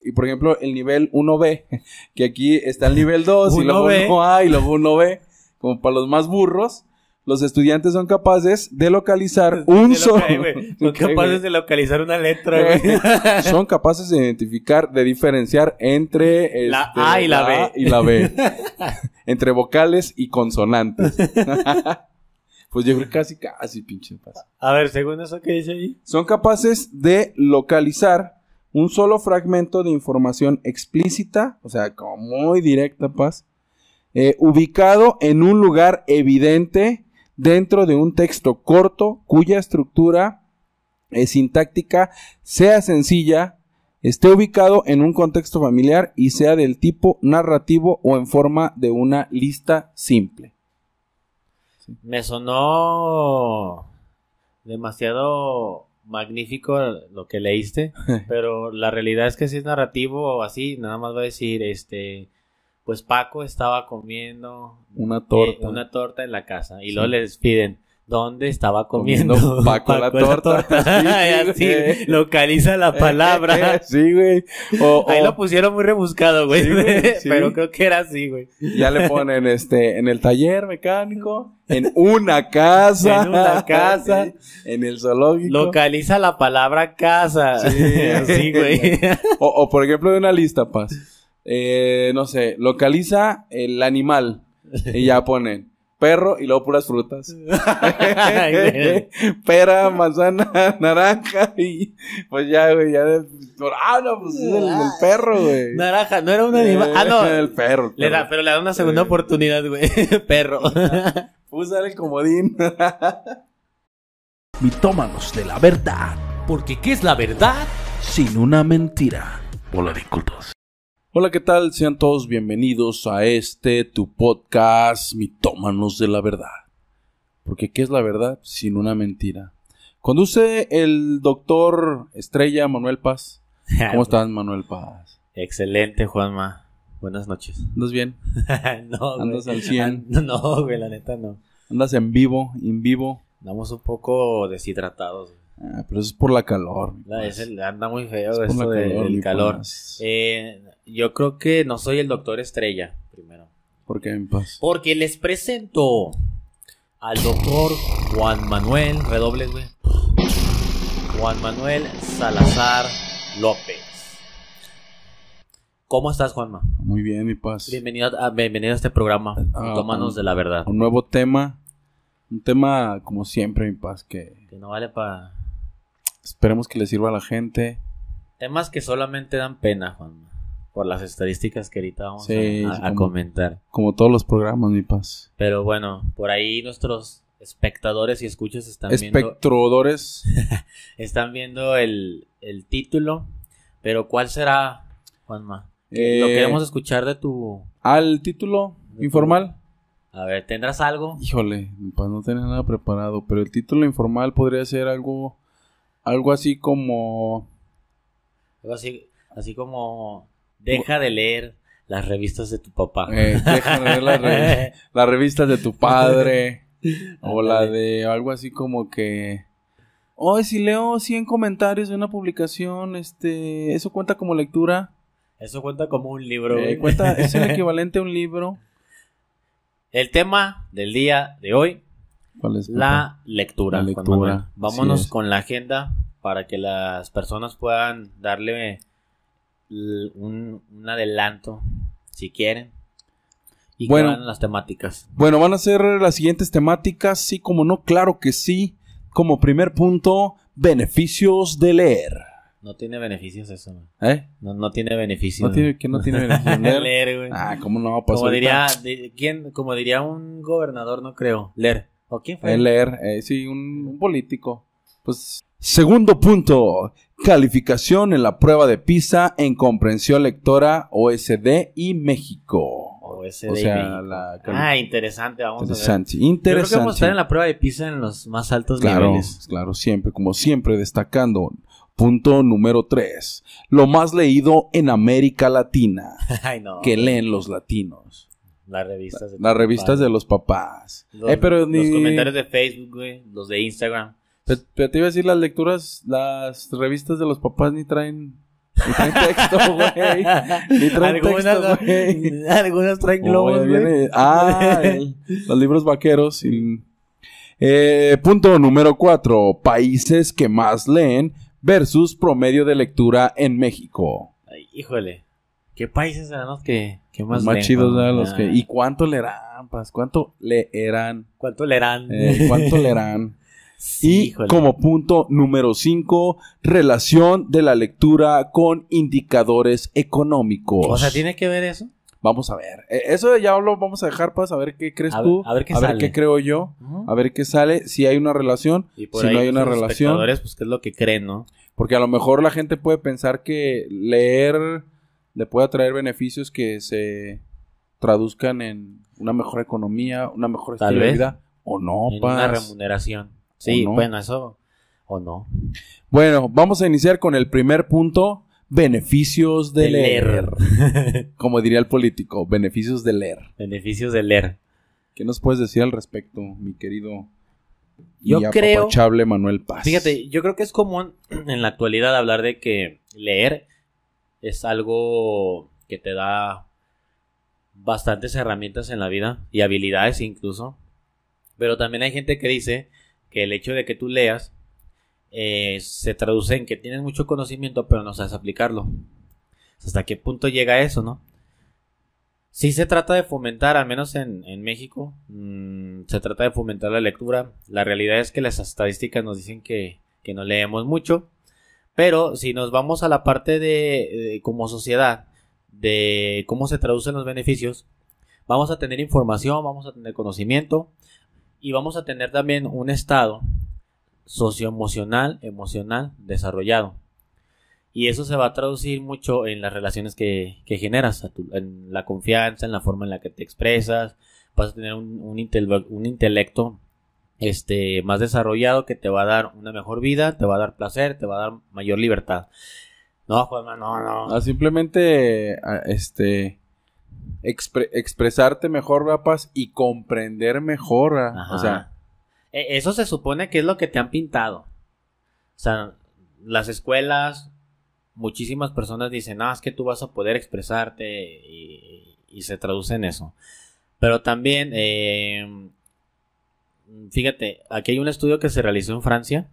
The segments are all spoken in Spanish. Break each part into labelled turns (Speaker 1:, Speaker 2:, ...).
Speaker 1: Y por ejemplo, el nivel 1B, que aquí está el nivel 2 y luego
Speaker 2: 1B.
Speaker 1: 1A y luego 1B, como para los más burros, los estudiantes son capaces de localizar un solo.
Speaker 2: Son capaces de localizar una letra, güey.
Speaker 1: son capaces de identificar, de diferenciar entre
Speaker 2: La
Speaker 1: este,
Speaker 2: A y la B.
Speaker 1: y la B. entre vocales y consonantes. pues yo creo que casi, casi, pinche paz.
Speaker 2: A ver, según eso que dice ahí.
Speaker 1: Son capaces de localizar un solo fragmento de información explícita, o sea, como muy directa, paz, eh, ubicado en un lugar evidente dentro de un texto corto cuya estructura eh, sintáctica sea sencilla, esté ubicado en un contexto familiar y sea del tipo narrativo o en forma de una lista simple.
Speaker 2: Me sonó demasiado magnífico lo que leíste, pero la realidad es que si es narrativo o así, nada más va a decir, este, pues Paco estaba comiendo
Speaker 1: Una
Speaker 2: eh,
Speaker 1: torta.
Speaker 2: una torta en la casa y
Speaker 1: Sí.
Speaker 2: luego les piden ¿Dónde estaba comiendo,
Speaker 1: Comiendo Paco la torta. Sí,
Speaker 2: así, localiza la palabra.
Speaker 1: sí, güey. O-
Speaker 2: Ahí
Speaker 1: o-
Speaker 2: lo pusieron muy rebuscado, güey.
Speaker 1: Sí, güey, sí.
Speaker 2: Pero creo que era así, güey.
Speaker 1: Ya le ponen este en el taller mecánico, en una casa,
Speaker 2: En una casa.
Speaker 1: en el zoológico.
Speaker 2: Localiza la palabra casa.
Speaker 1: Sí.
Speaker 2: así, güey.
Speaker 1: O, o, por ejemplo de una lista, paz. Eh, no sé, localiza el animal y ya ponen perro y luego puras frutas. Pera, manzana, naranja y pues ya, güey, ya de- ah, no, pues es el, el perro, güey.
Speaker 2: Naranja, no era un animal. Ah, no.
Speaker 1: el perro. el
Speaker 2: Le da,
Speaker 1: perro.
Speaker 2: pero le da una segunda oportunidad, güey. Perro.
Speaker 1: Usar el comodín.
Speaker 3: Mitómanos de la verdad,
Speaker 2: Porque ¿qué es la verdad?
Speaker 3: sin una mentira. Bola de incultos.
Speaker 1: Hola, ¿qué tal? Sean todos bienvenidos a este tu podcast Mitómanos de la verdad. Porque ¿qué es la verdad sin una mentira? Conduce el doctor Estrella Manuel Paz. ¿Cómo estás, Manuel Paz?
Speaker 2: Excelente, Juanma. Buenas noches.
Speaker 1: ¿Andas bien?
Speaker 2: no, güey.
Speaker 1: Andas al 100.
Speaker 2: No, güey, la neta no.
Speaker 1: ¿Andas en vivo, in vivo?
Speaker 2: Andamos un poco deshidratados.
Speaker 1: Ah, pero eso es por la calor.
Speaker 2: La- es el- anda muy feo
Speaker 1: Es
Speaker 2: esto
Speaker 1: calor,
Speaker 2: del calor.
Speaker 1: paz.
Speaker 2: Eh, yo creo que no soy el doctor Estrella, primero.
Speaker 1: ¿Por qué, mi paz?
Speaker 2: Porque les presento al doctor Juan Manuel, redobles, güey. Juan Manuel Salazar López. ¿Cómo estás, Juanma?
Speaker 1: Muy bien, mi paz.
Speaker 2: Bienvenido a, bienvenido a este programa.
Speaker 1: Ah,
Speaker 2: Tómanos de la verdad.
Speaker 1: Un nuevo tema. Un tema, como siempre, mi paz, que
Speaker 2: Que no vale para...
Speaker 1: esperemos que le sirva a la gente.
Speaker 2: Temas que solamente dan pena, Juanma. Por las estadísticas que ahorita vamos
Speaker 1: Sí,
Speaker 2: a, comentar.
Speaker 1: Como todos los programas, mi paz.
Speaker 2: Pero bueno, por ahí nuestros espectadores y escuchas están viendo...
Speaker 1: Espectrodores.
Speaker 2: Están viendo el, el título, pero ¿cuál será, Juanma?
Speaker 1: Eh,
Speaker 2: Lo queremos escuchar de tu...
Speaker 1: Al título informal.
Speaker 2: A ver, ¿tendrás algo?
Speaker 1: Híjole, paz, no tenía nada preparado. Pero el título informal podría ser algo. Algo así como.
Speaker 2: Algo así, así como... Deja de leer las revistas de tu papá.
Speaker 1: eh, deja de leer las, las revistas de tu padre. o la de algo así como que. Hoy si leo 100 comentarios de una publicación, este, eso cuenta como lectura.
Speaker 2: Eso cuenta como un libro.
Speaker 1: Eh, cuenta, es el equivalente a un libro.
Speaker 2: El tema del día de hoy,
Speaker 1: ¿Cuál es, papá?
Speaker 2: la lectura.
Speaker 1: La lectura,
Speaker 2: Vámonos con la agenda para que las personas puedan darle un, un adelanto, si quieren. Y
Speaker 1: Bueno.
Speaker 2: van las temáticas.
Speaker 1: Bueno, van a ser las siguientes temáticas, sí como no, claro que sí. Como primer punto, beneficios de leer.
Speaker 2: No tiene beneficios eso, güey.
Speaker 1: ¿Eh?
Speaker 2: No, no tiene beneficios.
Speaker 1: No tiene, que no tiene beneficios leer.
Speaker 2: leer, güey.
Speaker 1: Ah, ¿cómo no? Pues
Speaker 2: como
Speaker 1: ahorita
Speaker 2: diría, di- ¿quién? Como diría un gobernador, no creo. Leer. ¿O quién fue?
Speaker 1: es leer, eh, sí, un, un político. Pues. Segundo punto, calificación en la prueba de PISA en comprensión lectora OSD y México.
Speaker 2: O ese
Speaker 1: O sea,
Speaker 2: México.
Speaker 1: la
Speaker 2: Ah, interesante, vamos a ver.
Speaker 1: interesante,
Speaker 2: Yo creo que
Speaker 1: interesante.
Speaker 2: vamos a estar en la prueba de PISA en los más altos
Speaker 1: Claro,
Speaker 2: niveles.
Speaker 1: claro, siempre, como siempre, destacando. Punto número 3. Lo más leído en América Latina.
Speaker 2: Ay, no.
Speaker 1: que leen los latinos.
Speaker 2: Las revistas. de
Speaker 1: Las revistas de los papás.
Speaker 2: Los,
Speaker 1: eh, pero ni...
Speaker 2: los comentarios de Facebook, güey. Los de Instagram.
Speaker 1: Pero, pero te iba a decir, las lecturas, las revistas de los papás ni traen Ni traen texto, güey. Ni traen
Speaker 2: algunos,
Speaker 1: texto,
Speaker 2: algunos traen globos, güey.
Speaker 1: Ah, el- los libros vaqueros. y- Eh, punto número cuatro. Países que más leen versus promedio de lectura en México.
Speaker 2: Ay, híjole. ¿Qué países eran los que, más
Speaker 1: chidos. Los
Speaker 2: Ah,
Speaker 1: que... ¿Y cuánto leerán, Paz? ¿Cuánto leerán?
Speaker 2: ¿Cuánto leerán?
Speaker 1: Eh, ¿Cuánto leerán?
Speaker 2: Sí,
Speaker 1: Y
Speaker 2: híjole.
Speaker 1: como punto número 5, relación de la lectura con indicadores económicos.
Speaker 2: O sea, ¿tiene que ver eso?
Speaker 1: Vamos a ver. Eh, Eso ya lo vamos a dejar para saber qué crees
Speaker 2: A ver-
Speaker 1: tú.
Speaker 2: a ver qué sale.
Speaker 1: qué creo yo. A ver qué sale. Si hay una relación.
Speaker 2: Y por
Speaker 1: si
Speaker 2: ahí,
Speaker 1: no hay una
Speaker 2: pues, los
Speaker 1: relación.
Speaker 2: espectadores, pues, ¿qué es lo que creen, no?
Speaker 1: Porque a lo mejor la gente puede pensar que leer le puede traer beneficios que se traduzcan en una mejor economía, una mejor
Speaker 2: Tal
Speaker 1: estilo de vida. O no,
Speaker 2: en una remuneración. Sí,
Speaker 1: no?
Speaker 2: bueno, eso... O no.
Speaker 1: Bueno, vamos a iniciar con el primer punto. Beneficios de,
Speaker 2: De
Speaker 1: leer.
Speaker 2: leer.
Speaker 1: Como diría el político, beneficios de leer.
Speaker 2: Beneficios de leer.
Speaker 1: ¿Qué nos puedes decir al respecto, mi querido
Speaker 2: Yo
Speaker 1: y
Speaker 2: creo-
Speaker 1: Manuel Paz?
Speaker 2: Fíjate, yo creo que es común en la actualidad hablar de que leer es algo que te da bastantes herramientas en la vida y habilidades incluso. Pero también hay gente que dice que el hecho de que tú leas eh, se traduce en que tienes mucho conocimiento pero no sabes aplicarlo. ¿Hasta qué punto llega eso, no? Sí se trata de fomentar, al menos en, México, mm, se trata de fomentar la lectura. La realidad es que las estadísticas nos dicen que, que no leemos mucho. Pero si nos vamos a la parte de, como sociedad, de cómo se traducen los beneficios, vamos a tener información, vamos a tener conocimiento y vamos a tener también un estado socioemocional, emocional desarrollado. Y eso se va a traducir mucho en las relaciones que, generas, en la confianza, en la forma en la que te expresas. Vas a tener un intelecto este, más desarrollado que te va a dar una mejor vida, te va a dar placer, te va a dar mayor libertad. No, Juanma, no, no.
Speaker 1: Ah, simplemente ah, este expre- expresarte mejor, ¿verdad, Paz? y comprender mejor. ah,
Speaker 2: Ajá.
Speaker 1: O sea,
Speaker 2: E- Eso se supone que es lo que te han pintado. O sea, las escuelas, muchísimas personas dicen, ah, es que tú vas a poder expresarte y, y se traduce en eso. Pero también, eh, fíjate, aquí hay un estudio que se realizó en Francia,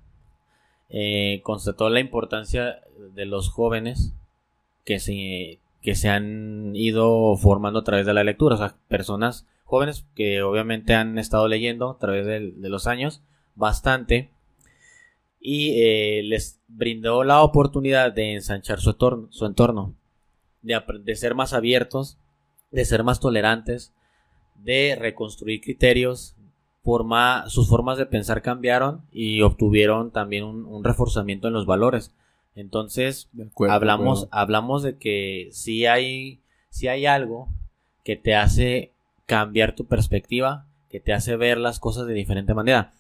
Speaker 2: eh, constató la importancia de los jóvenes que se, que se han ido formando a través de la lectura, o sea, personas jóvenes que obviamente han estado leyendo a través de, los años bastante y eh, les brindó la oportunidad de ensanchar su entorno, su entorno de ser más abiertos, de ser más tolerantes, de reconstruir criterios, forma, sus formas de pensar cambiaron y obtuvieron también un, un reforzamiento en los valores. Entonces,
Speaker 1: acuerdo,
Speaker 2: hablamos,
Speaker 1: de
Speaker 2: hablamos de que si hay, si hay algo que te hace cambiar tu perspectiva, que te hace ver las cosas de diferente manera.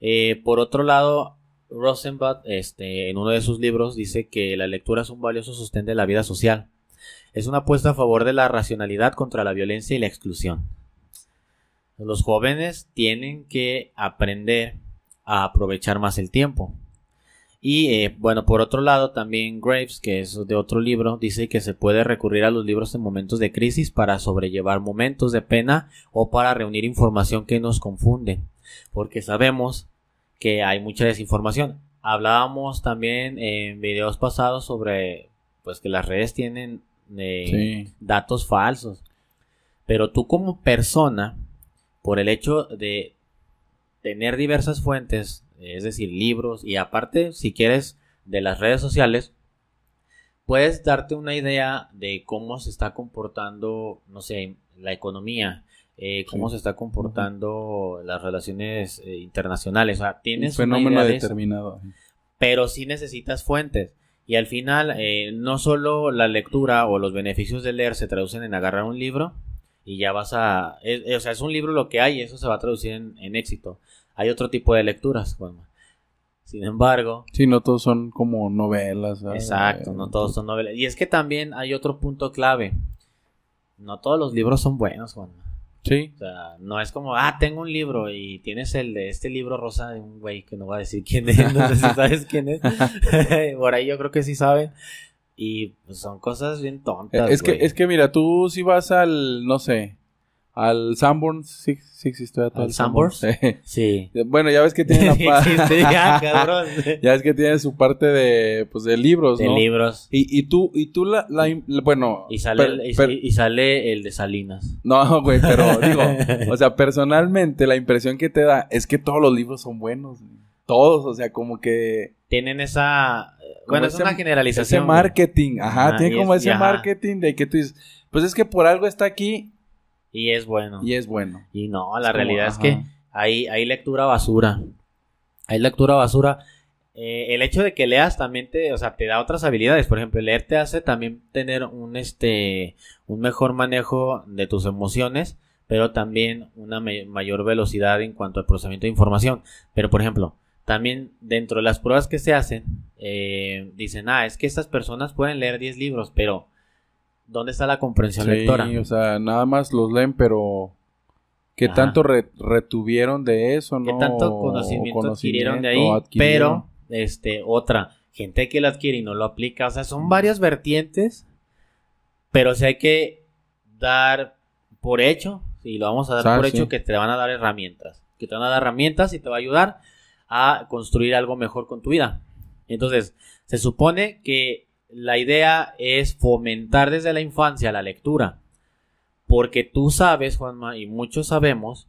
Speaker 2: Eh, por otro lado, Rosenblatt, este, en uno de sus libros, dice que la lectura es un valioso sostén de la vida social. Es una apuesta a favor de la racionalidad contra la violencia y la exclusión. Los jóvenes tienen que aprender a aprovechar más el tiempo. Y eh, bueno, por otro lado, también Graves, que es de otro libro, dice que se puede recurrir a los libros en momentos de crisis para sobrellevar momentos de pena o para reunir información que nos confunde. Porque sabemos que hay mucha desinformación. Hablábamos también en videos pasados sobre pues que las redes tienen eh,
Speaker 1: Sí.
Speaker 2: datos falsos. Pero tú como persona, por el hecho de tener diversas fuentes, es decir, libros y aparte, si quieres, de las redes sociales, puedes darte una idea de cómo se está comportando, no sé, la economía, eh, cómo
Speaker 1: Sí.
Speaker 2: se está comportando las relaciones eh, internacionales. O sea,
Speaker 1: Un
Speaker 2: tienes una
Speaker 1: fenómeno
Speaker 2: idea de eso
Speaker 1: determinado.
Speaker 2: pero sí necesitas fuentes. Y al final, eh, no solo la lectura o los beneficios de leer se traducen en agarrar un libro y ya vas a... es- es- o sea, es un libro lo que hay y eso se va a traducir en, en éxito. Hay otro tipo de lecturas, Juanma. Sin embargo,
Speaker 1: Sí, no todos son como novelas. ¿sabes?
Speaker 2: exacto, no todos son novelas. Y es que también hay otro punto clave. No todos los libros son buenos, Juanma.
Speaker 1: Sí.
Speaker 2: O sea, no es como, ah, tengo un libro y tienes el de este libro rosa de un güey que no va a decir quién es, no sé si sabes quién es. Por ahí yo creo que sí saben. Y pues, son cosas bien
Speaker 1: Eh,
Speaker 2: tontas.
Speaker 1: Es que, es que mira, tú si vas al, no sé, al Sanborns, sí, sí existe todo
Speaker 2: ¿Al Sanborns?
Speaker 1: Sí.
Speaker 2: Sí.
Speaker 1: Bueno, ya ves que tiene la pa-
Speaker 2: existe ya, cabrón.
Speaker 1: ya ves que tiene su parte de, pues, de libros,
Speaker 2: De
Speaker 1: ¿no?
Speaker 2: libros.
Speaker 1: Y, y tú, y tú la, bueno.
Speaker 2: Y sale,
Speaker 1: per-
Speaker 2: el, y,
Speaker 1: per-
Speaker 2: y sale el de Salinas.
Speaker 1: No, güey, pero digo, o sea, personalmente la impresión que te da es que todos los libros son buenos. güey. Todos, o sea, como que
Speaker 2: Tienen esa... Bueno, es
Speaker 1: ese-
Speaker 2: una generalización.
Speaker 1: ese
Speaker 2: güey.
Speaker 1: marketing, ajá, tiene como
Speaker 2: es-
Speaker 1: ese
Speaker 2: ajá.
Speaker 1: marketing de que tú dices, pues es que por algo está aquí
Speaker 2: Y es bueno.
Speaker 1: y es bueno.
Speaker 2: Y no, la
Speaker 1: Es como,
Speaker 2: realidad es
Speaker 1: ajá.
Speaker 2: que hay, hay lectura basura. Hay lectura basura. Eh, el hecho de que leas también te, o sea, te da otras habilidades. Por ejemplo, leer te hace también tener un, este, un mejor manejo de tus emociones, pero también una mayor velocidad en cuanto al procesamiento de información. Pero, por ejemplo, también dentro de las pruebas que se hacen, eh, dicen, ah, es que estas personas pueden leer 10 libros, pero ¿dónde está la comprensión
Speaker 1: Sí,
Speaker 2: lectora?
Speaker 1: o sea, nada más los leen, pero ¿qué
Speaker 2: Ajá.
Speaker 1: tanto re- retuvieron de eso,
Speaker 2: ¿Qué
Speaker 1: no?
Speaker 2: tanto
Speaker 1: O
Speaker 2: conocimiento, adquirieron de ahí?
Speaker 1: adquirieron.
Speaker 2: Pero, este, otra, gente que lo adquiere y no lo aplica. O sea, son varias vertientes, pero sí hay que dar por hecho, y lo vamos a dar por
Speaker 1: sí.
Speaker 2: hecho, que te van a dar herramientas. Que te van a dar herramientas y te va a ayudar a construir algo mejor con tu vida. Entonces, se supone que la idea es fomentar desde la infancia la lectura. Porque tú sabes, Juanma, y muchos sabemos,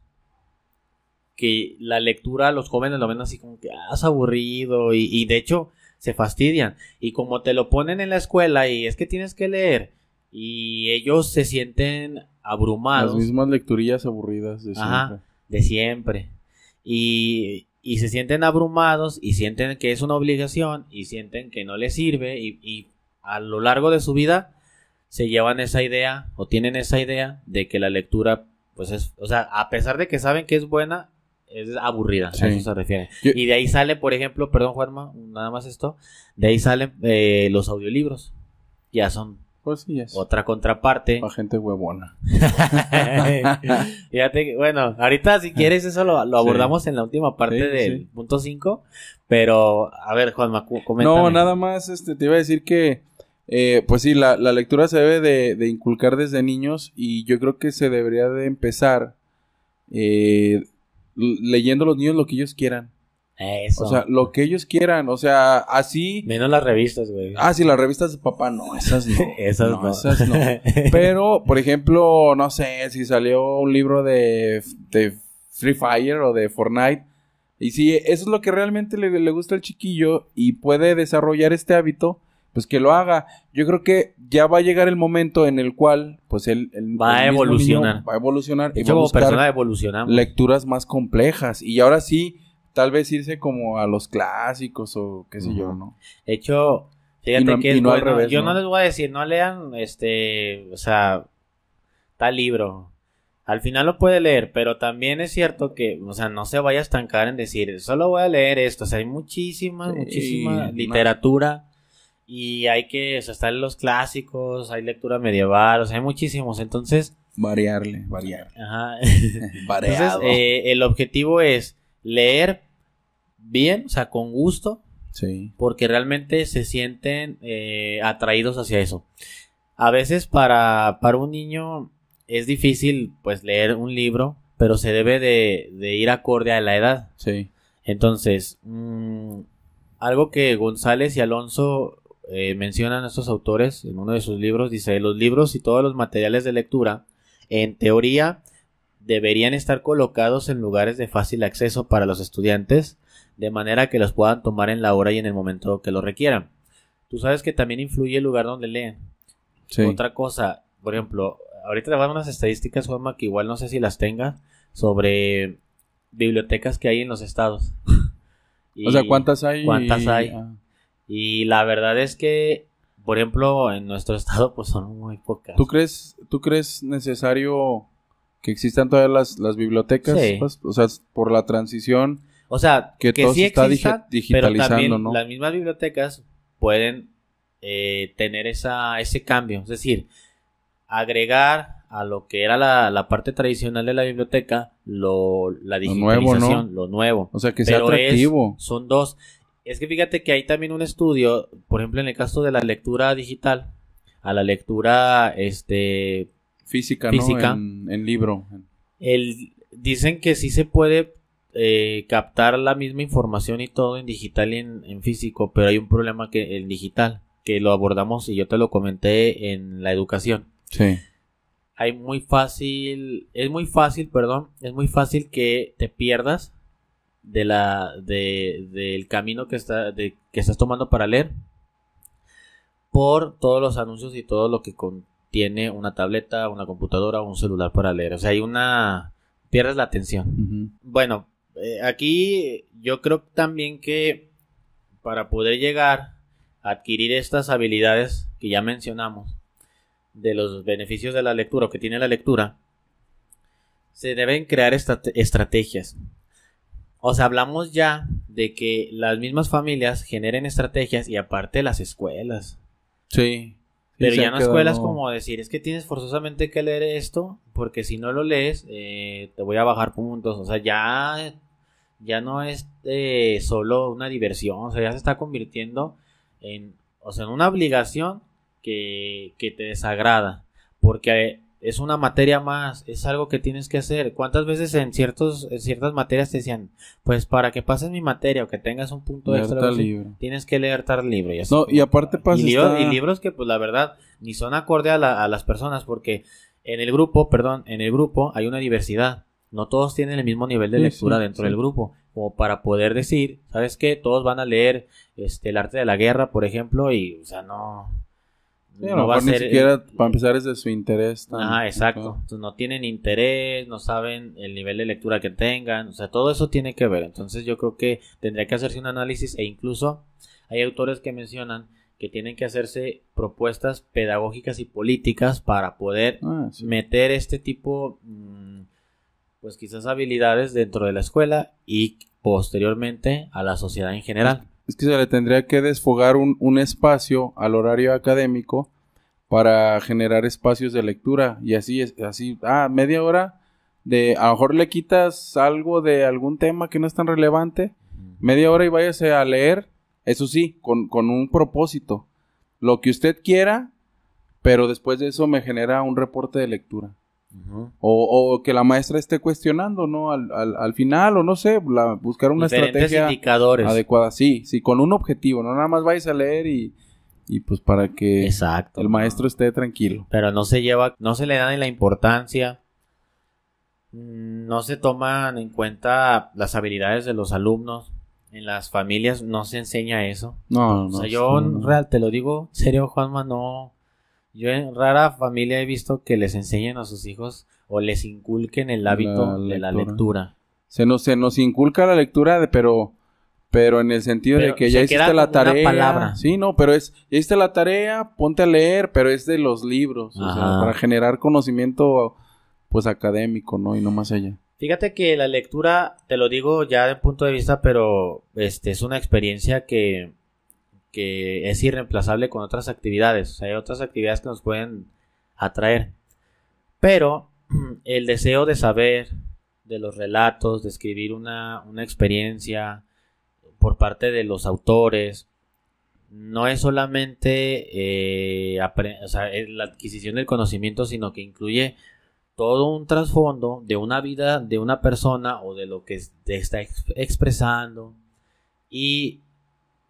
Speaker 2: que la lectura los jóvenes lo ven así como que ah, es aburrido y, y de hecho se fastidian. Y como te lo ponen en la escuela y es que tienes que leer y ellos se sienten
Speaker 1: Las
Speaker 2: abrumados
Speaker 1: mismas lecturillas aburridas de
Speaker 2: Ajá.
Speaker 1: siempre.
Speaker 2: de siempre. Y, y se sienten abrumados y sienten que es una obligación y sienten que no les sirve y, y a lo largo de su vida se llevan esa idea o tienen esa idea de que la lectura pues es, o sea, a pesar de que saben que es buena, es aburrida,
Speaker 1: Sí.
Speaker 2: a eso se refiere.
Speaker 1: Yo-
Speaker 2: Y de ahí sale, por ejemplo, perdón Juanma, nada más esto, de ahí salen eh, los audiolibros. Ya son
Speaker 1: Pues sí, es
Speaker 2: otra contraparte.
Speaker 1: para gente huevona.
Speaker 2: Fíjate bueno, ahorita si quieres eso lo, lo
Speaker 1: Sí.
Speaker 2: abordamos en la última parte
Speaker 1: Sí,
Speaker 2: del
Speaker 1: sí.
Speaker 2: punto 5, pero a ver, Juanma, cu- coméntame.
Speaker 1: No, nada más este, te iba a decir que, eh, pues sí, la, la lectura se debe de, de inculcar desde niños y yo creo que se debería de empezar eh, leyendo a los niños lo que ellos quieran.
Speaker 2: Eso.
Speaker 1: O sea, lo que ellos quieran. O sea, así...
Speaker 2: Menos las revistas, güey.
Speaker 1: Ah, sí, las revistas de papá, no, esas no.
Speaker 2: Esas no.
Speaker 1: esas no. Pero, por ejemplo, no sé, si salió un libro de, de Free Fire o de Fortnite. Y si eso es lo que realmente le, le gusta al chiquillo y puede desarrollar este hábito, pues que lo haga. Yo creo que ya va a llegar el momento en el cual, pues él,
Speaker 2: Va a evolucionar.
Speaker 1: va a evolucionar
Speaker 2: de
Speaker 1: y va a
Speaker 2: como
Speaker 1: buscar
Speaker 2: persona evolucionamos.
Speaker 1: lecturas más complejas. Y ahora sí, tal vez irse como a los clásicos o qué sé yo. ¿no?
Speaker 2: De hecho, fíjate
Speaker 1: no-
Speaker 2: que es
Speaker 1: no
Speaker 2: bueno.
Speaker 1: revés,
Speaker 2: Yo
Speaker 1: ¿no?
Speaker 2: ¿no? les voy a decir, no lean este, o sea, tal libro. Al final lo puede leer, pero también es cierto que, o sea, no se vaya a estancar en decir, solo voy a leer esto. O sea, hay muchísima,
Speaker 1: Sí,
Speaker 2: muchísima literatura y hay que, o sea, están los clásicos, hay lectura medieval, o sea, hay muchísimos. Entonces,
Speaker 1: Variarle, variar.
Speaker 2: ajá. Entonces, eh, el objetivo es leer bien, o sea, con gusto,
Speaker 1: sí.
Speaker 2: porque realmente se sienten eh, atraídos hacia eso. A veces para, para un niño es difícil pues leer un libro, pero se debe de, de ir acorde a la edad.
Speaker 1: Sí.
Speaker 2: Entonces, mm, algo que González y Alonso eh, mencionan estos autores en uno de sus libros, dice, los libros y todos los materiales de lectura, en teoría, deberían estar colocados en lugares de fácil acceso para los estudiantes, de manera que los puedan tomar en la hora y en el momento que lo requieran. Tú sabes que también influye el lugar donde leen.
Speaker 1: Sí.
Speaker 2: Otra cosa, por ejemplo, ahorita te voy a dar unas estadísticas, Juanma, que igual no sé si las tenga, sobre bibliotecas que hay en los estados.
Speaker 1: o sea,
Speaker 2: Y-
Speaker 1: ¿cuántas hay?
Speaker 2: ¿Cuántas hay?
Speaker 1: Ah,
Speaker 2: Y la verdad es que, por ejemplo, en nuestro estado, pues son muy pocas.
Speaker 1: ¿Tú crees, ¿Tú crees necesario que existan todas las, las bibliotecas?
Speaker 2: Sí.
Speaker 1: Pues, o sea, por la transición.
Speaker 2: O sea,
Speaker 1: Que
Speaker 2: que,
Speaker 1: todo
Speaker 2: sí
Speaker 1: se está
Speaker 2: existan, pero
Speaker 1: digitalizando,
Speaker 2: también
Speaker 1: ¿no?
Speaker 2: las mismas bibliotecas pueden eh, tener esa, ese cambio. Es decir, agregar a lo que era la, la parte tradicional de la biblioteca lo, la
Speaker 1: Lo nuevo, ¿no?
Speaker 2: digitalización, lo nuevo.
Speaker 1: O sea, que sea
Speaker 2: Pero es-
Speaker 1: atractivo.
Speaker 2: son dos. Es que fíjate que hay también un estudio, por ejemplo, en el caso de la lectura digital, a la lectura este
Speaker 1: Física,
Speaker 2: Física.
Speaker 1: ¿no? En, en libro.
Speaker 2: el dicen que sí se puede eh, captar la misma información y todo en digital y en, en físico, pero hay un problema que en digital, que lo abordamos y yo te lo comenté en la educación.
Speaker 1: Sí.
Speaker 2: Hay muy fácil, es muy fácil, perdón, es muy fácil que te pierdas de la de, del camino que está de, que estás tomando para leer por todos los anuncios y todo lo que contiene una tableta, una computadora o un celular para leer. O sea, hay una pierdes la atención. Bueno, eh, aquí yo creo también que para poder llegar a adquirir estas habilidades que ya mencionamos, de los beneficios de la lectura o que tiene la lectura, se deben crear estrategias. O sea, hablamos ya de que las mismas familias generen estrategias y aparte las escuelas.
Speaker 1: Sí.
Speaker 2: Pero ya
Speaker 1: ha
Speaker 2: no escuelas
Speaker 1: quedado-
Speaker 2: como decir, es que tienes forzosamente que leer esto, porque si no lo lees, eh, te voy a bajar puntos. O sea, ya, ya no es eh, solo una diversión, o sea, ya se está convirtiendo en, o sea, en una obligación que, que te desagrada, porque es una materia más, es algo que tienes que hacer. ¿Cuántas veces en, ciertos, en ciertas materias te decían, pues para que pases mi materia o que tengas un punto
Speaker 1: Leer
Speaker 2: extra, así, tienes que leer tal libro? Y así
Speaker 1: No, y aparte pasa
Speaker 2: y, libros,
Speaker 1: está-
Speaker 2: y libros que, pues, la verdad, ni son acorde a, la- a las personas, porque en el grupo, perdón, en el grupo hay una diversidad. No todos tienen el mismo nivel de
Speaker 1: Sí,
Speaker 2: lectura
Speaker 1: sí,
Speaker 2: dentro
Speaker 1: sí.
Speaker 2: del grupo, como para poder decir, ¿sabes qué? Todos van a leer este, el arte de la guerra, por ejemplo, y, o sea, no.
Speaker 1: Sí,
Speaker 2: no va a
Speaker 1: mejor ni
Speaker 2: ser.
Speaker 1: siquiera, para empezar, es de su interés.
Speaker 2: Ajá, exacto. Entonces, no tienen interés, no saben el nivel de lectura que tengan, o sea, todo eso tiene que ver. Entonces, yo creo que tendría que hacerse un análisis e incluso hay autores que mencionan que tienen que hacerse propuestas pedagógicas y políticas para poder
Speaker 1: Ah, sí.
Speaker 2: meter este tipo, mm, pues quizás habilidades dentro de la escuela y posteriormente a la sociedad en general.
Speaker 1: Es que se le tendría que desfogar un, un espacio al horario académico para generar espacios de lectura. Y así es, así, ah, media hora de, a lo mejor le quitas algo de algún tema que no es tan relevante, media hora y váyase a leer, eso sí, con, con un propósito. Lo que usted quiera, pero después de eso me genera un reporte de lectura. O, o que la maestra esté cuestionando, ¿no? Al, al, al final, o no sé, la- buscar una
Speaker 2: Diferentes
Speaker 1: estrategia
Speaker 2: indicadores.
Speaker 1: adecuada. Sí, sí, con un objetivo, no nada más vayas a leer y, y pues para que
Speaker 2: Exacto.
Speaker 1: el maestro esté tranquilo.
Speaker 2: pero no se lleva, no se le da ni la importancia, no se toman en cuenta las habilidades de los alumnos, en las familias no se enseña eso.
Speaker 1: No,
Speaker 2: o
Speaker 1: no.
Speaker 2: sea, yo
Speaker 1: no.
Speaker 2: real te lo digo, serio Juanma, no, yo en rara familia he visto que les enseñen a sus hijos o les inculquen el hábito
Speaker 1: La
Speaker 2: de la
Speaker 1: lectura. Se nos, se nos inculca la lectura, de, pero, pero en el sentido
Speaker 2: Pero
Speaker 1: de que ya hiciste la tarea.
Speaker 2: palabra.
Speaker 1: Sí, no, pero es, ya hiciste la tarea, ponte a leer, pero es de los libros, o sea, para generar conocimiento, pues académico, ¿no? Y no más allá.
Speaker 2: Fíjate que la lectura, te lo digo ya de punto de vista, pero este es una experiencia que, que es irreemplazable con otras actividades. O sea, hay otras actividades que nos pueden atraer. Pero el deseo de saber, de los relatos, de escribir una, una experiencia por parte de los autores, no es solamente eh, la adquisición del conocimiento, sino que incluye todo un trasfondo de una vida de una persona o de lo que está ex- expresando y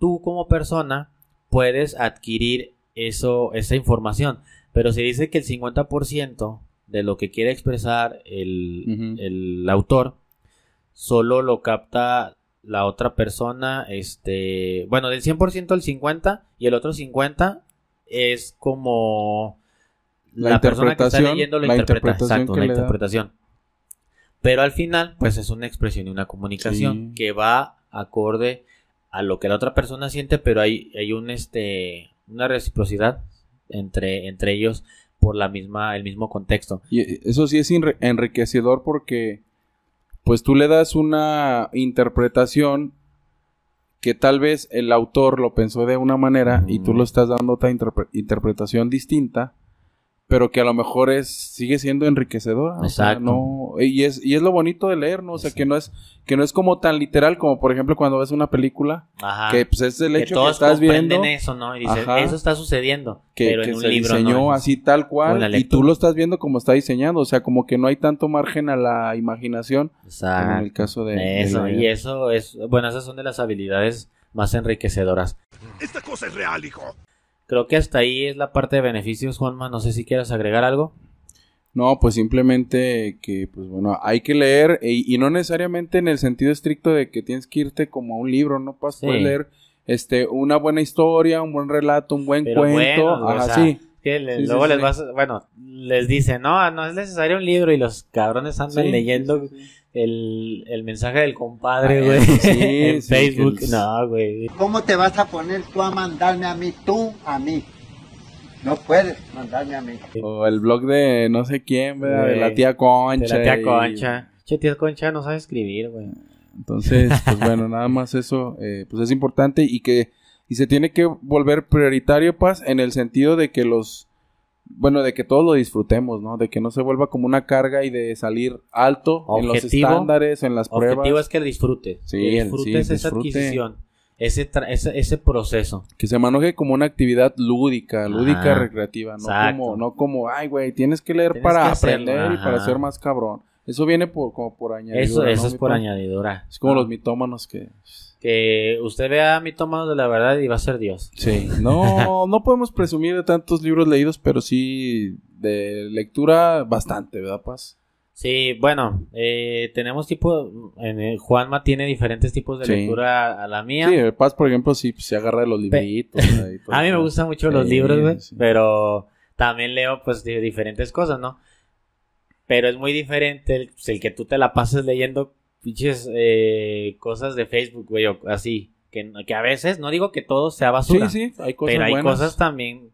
Speaker 2: tú como persona puedes adquirir eso esa información pero se dice que el 50% de lo que quiere expresar el, el autor solo lo capta la otra persona este bueno del 100% el 50 y el otro 50 es como
Speaker 1: La
Speaker 2: la, persona que está
Speaker 1: interpretación,
Speaker 2: leyendo lo
Speaker 1: la
Speaker 2: interpreta.
Speaker 1: interpretación
Speaker 2: Exacto, la
Speaker 1: da.
Speaker 2: interpretación. Pero al final, pues es una expresión y una comunicación
Speaker 1: Sí.
Speaker 2: que va acorde a lo que la otra persona siente, pero hay, hay un este una reciprocidad entre, entre ellos por la misma, el mismo contexto.
Speaker 1: Y eh, eso sí es enri- enriquecedor porque pues tú le das una interpretación que tal vez el autor lo pensó de una manera y tú lo estás dando otra interpre- interpretación distinta, pero que a lo mejor es sigue siendo enriquecedora. o sea,
Speaker 2: Exacto.
Speaker 1: no, y es y es lo bonito de leer, ¿no? O sea, que no es que no es como tan literal como por ejemplo cuando ves una película
Speaker 2: Ajá.
Speaker 1: que pues es el
Speaker 2: que
Speaker 1: hecho que,
Speaker 2: todos
Speaker 1: estás viendo
Speaker 2: comprenden eso, ¿no? Y dices, eso está sucediendo.
Speaker 1: que,
Speaker 2: pero
Speaker 1: que
Speaker 2: en un
Speaker 1: se
Speaker 2: libro
Speaker 1: diseñó
Speaker 2: no.
Speaker 1: así tal cual y tú lo estás viendo como está diseñado, o sea, como que no hay tanto margen a la imaginación como en
Speaker 2: Exacto.
Speaker 1: el caso de,
Speaker 2: Eso, y eso es, bueno, esas son de las habilidades más enriquecedoras.
Speaker 4: Esta cosa es real, hijo.
Speaker 2: Creo que hasta ahí es la parte de beneficios, Juanma. No sé si quieras agregar algo.
Speaker 1: No, pues simplemente que, pues bueno, hay que leer y, y no necesariamente en el sentido estricto de que tienes que irte como a un libro, no puedes
Speaker 2: Sí.
Speaker 1: leer este, una buena historia, un buen relato, un buen
Speaker 2: Pero
Speaker 1: cuento,
Speaker 2: bueno, o sea,
Speaker 1: sí.
Speaker 2: Que le-
Speaker 1: Sí,
Speaker 2: luego
Speaker 1: sí.
Speaker 2: les vas, bueno, les dicen, no, no es necesario un libro y los cabrones andan leyendo. El, el mensaje del compadre,
Speaker 1: Ah,
Speaker 2: güey,
Speaker 1: sí,
Speaker 2: en
Speaker 1: sí,
Speaker 2: Facebook.
Speaker 1: el-
Speaker 2: No, güey.
Speaker 5: ¿Cómo te vas a poner tú a mandarme a mí, tú a mí? No puedes mandarme a mí.
Speaker 1: O el blog de no sé quién, ¿verdad? De la tía Concha.
Speaker 2: De la tía
Speaker 1: y-
Speaker 2: Concha. Che, tía Concha no sabe escribir, güey.
Speaker 1: Entonces, pues bueno, nada más eso, eh, pues es importante y que y se tiene que volver prioritario, Paz, en el sentido de que los, bueno, de que todos lo disfrutemos, ¿no? De que no se vuelva como una carga y de salir alto en los estándares, en las pruebas.
Speaker 2: Objetivo es que disfrutes.
Speaker 1: Sí,
Speaker 2: que
Speaker 1: el-
Speaker 2: disfrutes
Speaker 1: sí,
Speaker 2: esa
Speaker 1: disfrute.
Speaker 2: adquisición. Ese, tra- ese, ese proceso.
Speaker 1: Que se maneje como una actividad lúdica, lúdica
Speaker 2: Ajá.
Speaker 1: recreativa, no
Speaker 2: Exacto.
Speaker 1: como, no como, ay, güey, tienes que leer
Speaker 2: Tienes
Speaker 1: para
Speaker 2: que hacerlo,
Speaker 1: aprender y para ser más cabrón. Eso viene por, como por añadidura.
Speaker 2: Eso, eso
Speaker 1: ¿no,
Speaker 2: es por añadidura.
Speaker 1: Es como
Speaker 2: Ah.
Speaker 1: los mitómanos que...
Speaker 2: Que usted vea mitómanos de la verdad y va a ser Dios.
Speaker 1: Sí, no, no podemos presumir de tantos libros leídos, pero sí de lectura bastante, ¿verdad, Paz?
Speaker 2: Sí, bueno, eh, tenemos tipo, en el- Juanma tiene diferentes tipos de
Speaker 1: Sí.
Speaker 2: lectura a la mía.
Speaker 1: Sí, Paz, por ejemplo, sí pues, se agarra de los libritos. ahí, todo
Speaker 2: a mí me gustan mucho los
Speaker 1: Sí,
Speaker 2: libros, güey,
Speaker 1: sí.
Speaker 2: pero también leo pues de diferentes cosas, ¿no? Pero es muy diferente el, el que tú te la pases leyendo pinches eh, cosas de Facebook, güey, o así. Que, que a veces, no digo que todo sea basura,
Speaker 1: Sí, sí, hay cosas
Speaker 2: pero hay
Speaker 1: buenas.
Speaker 2: cosas también,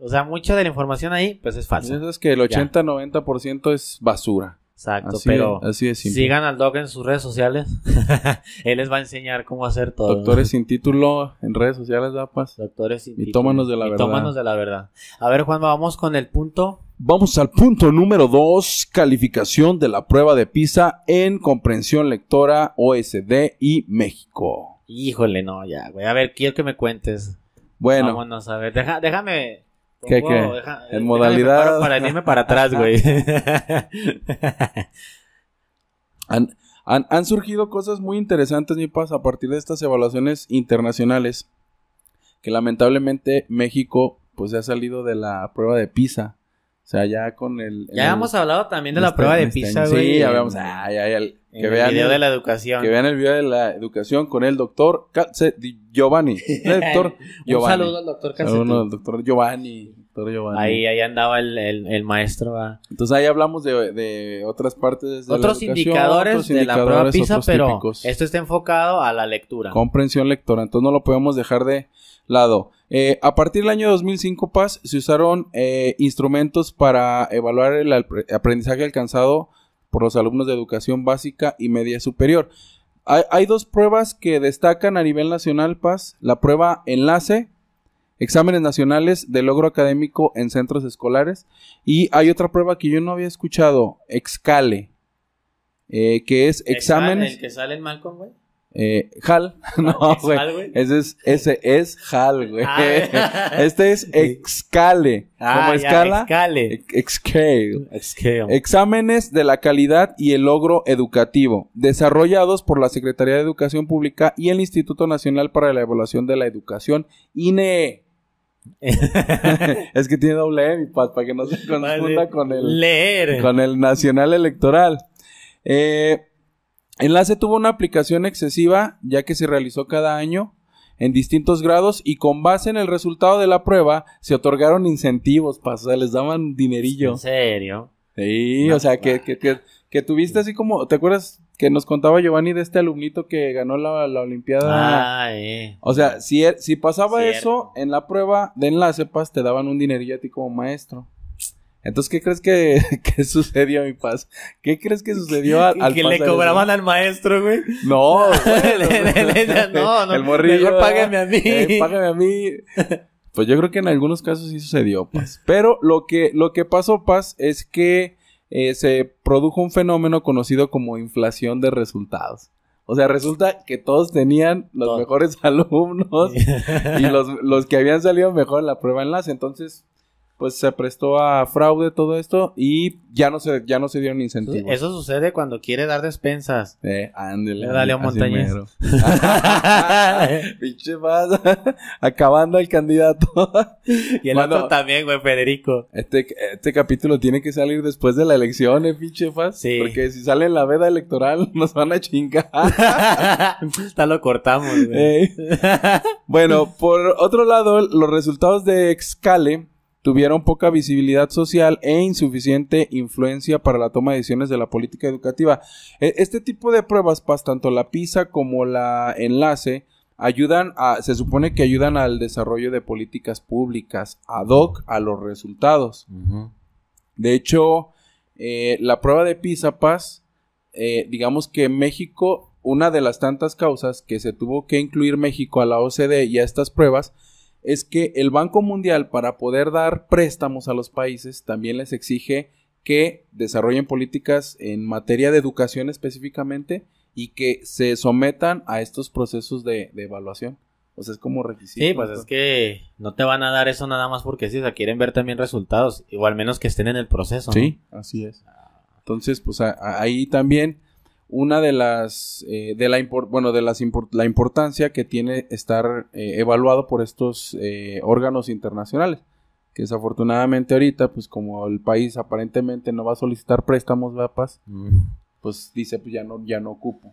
Speaker 2: o sea, mucha de la información ahí, pues es falsa.
Speaker 1: Es que el 80-90% es basura.
Speaker 2: Exacto,
Speaker 1: Así,
Speaker 2: pero
Speaker 1: así de simple.
Speaker 2: sigan al Doc en sus redes sociales. Él les va a enseñar cómo hacer todo.
Speaker 1: Doctores sin título en redes sociales, ¿verdad, Paz?
Speaker 2: Doctores sin
Speaker 1: Mitómanos
Speaker 2: título.
Speaker 1: de la
Speaker 2: Mitómanos de la verdad. A ver, Juan, vamos con el punto.
Speaker 1: Vamos al punto número 2, calificación de la prueba de PISA en comprensión lectora OSD y México.
Speaker 2: Híjole, no, ya, güey. A ver, quiero que me cuentes.
Speaker 1: Bueno,
Speaker 2: Vámonos a ver. Deja, déjame.
Speaker 1: ¿Qué, qué?
Speaker 2: deja-
Speaker 1: En
Speaker 2: déjame
Speaker 1: modalidad-
Speaker 2: Para irme para atrás, güey.
Speaker 1: Han, han- han surgido cosas muy interesantes, mi paz, a partir de estas evaluaciones internacionales. Que lamentablemente México, pues, se ha salido de la prueba de PISA. O sea, ya con el.
Speaker 2: ya
Speaker 1: el-
Speaker 2: hemos hablado también de la
Speaker 1: este-
Speaker 2: prueba de
Speaker 1: este
Speaker 2: PISA, güey.
Speaker 1: Sí, ya veamos. Ah, ya, ya, el-
Speaker 2: en
Speaker 1: que,
Speaker 2: el
Speaker 1: vean
Speaker 2: video
Speaker 1: el,
Speaker 2: de la educación.
Speaker 1: que vean el video de la educación con el doctor Calce- Giovanni. El doctor
Speaker 2: Un
Speaker 1: Giovanni.
Speaker 2: saludo al doctor
Speaker 1: Saludo
Speaker 2: Calcetín.
Speaker 1: al doctor Giovanni. Doctor Giovanni.
Speaker 2: Ahí, ahí andaba el, el, el maestro.
Speaker 1: Entonces ahí hablamos de, de otras partes de la
Speaker 2: Otros
Speaker 1: educación,
Speaker 2: indicadores
Speaker 1: otros
Speaker 2: de la prueba PISA, pero
Speaker 1: típicos.
Speaker 2: esto está enfocado a la lectura.
Speaker 1: comprensión lectora. Entonces no lo podemos dejar de lado. Eh, a partir del año 2005, Paz, se usaron eh, instrumentos para evaluar el apre- aprendizaje alcanzado por los alumnos de educación básica y media superior. Hay, hay dos pruebas que destacan a nivel nacional, Paz. La prueba enlace, exámenes nacionales de logro académico en centros escolares. Y hay otra prueba que yo no había escuchado, Excale, eh, que es exámenes...
Speaker 2: ¿El que sale en Malcolm, güey?
Speaker 1: Eh, HAL, no, güey.
Speaker 2: ¿Excal, güey?
Speaker 1: Ese es, ese es HAL, güey.
Speaker 2: Ah.
Speaker 1: Este es Excale.
Speaker 2: Ah,
Speaker 1: como
Speaker 2: ya,
Speaker 1: escala.
Speaker 2: Excale.
Speaker 1: ex- Excale.
Speaker 2: Excale.
Speaker 1: Exámenes de la calidad y el logro educativo, desarrollados por la Secretaría de Educación Pública y el Instituto Nacional para la Evaluación de la Educación, INE. es que tiene doble E, mi paz, para que no se confunda con el
Speaker 2: Leer.
Speaker 1: con el Nacional Electoral. Eh, Enlace tuvo una aplicación excesiva, ya que se realizó cada año en distintos grados y con base en el resultado de la prueba se otorgaron incentivos, o sea, les daban dinerillo.
Speaker 2: ¿En serio?
Speaker 1: Sí,
Speaker 2: No,
Speaker 1: o sea, que, que, que, que tuviste así como, ¿te acuerdas que nos contaba Giovanni de este alumnito que ganó la, la Olimpiada?
Speaker 2: Ah, eh.
Speaker 1: O sea, si, er- si pasaba
Speaker 2: Cierto.
Speaker 1: eso en la prueba de enlace, Paz, te daban un dinerillo a ti como maestro. Entonces, ¿qué crees que, que sucedió, mi Paz? ¿Qué crees que sucedió al, al
Speaker 2: que le cobraban al maestro, güey.
Speaker 1: No,
Speaker 2: Le- le- le- no, no,
Speaker 1: el morrillo.
Speaker 2: mejor págame a mí.
Speaker 1: eh, págame a mí. Pues yo creo que en algunos casos sí sucedió, Paz. Pero lo que, lo que pasó, Paz, es que eh, se produjo un fenómeno conocido como inflación de resultados. O sea, resulta que todos tenían los mejores alumnos y los, los que habían salido mejor en la prueba enlace. Entonces, pues se prestó a fraude todo esto y ya no se, ya no se dieron incentivos.
Speaker 2: Eso sucede cuando quiere dar despensas.
Speaker 1: Eh, ándele.
Speaker 2: Dale a Montañez.
Speaker 1: Pinche Paz, acabando el candidato.
Speaker 2: y el
Speaker 1: Bueno,
Speaker 2: otro también, güey, Federico.
Speaker 1: Este, este capítulo tiene que salir después de la elección, ¿eh, pinche Paz?
Speaker 2: Sí.
Speaker 1: Porque si sale en la veda electoral nos van a chingar.
Speaker 2: Hasta lo cortamos, güey.
Speaker 1: Eh. Bueno, por otro lado, los resultados de Excale tuvieron poca visibilidad social e insuficiente influencia para la toma de decisiones de la política educativa. E- Este tipo de pruebas, Paz, tanto la PISA como la enlace, ayudan a, se supone que ayudan al desarrollo de políticas públicas ad hoc a los resultados. De hecho, eh, la prueba de PISA Paz, eh, digamos que México, una de las tantas causas que se tuvo que incluir México a la OCDE y a estas pruebas, es que el Banco Mundial, para poder dar préstamos a los países, también les exige que desarrollen políticas en materia de educación específicamente y que se sometan a estos procesos de, de evaluación. O sea, es como requisito.
Speaker 2: Sí, pues es que no te van a dar eso nada más porque sí, o sea, quieren ver también resultados, o al menos que estén en el proceso. ¿no?
Speaker 1: Sí, así es. Entonces, pues a- a- ahí también una de las eh, de la bueno de las la importancia que tiene estar eh, evaluado por estos eh, órganos internacionales que desafortunadamente ahorita pues como el país aparentemente no va a solicitar préstamos ¿verdad, Paz?
Speaker 2: Mm.
Speaker 1: pues dice pues ya no ya no ocupo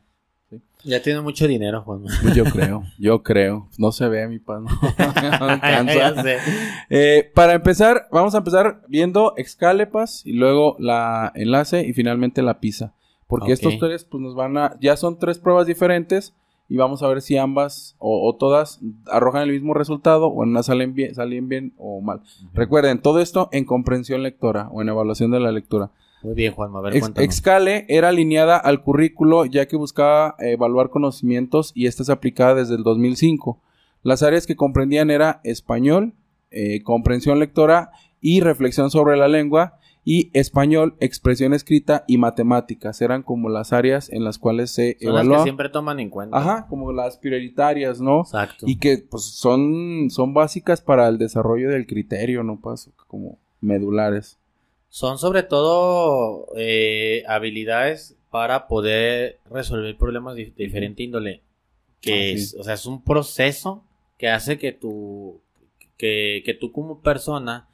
Speaker 2: Ya tiene mucho dinero, Juan.
Speaker 1: Pues yo creo yo creo no se ve mi no, No. Eh, para empezar, vamos a empezar viendo Excalepas y luego la enlace y finalmente la PISA. Porque estos tres, pues nos van a. Ya son tres pruebas diferentes y vamos a ver si ambas o, o todas arrojan el mismo resultado o en una salen bien, salen bien o mal. Recuerden, todo esto en comprensión lectora o en evaluación de la lectura.
Speaker 2: Muy bien, Juan. A ver,
Speaker 1: Ex-
Speaker 2: cuéntanos.
Speaker 1: Excale era alineada al currículo ya que buscaba eh, evaluar conocimientos y esta es aplicada desde el 2005. Las áreas que comprendían era español, eh, comprensión lectora y reflexión sobre la lengua y español, expresión escrita y matemáticas. Eran como las áreas en las cuales se
Speaker 2: Son las que siempre toman en cuenta.
Speaker 1: Ajá, como las prioritarias, ¿no?
Speaker 2: Exacto.
Speaker 1: Y que pues son, son básicas para el desarrollo del criterio, ¿no? Paso, como medulares.
Speaker 2: Son sobre todo eh, habilidades para poder resolver problemas de diferente índole. Que
Speaker 1: Así
Speaker 2: es, o sea, es un proceso que hace que tú, que, que tú como persona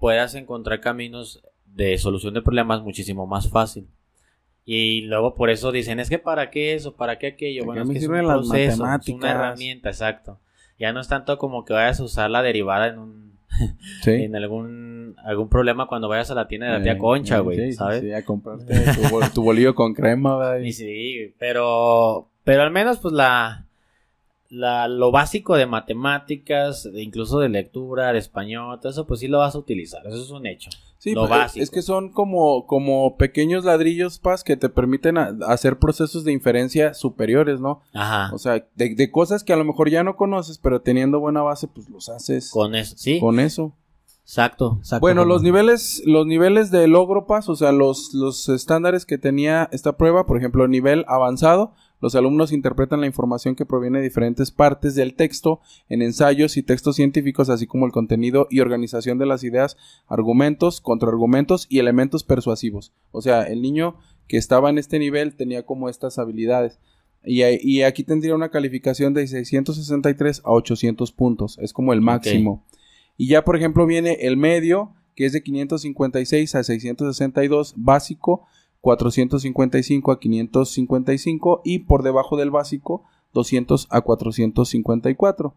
Speaker 2: puedas encontrar caminos de solución de problemas muchísimo más fácil. Y luego por eso dicen, es que para qué eso, para qué aquello.
Speaker 1: ¿Para
Speaker 2: Bueno, es que es un proceso, es una herramienta, exacto. Ya no es tanto como que vayas a usar la derivada en un,
Speaker 1: Sí.
Speaker 2: en algún algún problema cuando vayas a la tienda de la
Speaker 1: Eh,
Speaker 2: tía Concha,
Speaker 1: eh,
Speaker 2: güey,
Speaker 1: sí, sí,
Speaker 2: ¿sabes?
Speaker 1: Sí, a comprarte tu, bol- tu bolillo con crema, ¿verdad?
Speaker 2: Y sí, pero pero al menos pues la la lo básico de matemáticas, de incluso de lectura, de español, todo eso pues sí lo vas a utilizar, eso es un hecho.
Speaker 1: Sí,
Speaker 2: lo
Speaker 1: pues, es-
Speaker 2: básico.
Speaker 1: es que son como, como pequeños ladrillos, Paz, que te permiten a- hacer procesos de inferencia superiores, ¿no?
Speaker 2: Ajá.
Speaker 1: O sea, de, de cosas que a lo mejor ya no conoces, pero teniendo buena base, pues los haces con,
Speaker 2: con eso, sí,
Speaker 1: eso.
Speaker 2: exacto, exacto.
Speaker 1: Bueno, los niveles, los niveles de logro, Paz, o sea, los, los estándares que tenía esta prueba, por ejemplo, nivel avanzado, los alumnos interpretan la información que proviene de diferentes partes del texto en ensayos y textos científicos, así como el contenido y organización de las ideas, argumentos, contraargumentos y elementos persuasivos. O sea, el niño que estaba en este nivel tenía como estas habilidades. Y, aquí tendría una calificación de 663 a 800 puntos. Es como el máximo. Y ya, por ejemplo, viene el medio, que es de 556 a 662, básico, 455 a 555 y por debajo del básico, 200 a 454.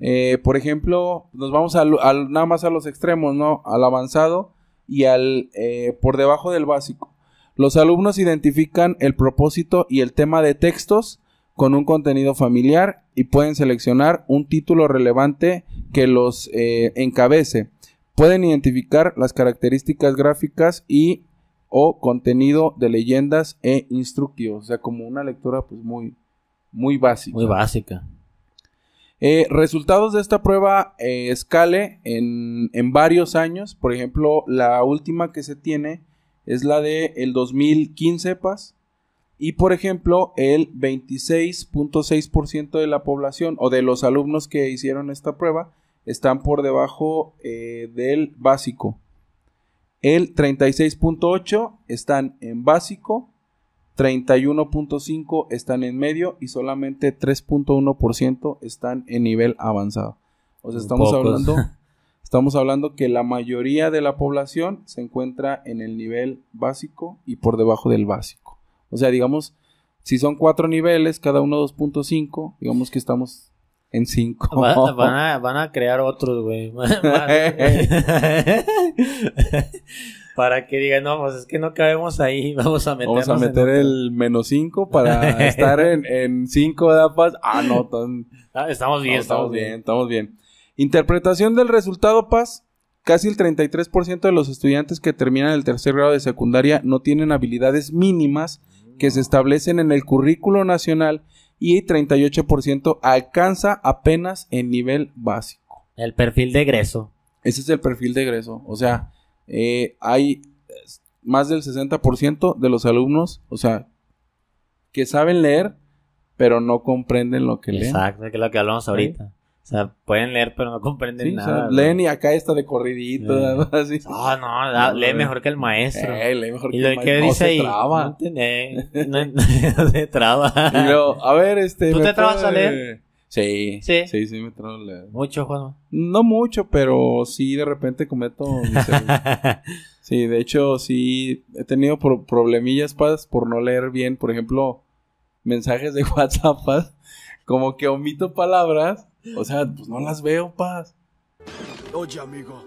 Speaker 1: Eh, por ejemplo, nos vamos al, al- nada más a los extremos, ¿no? Al avanzado y al eh, por debajo del básico. Los alumnos identifican el propósito y el tema de textos con un contenido familiar y pueden seleccionar un título relevante que los eh, encabece. Pueden identificar las características gráficas y o contenido de leyendas e instructivos. O sea, como una lectura pues muy, muy básica.
Speaker 2: muy básica.
Speaker 1: Eh, resultados de esta prueba eh, escale en, en varios años. Por ejemplo, la última que se tiene es la de el 2015, Paz. Y por ejemplo, el 26.6% de la población o de los alumnos que hicieron esta prueba están por debajo eh, del básico. El 36.8 están en básico, 31.5 están en medio y solamente 3.1% están en nivel avanzado. O sea, estamos
Speaker 2: Pocos.
Speaker 1: hablando estamos hablando que la mayoría de la población se encuentra en el nivel básico y por debajo del básico. O sea, digamos, si son cuatro niveles, cada uno 2.5, digamos que estamos en 5.
Speaker 2: Va- van, a, van a crear otros, güey. Para que digan, no, pues es que no cabemos ahí, vamos a meternos
Speaker 1: Vamos a
Speaker 2: en
Speaker 1: meter
Speaker 2: otro".
Speaker 1: el menos 5 para estar en 5 de paz. Ah, no, tan-
Speaker 2: Ah, estamos bien,
Speaker 1: no, estamos bien, estamos bien. Interpretación del resultado, Paz. Casi el 33% de los estudiantes que terminan el tercer grado de secundaria no tienen habilidades mínimas que se establecen en el currículo nacional y 38% alcanza apenas el nivel básico.
Speaker 2: El perfil de egreso.
Speaker 1: Ese es el perfil de egreso. O sea, eh, hay más del 60% de los alumnos, o sea, que saben leer, pero no comprenden lo que leen.
Speaker 2: Exacto, que es lo que hablamos ahorita. O sea, pueden leer, pero no comprenden
Speaker 1: Sí, o sea,
Speaker 2: nada.
Speaker 1: leen y acá está de corridito, así.
Speaker 2: Ah, no, da-
Speaker 1: No,
Speaker 2: lee mejor que el maestro.
Speaker 1: Eh, lee mejor
Speaker 2: y
Speaker 1: que
Speaker 2: lo
Speaker 1: el maestro. No
Speaker 2: dice
Speaker 1: se
Speaker 2: ahí.
Speaker 1: traba.
Speaker 2: No, entiende- no, no se traba.
Speaker 1: Y luego, a ver, este.
Speaker 2: ¿Tú
Speaker 1: ¿me
Speaker 2: te trabas a leer?
Speaker 1: Sí,
Speaker 2: Sí.
Speaker 1: sí, sí, me trabo a leer.
Speaker 2: Mucho, Juan.
Speaker 1: No mucho, pero sí de repente cometo. sí, de hecho, sí he tenido pro- problemillas paz, por no leer bien. Por ejemplo, mensajes de WhatsApp, paz, como que omito palabras. O sea, pues no las veo, paz.
Speaker 6: Oye, amigo,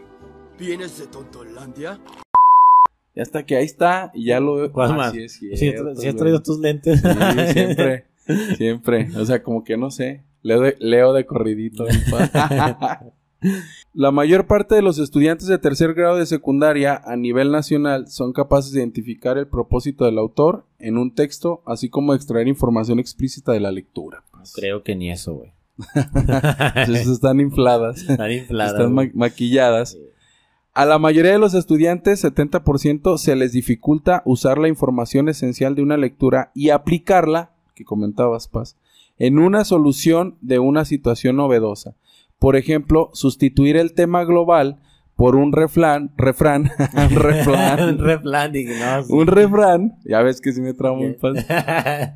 Speaker 6: ¿vienes de Tontolandia?
Speaker 1: Y hasta que ahí está y ya lo veo.
Speaker 2: ¿Cuál
Speaker 1: Ah,
Speaker 2: más?
Speaker 1: sí, es
Speaker 2: Si has traído tus lentes.
Speaker 1: Sí, siempre, siempre. O sea, como que no sé. Leo de, leo de corridito. La mayor parte de los estudiantes de tercer grado de secundaria a nivel nacional son capaces de identificar el propósito del autor en un texto, así como extraer información explícita de la lectura.
Speaker 2: Creo que ni eso, güey.
Speaker 1: Están infladas,
Speaker 2: Están infladas.
Speaker 1: están ma-
Speaker 2: güey.
Speaker 1: maquilladas. A la mayoría de los estudiantes, 70%, se les dificulta usar la información esencial de una lectura y aplicarla, que comentabas, Paz, en una solución de una situación novedosa. Por ejemplo, sustituir el tema global por un refrán, refrán,
Speaker 2: un
Speaker 1: refrán,
Speaker 2: refrán, digo, no, sí.
Speaker 1: un refrán, ya ves que si me tramo un Paz,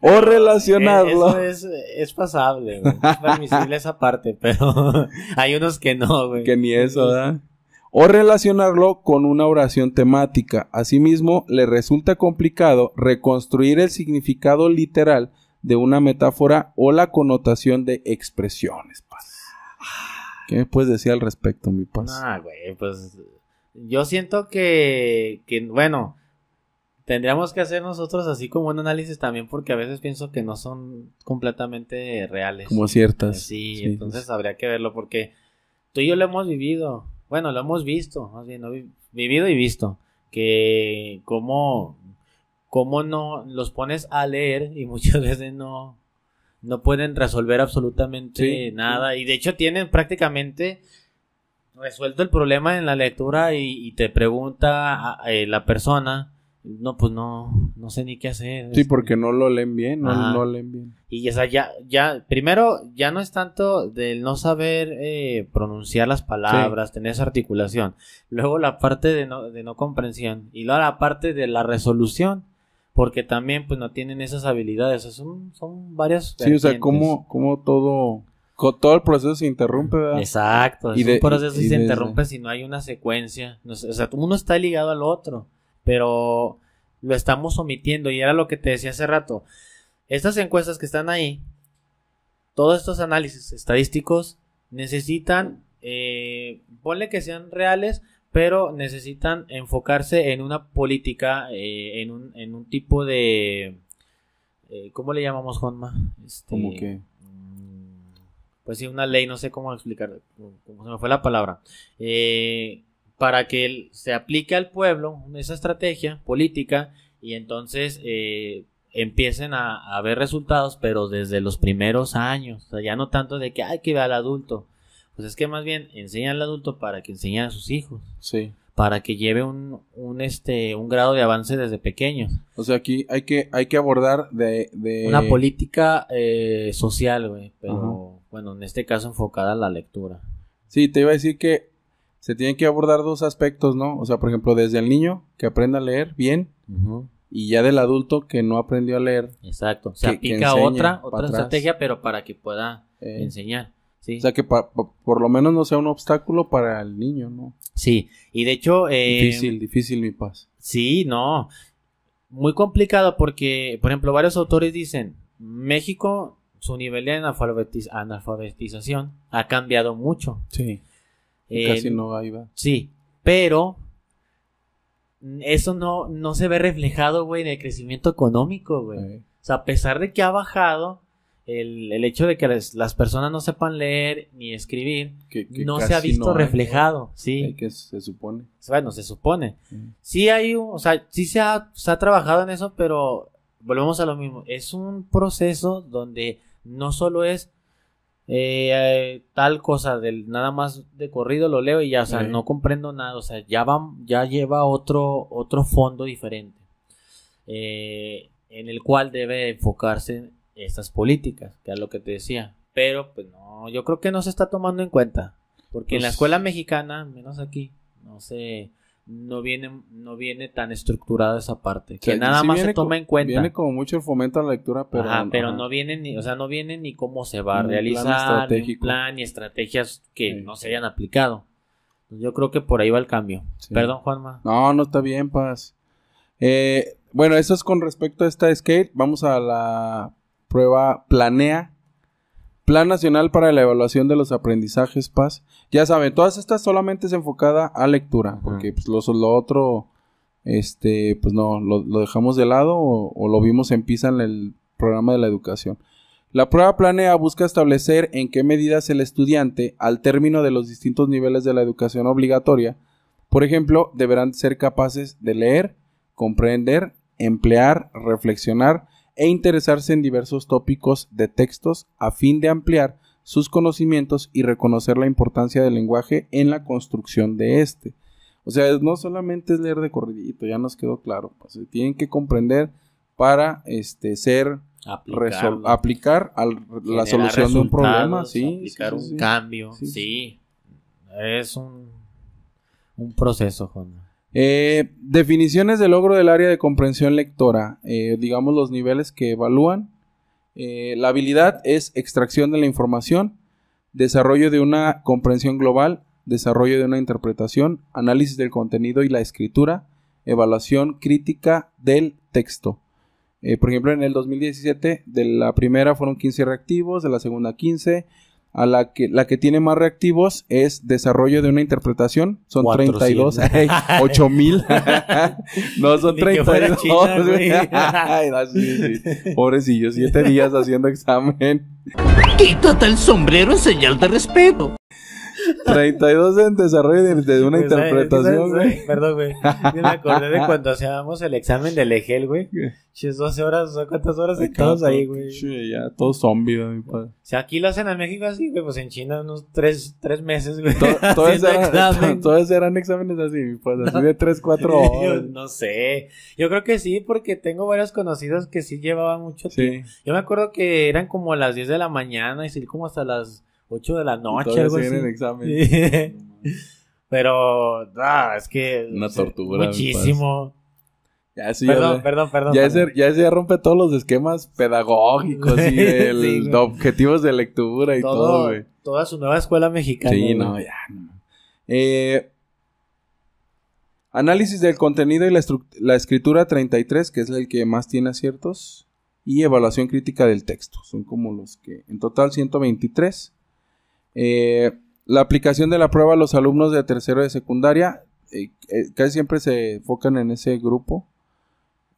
Speaker 1: o relacionarlo.
Speaker 2: Eh, Eso es, es pasable, güey. Es permisible esa parte, pero hay unos que no, güey.
Speaker 1: Que ni eso, ¿verdad? O relacionarlo con una oración temática. Asimismo, le resulta complicado reconstruir el significado literal de una metáfora o la connotación de expresiones. ¿Qué me puedes decir al respecto, mi paz?
Speaker 2: No, güey, pues yo siento que, que, bueno, tendríamos que hacer nosotros así como un análisis también porque a veces pienso que no son completamente reales.
Speaker 1: Como ciertas.
Speaker 2: Sí, entonces habría que verlo porque tú y yo lo hemos vivido, bueno, lo hemos visto, más bien, ¿no? Vi- vivido y visto, que cómo, cómo no los pones a leer y muchas veces no, no pueden resolver absolutamente
Speaker 1: Sí,
Speaker 2: nada y de hecho tienen prácticamente resuelto el problema en la lectura y, y te pregunta a- eh, la persona, no, pues no, no sé ni qué hacer.
Speaker 1: Sí,
Speaker 2: este,
Speaker 1: porque no lo leen bien, no, no leen bien.
Speaker 2: y o sea, ya, ya, primero, ya no es tanto del no saber eh, pronunciar las palabras, tener esa articulación. Luego la parte de no, de no comprensión. Y luego la parte de la resolución. Porque también, pues, no tienen esas habilidades. O sea, son, son varias.
Speaker 1: Sí, o sea, cómo, cómo todo, todo el proceso se interrumpe, ¿verdad?
Speaker 2: Exacto.
Speaker 1: Y
Speaker 2: es
Speaker 1: de-
Speaker 2: un proceso
Speaker 1: y-
Speaker 2: y,
Speaker 1: y
Speaker 2: se interrumpe si no hay una secuencia. O sea, uno está ligado al otro. Pero lo estamos omitiendo. Y era lo que te decía hace rato. Estas encuestas que están ahí, todos estos análisis estadísticos necesitan, eh, ponle que sean reales, pero necesitan enfocarse en una política, eh, en, un, en un tipo de... eh, ¿Cómo le llamamos, Juanma? Este,
Speaker 1: Como que,
Speaker 2: mm, Pues sí, una ley, no sé cómo explicar, cómo se me fue la palabra. Eh, para que se aplique al pueblo esa estrategia política y entonces eh, empiecen a, a ver resultados, pero desde los primeros años. O sea, ya no tanto de que hay que ver al adulto. Pues es que más bien enseña al adulto para que enseñe a sus hijos.
Speaker 1: Sí.
Speaker 2: Para que lleve un, un, este, un grado de avance desde pequeños.
Speaker 1: O sea, aquí hay que, hay que abordar de... de...
Speaker 2: Una política eh, social, güey. Pero,
Speaker 1: Ajá.
Speaker 2: bueno, en este caso enfocada a la lectura.
Speaker 1: Sí, te iba a decir que se tienen que abordar dos aspectos, ¿no? O sea, por ejemplo, desde el niño que aprenda a leer bien y ya del adulto que no aprendió a leer.
Speaker 2: Exacto. Se
Speaker 1: que
Speaker 2: aplica otra, otra
Speaker 1: atrás.
Speaker 2: estrategia, pero para que pueda
Speaker 1: Eh,
Speaker 2: enseñar. Sí.
Speaker 1: O sea, que pa- pa- por lo menos no sea un obstáculo para el niño, ¿no?
Speaker 2: sí. Y de hecho, eh,
Speaker 1: difícil, difícil mi paz.
Speaker 2: Sí, no. Muy complicado porque, por ejemplo, varios autores dicen, México, su nivel de analfabetiz- analfabetización ha cambiado mucho.
Speaker 1: Sí.
Speaker 2: Eh,
Speaker 1: Casi no iba.
Speaker 2: Sí, pero eso no, no se ve reflejado, güey, en el crecimiento económico, güey. O sea, a pesar de que ha bajado, el, el hecho de que las, las personas no sepan leer ni escribir,
Speaker 1: que- que
Speaker 2: no se ha visto
Speaker 1: no
Speaker 2: reflejado, sí.
Speaker 1: que se supone.
Speaker 2: Bueno, se supone.
Speaker 1: Mm.
Speaker 2: Sí hay o sea, sí se ha, se ha trabajado en eso, pero volvemos a lo mismo. Es un proceso donde no solo es eh, eh, tal cosa del nada más de corrido lo leo y ya, o sea,
Speaker 1: Sí.
Speaker 2: no comprendo nada, o sea, ya va, ya lleva otro, otro fondo diferente, eh, en el cual debe enfocarse estas políticas, que es lo que te decía. Pero, pues no, yo creo que no se está tomando en cuenta, porque en la
Speaker 1: Pues-
Speaker 2: escuela mexicana, menos aquí, no sé, no viene, no viene tan estructurada esa parte, que nada
Speaker 1: sí
Speaker 2: más se toma en cuenta.
Speaker 1: Viene como mucho el fomento a la lectura, pero,
Speaker 2: Ajá, pero
Speaker 1: ajá.
Speaker 2: no viene ni, o sea, no viene ni cómo se va a
Speaker 1: Ni
Speaker 2: realizar, ni un plan ni estrategias que
Speaker 1: Sí.
Speaker 2: no se hayan aplicado. Yo creo que por ahí va el cambio.
Speaker 1: Sí.
Speaker 2: Perdón, Juanma.
Speaker 1: No, no está bien, Paz. Eh, bueno, eso es con respecto a esta scale. Vamos a la prueba Planea. Plan Nacional para la Evaluación de los Aprendizajes, Paz. Ya saben, todas estas solamente es enfocada a lectura, porque pues, lo, lo otro, este, pues no, lo, lo dejamos de lado o, o lo vimos en PISA en el programa de la educación. La prueba Planea busca establecer en qué medidas el estudiante, al término de los distintos niveles de la educación obligatoria, por ejemplo, deberán ser capaces de leer, comprender, emplear, reflexionar e interesarse en diversos tópicos de textos a fin de ampliar sus conocimientos y reconocer la importancia del lenguaje en la construcción de este. O sea, no solamente es leer de corridito, ya nos quedó claro, pues, se tienen que comprender para este ser aplicar al- la solución de un problema, sí,
Speaker 2: aplicar
Speaker 1: sí,
Speaker 2: un
Speaker 1: sí.
Speaker 2: cambio,
Speaker 1: Sí.
Speaker 2: Es un, un proceso, Juanma.
Speaker 1: Eh, definiciones de logro del área de comprensión lectora. Eh, digamos los niveles que evalúan. Eh, la habilidad es extracción de la información, desarrollo de una comprensión global, desarrollo de una interpretación, análisis del contenido y la escritura, evaluación crítica del texto. Por ejemplo, en el 2017, de la primera fueron 15 reactivos, de la segunda 15. A la que, la que tiene más reactivos es desarrollo de una interpretación. Son 32.
Speaker 2: 400.
Speaker 1: 8000. no, son
Speaker 2: Ni que fuera
Speaker 1: 32.
Speaker 2: China,
Speaker 1: no, sí, sí. Pobrecillo, siete días haciendo examen.
Speaker 3: Quítate el sombrero en señal de respeto.
Speaker 1: 32 en desarrollo de, de una
Speaker 2: Pues, ¿sabes-
Speaker 1: interpretación, güey.
Speaker 2: Perdón, güey. Yo me acordé de cuando hacíamos el examen del EGEL, güey. Chis, 12 horas, o ¿cuántas horas sentados ahí, güey?
Speaker 1: Ya, todo zombie, güey, mi padre.
Speaker 2: Si aquí lo hacen en México así, güey, pues en China unos 3, tres meses, güey.
Speaker 1: To- Todos eran, todos exámenes así, padre, así de 3, 4
Speaker 2: Yo
Speaker 1: horas.
Speaker 2: no sé. Yo creo que sí, porque tengo varios conocidos que sí llevaban mucho tiempo. Yo me acuerdo que eran como a las 10 de la mañana y sí como hasta las 8 de la noche, algo así.
Speaker 1: en examen.
Speaker 2: Sí. Pero, ah, es que.
Speaker 1: Una tortura,
Speaker 2: Muchísimo.
Speaker 1: Ya, eso ya,
Speaker 2: Perdón,
Speaker 1: de-
Speaker 2: perdón, perdón.
Speaker 1: ya,
Speaker 2: perdón.
Speaker 1: ese, ya ese ya rompe todos los esquemas pedagógicos y del-
Speaker 2: Sí,
Speaker 1: de objetivos de lectura y todo,
Speaker 2: Todo,
Speaker 1: güey.
Speaker 2: toda su nueva escuela mexicana.
Speaker 1: Sí,
Speaker 2: güey.
Speaker 1: no, ya. no. Eh, análisis del contenido y la, la escritura 33, que es el que más tiene aciertos. Y evaluación crítica del texto. Son como los que. En total, 123. Eh, la aplicación de la prueba a los alumnos de tercero de secundaria. eh, eh, casi siempre se enfocan en ese grupo.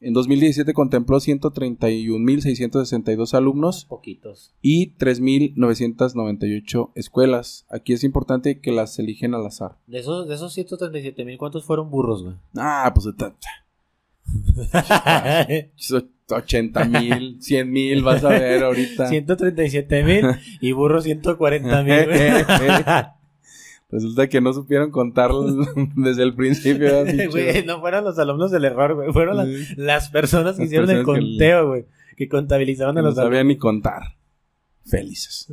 Speaker 1: En 2017 contempló 131.662 alumnos
Speaker 2: Poquitos.
Speaker 1: y 3.998 escuelas. Aquí es importante que las eligen al azar.
Speaker 2: De esos, de esos 137 mil, ¿cuántos fueron burros, güey?
Speaker 1: Ah, pues 80 mil, 100 mil, vas a ver ahorita.
Speaker 2: 137 mil y burro 140 mil.
Speaker 1: Resulta que no supieron contarlo desde el principio.
Speaker 2: Güey, no fueron los alumnos del error, güey. Fueron las,
Speaker 1: Sí.
Speaker 2: las personas que
Speaker 1: Las
Speaker 2: hicieron el
Speaker 1: personas que-
Speaker 2: conteo, güey. Que contabilizaron a
Speaker 1: no
Speaker 2: los
Speaker 1: sabían
Speaker 2: alumnos.
Speaker 1: ni contar. Felices.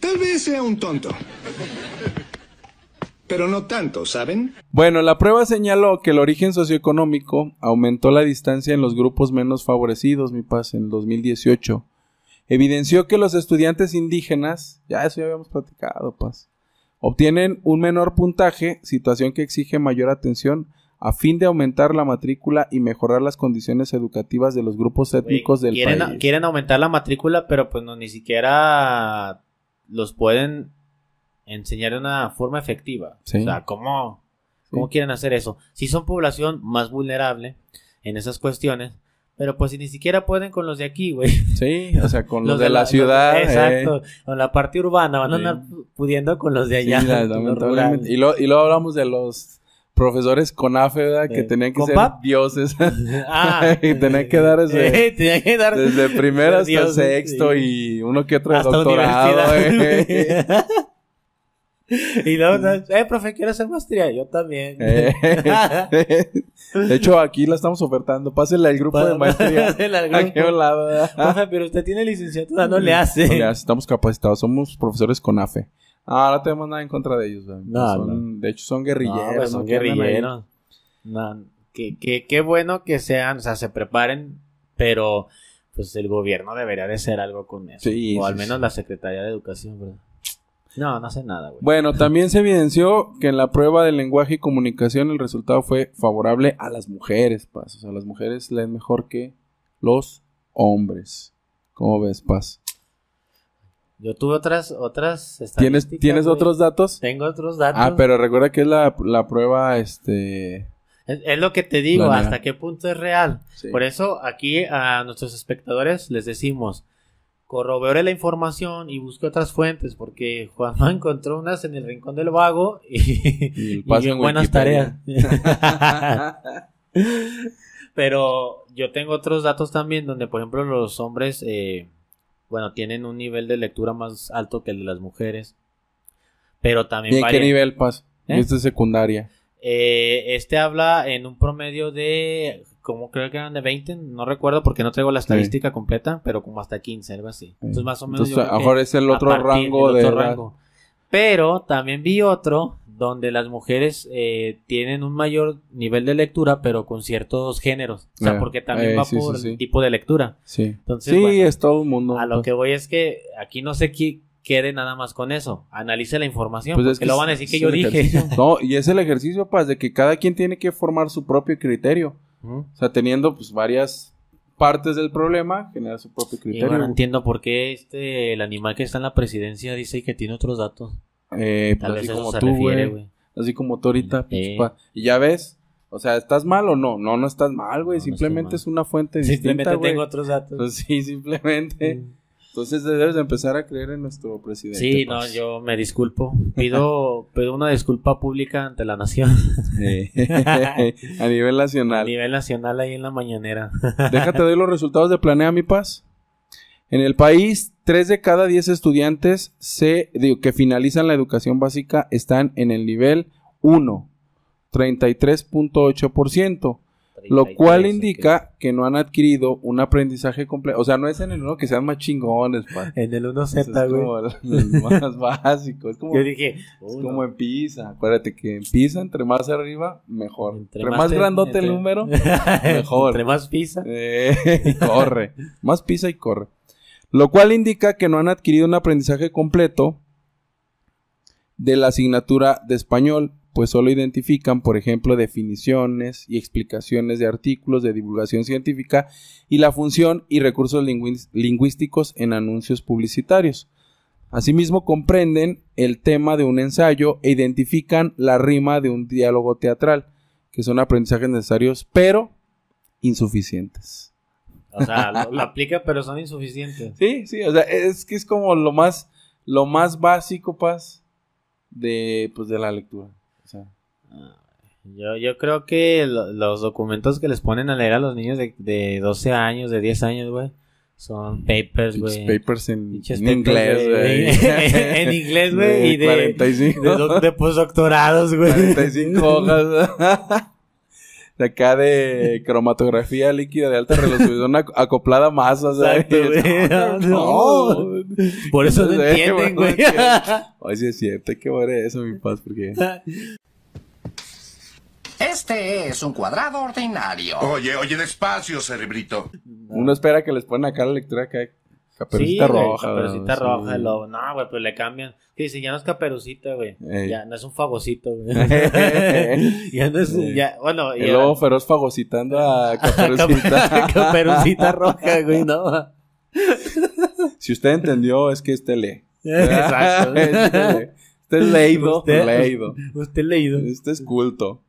Speaker 7: Tal vez sea un tonto. Pero no tanto, ¿saben?
Speaker 1: Bueno, la prueba señaló que el origen socioeconómico aumentó la distancia en los grupos menos favorecidos, mi paz, en 2018. Evidenció que los estudiantes indígenas, ya eso ya habíamos platicado, paz, obtienen un menor puntaje, situación que exige mayor atención a fin de aumentar la matrícula y mejorar las condiciones educativas de los grupos étnicos del
Speaker 2: quieren,
Speaker 1: país.
Speaker 2: quieren aumentar la matrícula, pero pues no, ni siquiera los pueden enseñar de una forma efectiva.
Speaker 1: Sí.
Speaker 2: O sea, ¿cómo, cómo
Speaker 1: Sí.
Speaker 2: quieren hacer eso? Si son población más vulnerable en esas cuestiones, pero pues si ni siquiera pueden con los de aquí, güey.
Speaker 1: Sí, o sea, con los, de,
Speaker 2: de
Speaker 1: la, ciudad. eh.
Speaker 2: exacto. Con la parte urbana, van a
Speaker 1: Sí.
Speaker 2: andar pudiendo con los de allá. los.
Speaker 1: Y, lo- y luego hablamos de los profesores con AFE. Que
Speaker 2: Eh,
Speaker 1: tenían que
Speaker 2: ¿con
Speaker 1: ser
Speaker 2: PAP?
Speaker 1: dioses.
Speaker 2: Ah,
Speaker 1: Y tenía que dar ese-
Speaker 2: Eh, tenía que dar
Speaker 1: Desde primero hasta
Speaker 2: Dios,
Speaker 1: sexto
Speaker 2: sí.
Speaker 1: y uno que otro
Speaker 2: hasta
Speaker 1: doctorado.
Speaker 2: y luego, eh, profe, quiero hacer maestría. Yo también.
Speaker 1: Eh. De hecho, aquí la estamos ofertando. Pásenle al grupo de maestría.
Speaker 2: Pásenle al
Speaker 1: Aquí a
Speaker 2: grupo.
Speaker 1: lado. ¿verdad?
Speaker 2: Profe, pero usted tiene licenciatura, no le hace.
Speaker 1: No le hace, Estamos capacitados. Somos profesores con AFE. Ah, no tenemos nada en contra de ellos.
Speaker 2: No,
Speaker 1: Son- De hecho, son
Speaker 2: No,
Speaker 1: guerrilleros.
Speaker 2: pues son guerrilleros. Qué bueno que sean, o sea, se preparen, pero pues el gobierno debería de hacer algo con eso.
Speaker 1: Sí,
Speaker 2: o al menos
Speaker 1: sí.
Speaker 2: la Secretaría de Educación, ¿verdad? No, no hace nada, güey.
Speaker 1: Bueno, también se evidenció que en la prueba de lenguaje y comunicación el resultado fue favorable a las mujeres, Paz. O sea, las mujeres leen mejor que los hombres. ¿Cómo ves, Paz?
Speaker 2: Yo tuve otras, otras
Speaker 1: ¿Tienes, ¿tienes
Speaker 2: güey.
Speaker 1: otros datos?
Speaker 2: Tengo otros datos.
Speaker 1: Ah, pero recuerda que es la, la prueba, este...
Speaker 2: Es, es lo que te digo,
Speaker 1: Planea.
Speaker 2: hasta qué punto es real.
Speaker 1: Sí.
Speaker 2: Por eso aquí a nuestros espectadores les decimos, corrobore la información y busque otras fuentes, porque Juanma encontró unas en el rincón del vago y,
Speaker 1: Y el paso en
Speaker 2: buenas tareas. Pero yo tengo otros datos también donde, por ejemplo, los hombres, eh, bueno, tienen un nivel de lectura más alto que el de las mujeres. Pero también
Speaker 1: ¿Y en qué nivel, Paz?
Speaker 2: ¿Eh?
Speaker 1: Esto es secundaria.
Speaker 2: Eh, este habla en un promedio de, como creo que eran de 20, no recuerdo porque no traigo la estadística completa, pero como hasta 15, algo así. Entonces más o menos...
Speaker 1: Entonces,
Speaker 2: yo
Speaker 1: a mejor es el otro
Speaker 2: partir
Speaker 1: rango de
Speaker 2: otro
Speaker 1: edad.
Speaker 2: rango. Pero también vi otro donde las mujeres eh, tienen un mayor nivel de lectura, pero con ciertos géneros. O sea, porque también
Speaker 1: eh,
Speaker 2: va
Speaker 1: sí,
Speaker 2: por el tipo de lectura.
Speaker 1: Sí.
Speaker 2: Entonces,
Speaker 1: sí,
Speaker 2: bueno,
Speaker 1: es todo el mundo.
Speaker 2: a lo
Speaker 1: pues.
Speaker 2: que voy es que aquí no sé qué quede nada más con eso. Analice la información,
Speaker 1: Pues es que
Speaker 2: lo van a decir que yo dije.
Speaker 1: ejercicio. No, y es el ejercicio, Paz, de que cada quien tiene que formar su propio criterio. O sea, teniendo pues varias partes del problema, generar su propio
Speaker 2: Y
Speaker 1: criterio.
Speaker 2: bueno, entiendo por qué este, el animal que está en la presidencia dice que tiene otros datos.
Speaker 1: Eh, pues
Speaker 2: Tal vez
Speaker 1: así como tú, güey. Así como tú ahorita,
Speaker 2: Sí.
Speaker 1: Y ya ves, o sea, ¿estás mal o no? No, no estás mal, güey.
Speaker 2: No, no estoy
Speaker 1: simplemente
Speaker 2: mal.
Speaker 1: es una fuente
Speaker 2: Simplemente
Speaker 1: distinta, güey.
Speaker 2: tengo otros datos.
Speaker 1: Pues sí, simplemente.
Speaker 2: Mm.
Speaker 1: Entonces debes de empezar a creer en nuestro presidente.
Speaker 2: Sí, no, yo me disculpo. Pido, pido una disculpa pública ante la nación.
Speaker 1: A nivel
Speaker 2: A
Speaker 1: nacional.
Speaker 2: nivel nacional ahí en la mañanera.
Speaker 1: Déjate doy los resultados de Planea Mi Paz. En el país, 3 de cada 10 estudiantes se, digo, que finalizan la educación básica están en el nivel 1, 33.8%, lo cual
Speaker 2: 33,
Speaker 1: indica que no han adquirido un aprendizaje completo. O sea, no es en el 1 que sean más chingones, pa.
Speaker 2: En el
Speaker 1: Es
Speaker 2: 1Z, güey.
Speaker 1: como el más básico. Es como,
Speaker 2: Yo dije,
Speaker 1: es como en Pisa. Acuérdate que en Pisa, entre más arriba, mejor. Entre, más,
Speaker 2: te-
Speaker 1: grandote el número, mejor.
Speaker 2: Entre más pizza.
Speaker 1: Eh, corre. Más pisa y corre. Lo cual indica que no han adquirido un aprendizaje completo de la asignatura de español, pues solo identifican, por ejemplo, definiciones y explicaciones de artículos de divulgación científica y la función y recursos lingüísticos en anuncios publicitarios. Asimismo, comprenden el tema de un ensayo e identifican la rima de un diálogo teatral, que son aprendizajes necesarios, pero insuficientes.
Speaker 2: O sea, lo, lo aplica, pero son insuficientes.
Speaker 1: Sí, sí, o sea, es que es como lo más, lo más básico, Paz, de, pues, de la lectura. O sea,
Speaker 2: Yo, yo creo que lo- los documentos que les ponen a leer a los niños de, de 12 años, de 10 años, güey, son papers, güey.
Speaker 1: papers en, en inglés, güey.
Speaker 2: en inglés, güey, y de,
Speaker 1: 45,
Speaker 2: de, doc- de postdoctorados, güey.
Speaker 1: 45 hojas. De acá de cromatografía líquida de alta resolución ac- acoplada a masa, ¿sabes?
Speaker 2: Exacto, güey. No. Por eso no entienden, güey.
Speaker 1: Ay, sí es cierto, hay que ver eso, mi paz, porque...
Speaker 8: Este es un cuadrado ordinario.
Speaker 4: Oye, oye, despacio, cerebrito.
Speaker 1: Uno espera que les ponen acá la lectura acá,
Speaker 2: Sí,
Speaker 1: caperucita
Speaker 2: güey,
Speaker 1: roja.
Speaker 2: Caperucita roja, el lobo. No, güey, pero le cambian. Que dice, ya no es caperucita, güey.
Speaker 1: Ey.
Speaker 2: Ya no es un fagocito, güey. ya no es
Speaker 1: Ey.
Speaker 2: ya, bueno,
Speaker 1: El
Speaker 2: ya-
Speaker 1: lobo feroz fagocitando a caperucita.
Speaker 2: caperucita roja, güey, no.
Speaker 1: si usted entendió, es que este lee.
Speaker 2: Exacto.
Speaker 1: Este es leído,
Speaker 2: Usted-
Speaker 1: leído.
Speaker 2: Usted leído.
Speaker 1: Este es culto.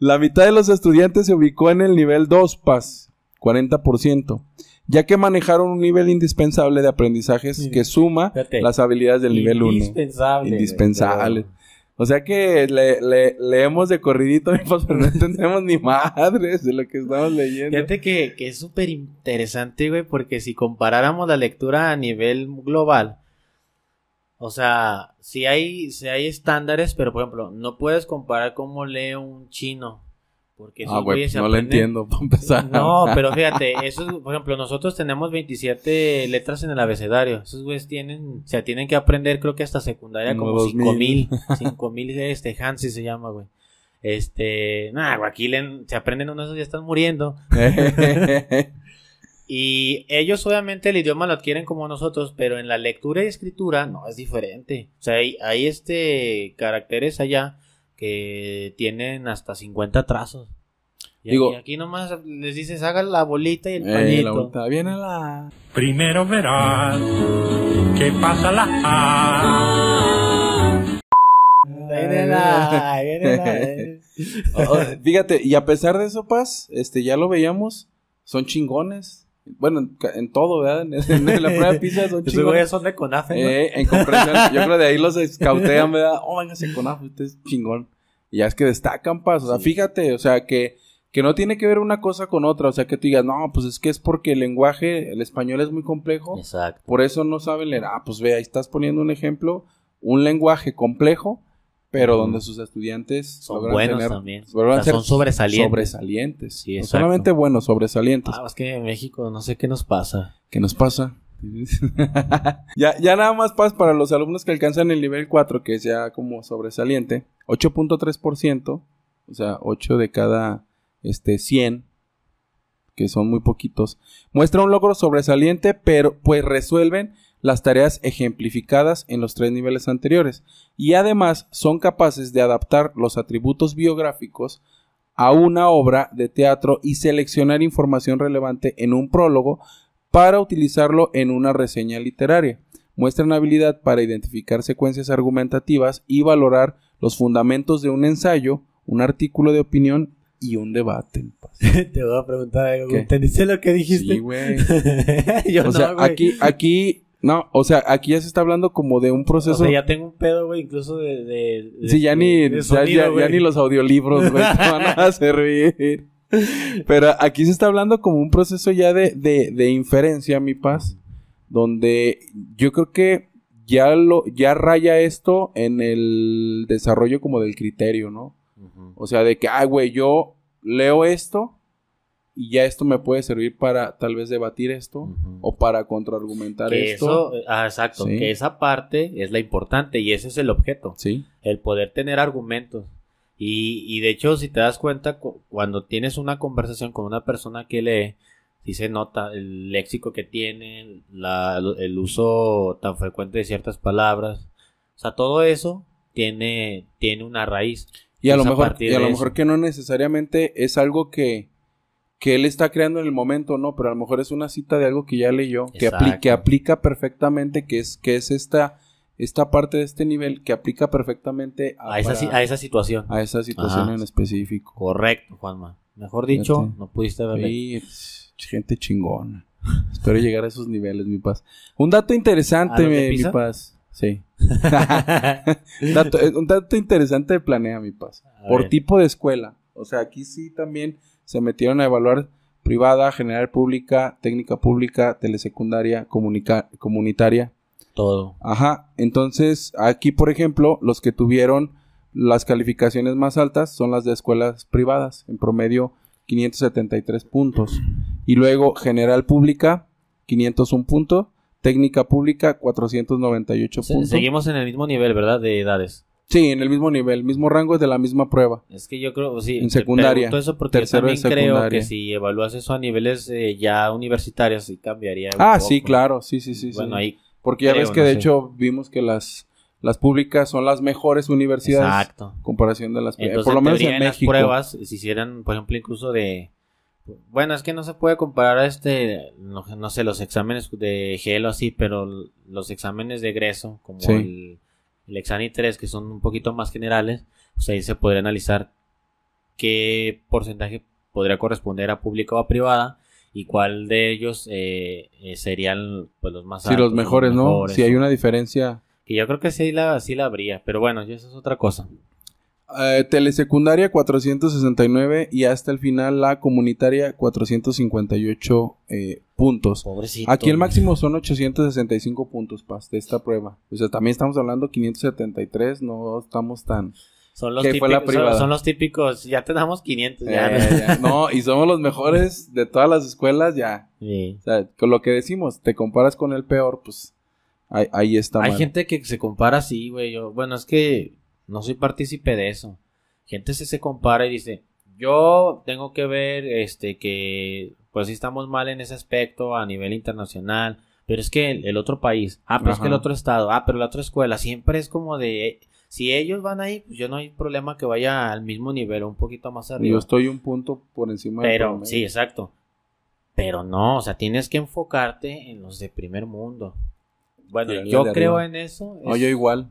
Speaker 1: La mitad de los estudiantes se ubicó en el nivel 2 PAS, 40%, ya que manejaron un nivel indispensable de aprendizajes
Speaker 2: Sí.
Speaker 1: que suma
Speaker 2: Fíjate.
Speaker 1: las habilidades del nivel 1.
Speaker 2: Indispensable. güey,
Speaker 1: Indispensable.
Speaker 2: pero-
Speaker 1: O sea que le, le- leemos de corridito, pero no entendemos ni madres de lo que estamos leyendo.
Speaker 2: Fíjate que, que es súper interesante, güey, porque si comparáramos la lectura a nivel global, o sea, si hay, si hay estándares, pero por ejemplo, no puedes comparar cómo lee un chino. Porque
Speaker 1: Ah,
Speaker 2: güeyes
Speaker 1: pues no lo
Speaker 2: aprenden-
Speaker 1: entiendo, para empezar.
Speaker 2: No, pero fíjate, esos, por ejemplo, nosotros tenemos 27 letras en el abecedario. Esos güeyes tienen, o sea, tienen que aprender, creo que hasta secundaria,
Speaker 1: Como
Speaker 2: como
Speaker 1: 2000.
Speaker 2: 5000. 5000, este, Hansi se llama, güey. Este, nada, aquí se aprenden uno de esos ya están muriendo. Y ellos obviamente el idioma lo adquieren como nosotros, pero en la lectura y escritura no es diferente. O sea, hay, hay este caracteres allá que tienen hasta 50 trazos. Y
Speaker 1: Digo-
Speaker 2: aquí, aquí nomás les dices, hagan la bolita y el
Speaker 1: Eh,
Speaker 2: palito.
Speaker 1: la vuelta viene la...
Speaker 9: Primero verás que pasa la A.
Speaker 2: Ahí viene la- ahí viene la-
Speaker 1: Oh, fíjate, y a pesar de eso, Paz, este, ya lo veíamos, son chingones. Bueno, en, todo, ¿verdad? En, en la prueba de pizza son chingones.
Speaker 2: son de CONAFE, ¿no?
Speaker 1: Eh, en comprensión, yo creo de ahí los escautean, ¿verdad? Oh, véngase con AFE, usted es chingón. Y ya es que destacan, Paz. O sea, fíjate, o sea, que, que no tiene que ver una cosa con otra. O sea, que tú digas, no, pues es que es porque el lenguaje, el español es muy complejo.
Speaker 2: Exacto.
Speaker 1: Por eso no saben leer. Ah, pues ve, ahí estás poniendo un ejemplo, un lenguaje complejo, pero donde sus estudiantes
Speaker 2: Son buenos
Speaker 1: tener-
Speaker 2: también.
Speaker 1: logran
Speaker 2: O sea, son sobresalientes.
Speaker 1: sobresalientes.
Speaker 2: Sí,
Speaker 1: no solamente buenos, sobresalientes.
Speaker 2: Ah, es que en México no sé qué nos pasa.
Speaker 1: ¿Qué nos pasa? ya, ya nada más pasa para los alumnos que alcanzan el nivel 4, que es ya como sobresaliente, 8.3%, o sea, 8 de cada este 100, que son muy poquitos, muestra un logro sobresaliente, pero pues resuelven las tareas ejemplificadas en los tres niveles anteriores y además son capaces de adaptar los atributos biográficos a una obra de teatro y seleccionar información relevante en un prólogo para utilizarlo en una reseña literaria. Muestran habilidad para identificar secuencias argumentativas y valorar los fundamentos de un ensayo, un artículo de opinión y un debate.
Speaker 2: Te voy a preguntar algo. ¿Entendiste lo que dijiste?
Speaker 1: Sí, güey. O
Speaker 2: no,
Speaker 1: sea, aquí, no, o sea, aquí ya se está hablando como de un
Speaker 2: O
Speaker 1: proceso.
Speaker 2: sea, ya tengo un pedo, güey, incluso de... de, de-
Speaker 1: Sí, ya ni,
Speaker 2: de
Speaker 1: ya-
Speaker 2: sonido,
Speaker 1: ya, ya
Speaker 2: güey.
Speaker 1: ni los audiolibros, güey, te van a servir. Pero aquí se está hablando como un proceso ya de, de, de inferencia, mi paz, donde yo creo que ya lo, ya raya esto en el desarrollo como del criterio, ¿no? O sea, de que, ay, güey, yo leo esto y ya esto me puede servir para tal vez debatir esto o para contraargumentar esto.
Speaker 2: eso, ah, exacto,
Speaker 1: Sí.
Speaker 2: que esa parte es la importante y ese es el objeto,
Speaker 1: Sí.
Speaker 2: el poder tener argumentos. Y, y de hecho, si te das cuenta, cu- cuando tienes una conversación con una persona que lee, sí se nota el léxico que tiene, la- el uso tan frecuente de ciertas palabras. O sea, todo eso tiene, tiene una raíz.
Speaker 1: Y a lo mejor, y a lo mejor que no necesariamente es algo que, que él está creando en el momento, no, pero a lo mejor es una cita de algo que ya leyó, que, apli- que aplica perfectamente, que es, que es esta, esta parte de este nivel que aplica perfectamente a,
Speaker 2: A esa,
Speaker 1: para-
Speaker 2: a esa situación.
Speaker 1: a esa situación
Speaker 2: Ajá.
Speaker 1: en específico.
Speaker 2: Correcto, Juanma. Mejor dicho,
Speaker 1: Fíjate.
Speaker 2: no pudiste haberle.
Speaker 1: Sí, gente chingona. Espero llegar a esos niveles, mi paz. Un dato interesante,
Speaker 2: ¿A los de
Speaker 1: mi, paz. Sí. Dato- eh, un dato interesante de Planea, mi paz.
Speaker 2: A
Speaker 1: Por
Speaker 2: ver.
Speaker 1: tipo de escuela. O sea, aquí sí también se metieron a evaluar privada, general pública, técnica pública, telesecundaria, comunitaria.
Speaker 2: Todo.
Speaker 1: Ajá. Entonces, aquí, por ejemplo, los que tuvieron las calificaciones más altas son las de escuelas privadas, en promedio 573 puntos. Y luego, general pública, 501 puntos. Técnica pública, 498
Speaker 2: Se-
Speaker 1: puntos.
Speaker 2: seguimos en el mismo nivel, ¿verdad? De edades.
Speaker 1: Sí, en el mismo nivel, mismo rango de la misma prueba.
Speaker 2: Es que yo creo, sí.
Speaker 1: En secundaria,
Speaker 2: eso porque yo
Speaker 1: tercero de
Speaker 2: también creo que si evalúas eso a niveles eh, ya universitarios, sí cambiaría. un
Speaker 1: Ah,
Speaker 2: poco.
Speaker 1: sí, claro, sí, sí, sí.
Speaker 2: Bueno,
Speaker 1: sí.
Speaker 2: ahí.
Speaker 1: Porque ya
Speaker 2: creo,
Speaker 1: ves que
Speaker 2: no
Speaker 1: de
Speaker 2: sé.
Speaker 1: hecho vimos que las, las públicas son las mejores universidades
Speaker 2: Exacto.
Speaker 1: en comparación de las.
Speaker 2: Entonces,
Speaker 1: Por lo
Speaker 2: en
Speaker 1: menos en
Speaker 2: en las
Speaker 1: México.
Speaker 2: pruebas, si hicieran, por ejemplo, incluso de... Bueno, es que no se puede comparar a este, no, no sé, los exámenes de gel o así, pero los exámenes de egreso, como
Speaker 1: Sí.
Speaker 2: el, el Exani 3, que son un poquito más generales, pues ahí se podría analizar qué porcentaje podría corresponder a pública o a privada y cuál de ellos eh, eh, serían pues, los más
Speaker 1: Sí, los
Speaker 2: altos,
Speaker 1: mejores, ¿no?
Speaker 2: mejores,
Speaker 1: Si hay una diferencia.
Speaker 2: Que yo creo que sí la, sí la habría, pero bueno, eso es otra cosa.
Speaker 1: Eh, telesecundaria 469 y hasta el final la comunitaria 458 eh, puntos.
Speaker 2: Pobrecito.
Speaker 1: Aquí el máximo son 865 puntos, Paz, de esta prueba. O sea, también estamos hablando 573, no estamos tan...
Speaker 2: Son los,
Speaker 1: que fue la
Speaker 2: típicos, son, son los típicos, ya te damos 500. Ya.
Speaker 1: Eh, ya, no, y somos los mejores de todas las escuelas, ya.
Speaker 2: Sí.
Speaker 1: O sea, con lo que decimos, te comparas con el peor, pues ahí, ahí está
Speaker 2: Hay
Speaker 1: mal.
Speaker 2: gente que se compara así, güey. Yo, bueno, es que no soy partícipe de eso. Gente se, se compara y dice, yo tengo que ver este que pues sí estamos mal en ese aspecto a nivel internacional, pero es que el, el otro país, ah, pero es que el otro estado, ah, pero la otra escuela, siempre es como de si ellos van ahí, pues yo no hay problema que vaya al mismo nivel o un poquito más arriba.
Speaker 1: Yo estoy un punto por encima del
Speaker 2: Pero, sí, exacto. Pero no, o sea, tienes que enfocarte en los de primer mundo. Bueno,
Speaker 1: Sí,
Speaker 2: yo creo
Speaker 1: arriba.
Speaker 2: en eso.
Speaker 1: No, yo igual.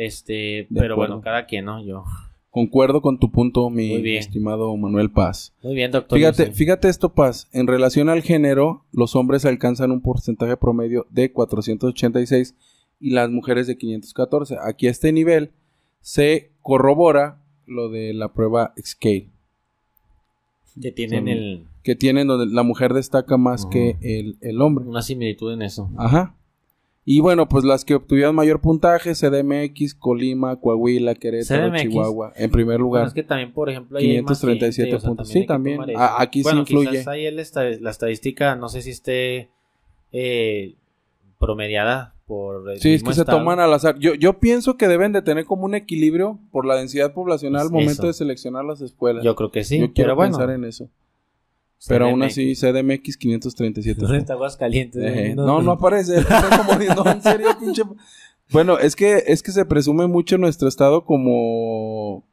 Speaker 2: Este, pero
Speaker 1: acuerdo.
Speaker 2: bueno, cada quien, ¿no? Yo.
Speaker 1: Concuerdo con tu punto, mi estimado Manuel Paz.
Speaker 2: Muy bien, doctor.
Speaker 1: Fíjate, fíjate esto, Paz. En relación al género, los hombres alcanzan un porcentaje promedio de 486 y las mujeres de 514. Aquí a este nivel se corrobora lo de la prueba Scale,
Speaker 2: Que tienen
Speaker 1: Son-
Speaker 2: el,
Speaker 1: que tienen donde la mujer destaca más que el, el hombre.
Speaker 2: una similitud en eso.
Speaker 1: Ajá. Y bueno, pues las que obtuvieron mayor puntaje, CDMX, Colima, Coahuila, Querétaro,
Speaker 2: CDMX.
Speaker 1: Chihuahua, en primer
Speaker 2: Bueno,
Speaker 1: lugar.
Speaker 2: es que también, por ejemplo, hay más
Speaker 1: 537
Speaker 2: gente, o sea,
Speaker 1: puntos.
Speaker 2: hay
Speaker 1: Sí,
Speaker 2: que
Speaker 1: también.
Speaker 2: tomar eso.
Speaker 1: A- aquí sí
Speaker 2: bueno,
Speaker 1: influye.
Speaker 2: quizás ahí la estadística, no sé si esté eh, promediada por el
Speaker 1: Sí, es
Speaker 2: mismo
Speaker 1: que se
Speaker 2: estado.
Speaker 1: toman al azar. Yo, yo pienso que deben de tener como un equilibrio por la densidad poblacional al
Speaker 2: Es
Speaker 1: momento
Speaker 2: eso.
Speaker 1: de seleccionar las escuelas.
Speaker 2: Yo creo que sí,
Speaker 1: Yo quiero
Speaker 2: pero bueno.
Speaker 1: pensar en eso. Pero aún así, CDMX 537.
Speaker 2: ¿Dónde está Aguascalientes?
Speaker 1: Eh, no, no aparece. Como diciendo, en serio, pinche. Bueno, es que, es que se presume mucho nuestro estado como,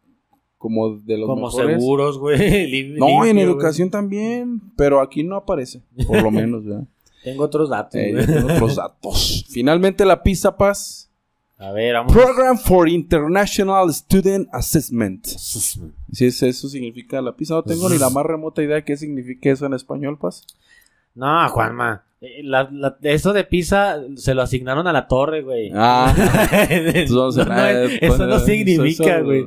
Speaker 1: como de los
Speaker 2: Como
Speaker 1: mejores.
Speaker 2: seguros, güey.
Speaker 1: No, en educación también, pero aquí no aparece, por lo menos, ¿verdad?
Speaker 2: Tengo otros datos,
Speaker 1: Eh, tengo otros datos. Finalmente la PISA Paz,
Speaker 2: A ver, vamos.
Speaker 1: Program for International Student Assessment. Si es eso significa la PISA, no tengo ni la más remota idea de qué significa eso en español, Paz.
Speaker 2: No, Juanma. eh, la- la- eso de Pisa se lo asignaron a la torre, güey.
Speaker 1: Ah,
Speaker 2: No, eso
Speaker 1: pues,
Speaker 2: no
Speaker 1: eso-
Speaker 2: significa, güey.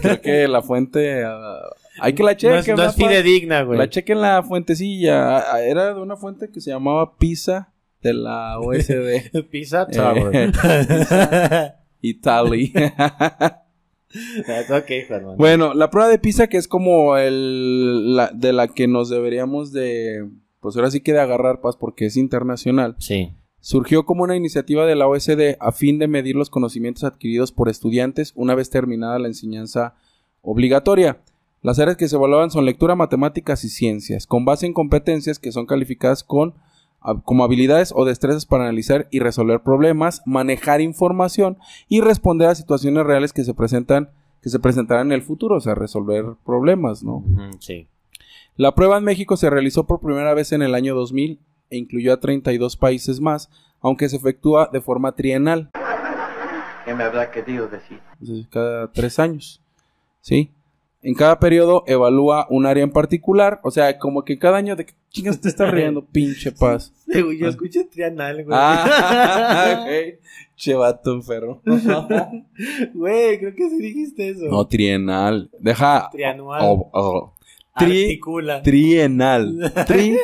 Speaker 1: Creo que la fuente. ah, hay que la
Speaker 2: No
Speaker 1: chequen.
Speaker 2: es, no
Speaker 1: ¿verdad,
Speaker 2: es fidedigna, güey.
Speaker 1: La chequen la fuentecilla. Ah, ah, Era de una fuente que se llamaba PISA de la OSD.
Speaker 2: Pisa
Speaker 1: Eh,
Speaker 2: Tower.
Speaker 1: Italy. bueno, la prueba de PISA que es como el la, de la que nos deberíamos de pues ahora sí que de agarrar paz porque es internacional.
Speaker 2: Sí.
Speaker 1: Surgió como una iniciativa de la OSD a fin de medir los conocimientos adquiridos por estudiantes una vez terminada la enseñanza obligatoria. Las áreas que se evaluaban son lectura, matemáticas y ciencias, con base en competencias que son calificadas con como habilidades o destrezas para analizar y resolver problemas, manejar información y responder a situaciones reales que se presentan que se presentarán en el futuro, o sea, resolver problemas, ¿no?
Speaker 2: Sí.
Speaker 1: La prueba en México se realizó por primera vez en el año 2000 e incluyó a 32 países más, aunque se efectúa de forma trienal,
Speaker 5: ¿Qué me habrá querido decir?
Speaker 1: cada tres años. ¿Sí? En cada periodo evalúa un área en particular, o sea, como que cada año de que chingas te estás riendo, pinche paz.
Speaker 2: Yo escuché trianal, güey.
Speaker 1: Ah, ok. Che vato enfermo.
Speaker 2: Güey, creo que sí dijiste eso.
Speaker 1: No, trienal. Deja.
Speaker 2: Trianual.
Speaker 1: oh, oh. Tri-
Speaker 2: Articula.
Speaker 1: trienal. Tri,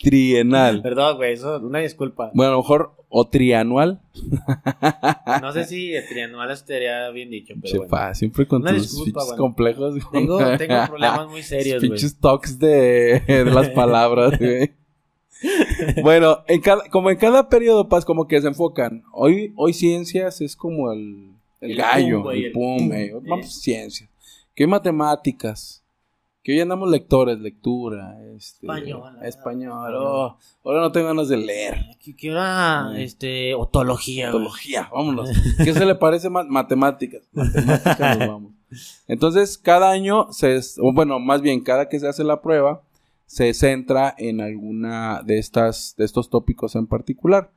Speaker 1: trienal.
Speaker 2: Perdón, güey, eso, una disculpa.
Speaker 1: Bueno, a lo mejor o trianual.
Speaker 2: No sé si el trianual estaría bien dicho, pero bueno.
Speaker 1: siempre con
Speaker 2: Una
Speaker 1: tus
Speaker 2: disculpa, bueno.
Speaker 1: complejos.
Speaker 2: Tengo, tengo problemas muy serios, güey.
Speaker 1: Pinches talks de, de las palabras, güey. bueno, en cada, como en cada periodo, Paz, como que se enfocan. Hoy, hoy ciencias es como el, el,
Speaker 2: El
Speaker 1: gallo,
Speaker 2: pum,
Speaker 1: el pum,
Speaker 2: pum.
Speaker 1: eh. Vamos,
Speaker 2: Eh.
Speaker 1: ciencias. Hoy matemáticas. Que hoy andamos lectores, lectura, este,
Speaker 2: Español,
Speaker 1: español. oh, ahora no tengo ganas de leer.
Speaker 2: ¿Qué, qué hora? Este, otología. güey.
Speaker 1: Ontología, vámonos. ¿Qué se le parece más? Matemáticas. Matemáticas nos vamos. Entonces, cada año, se, bueno, más bien, cada que se hace la prueba, se centra en alguna de, estas, de estos tópicos en particular.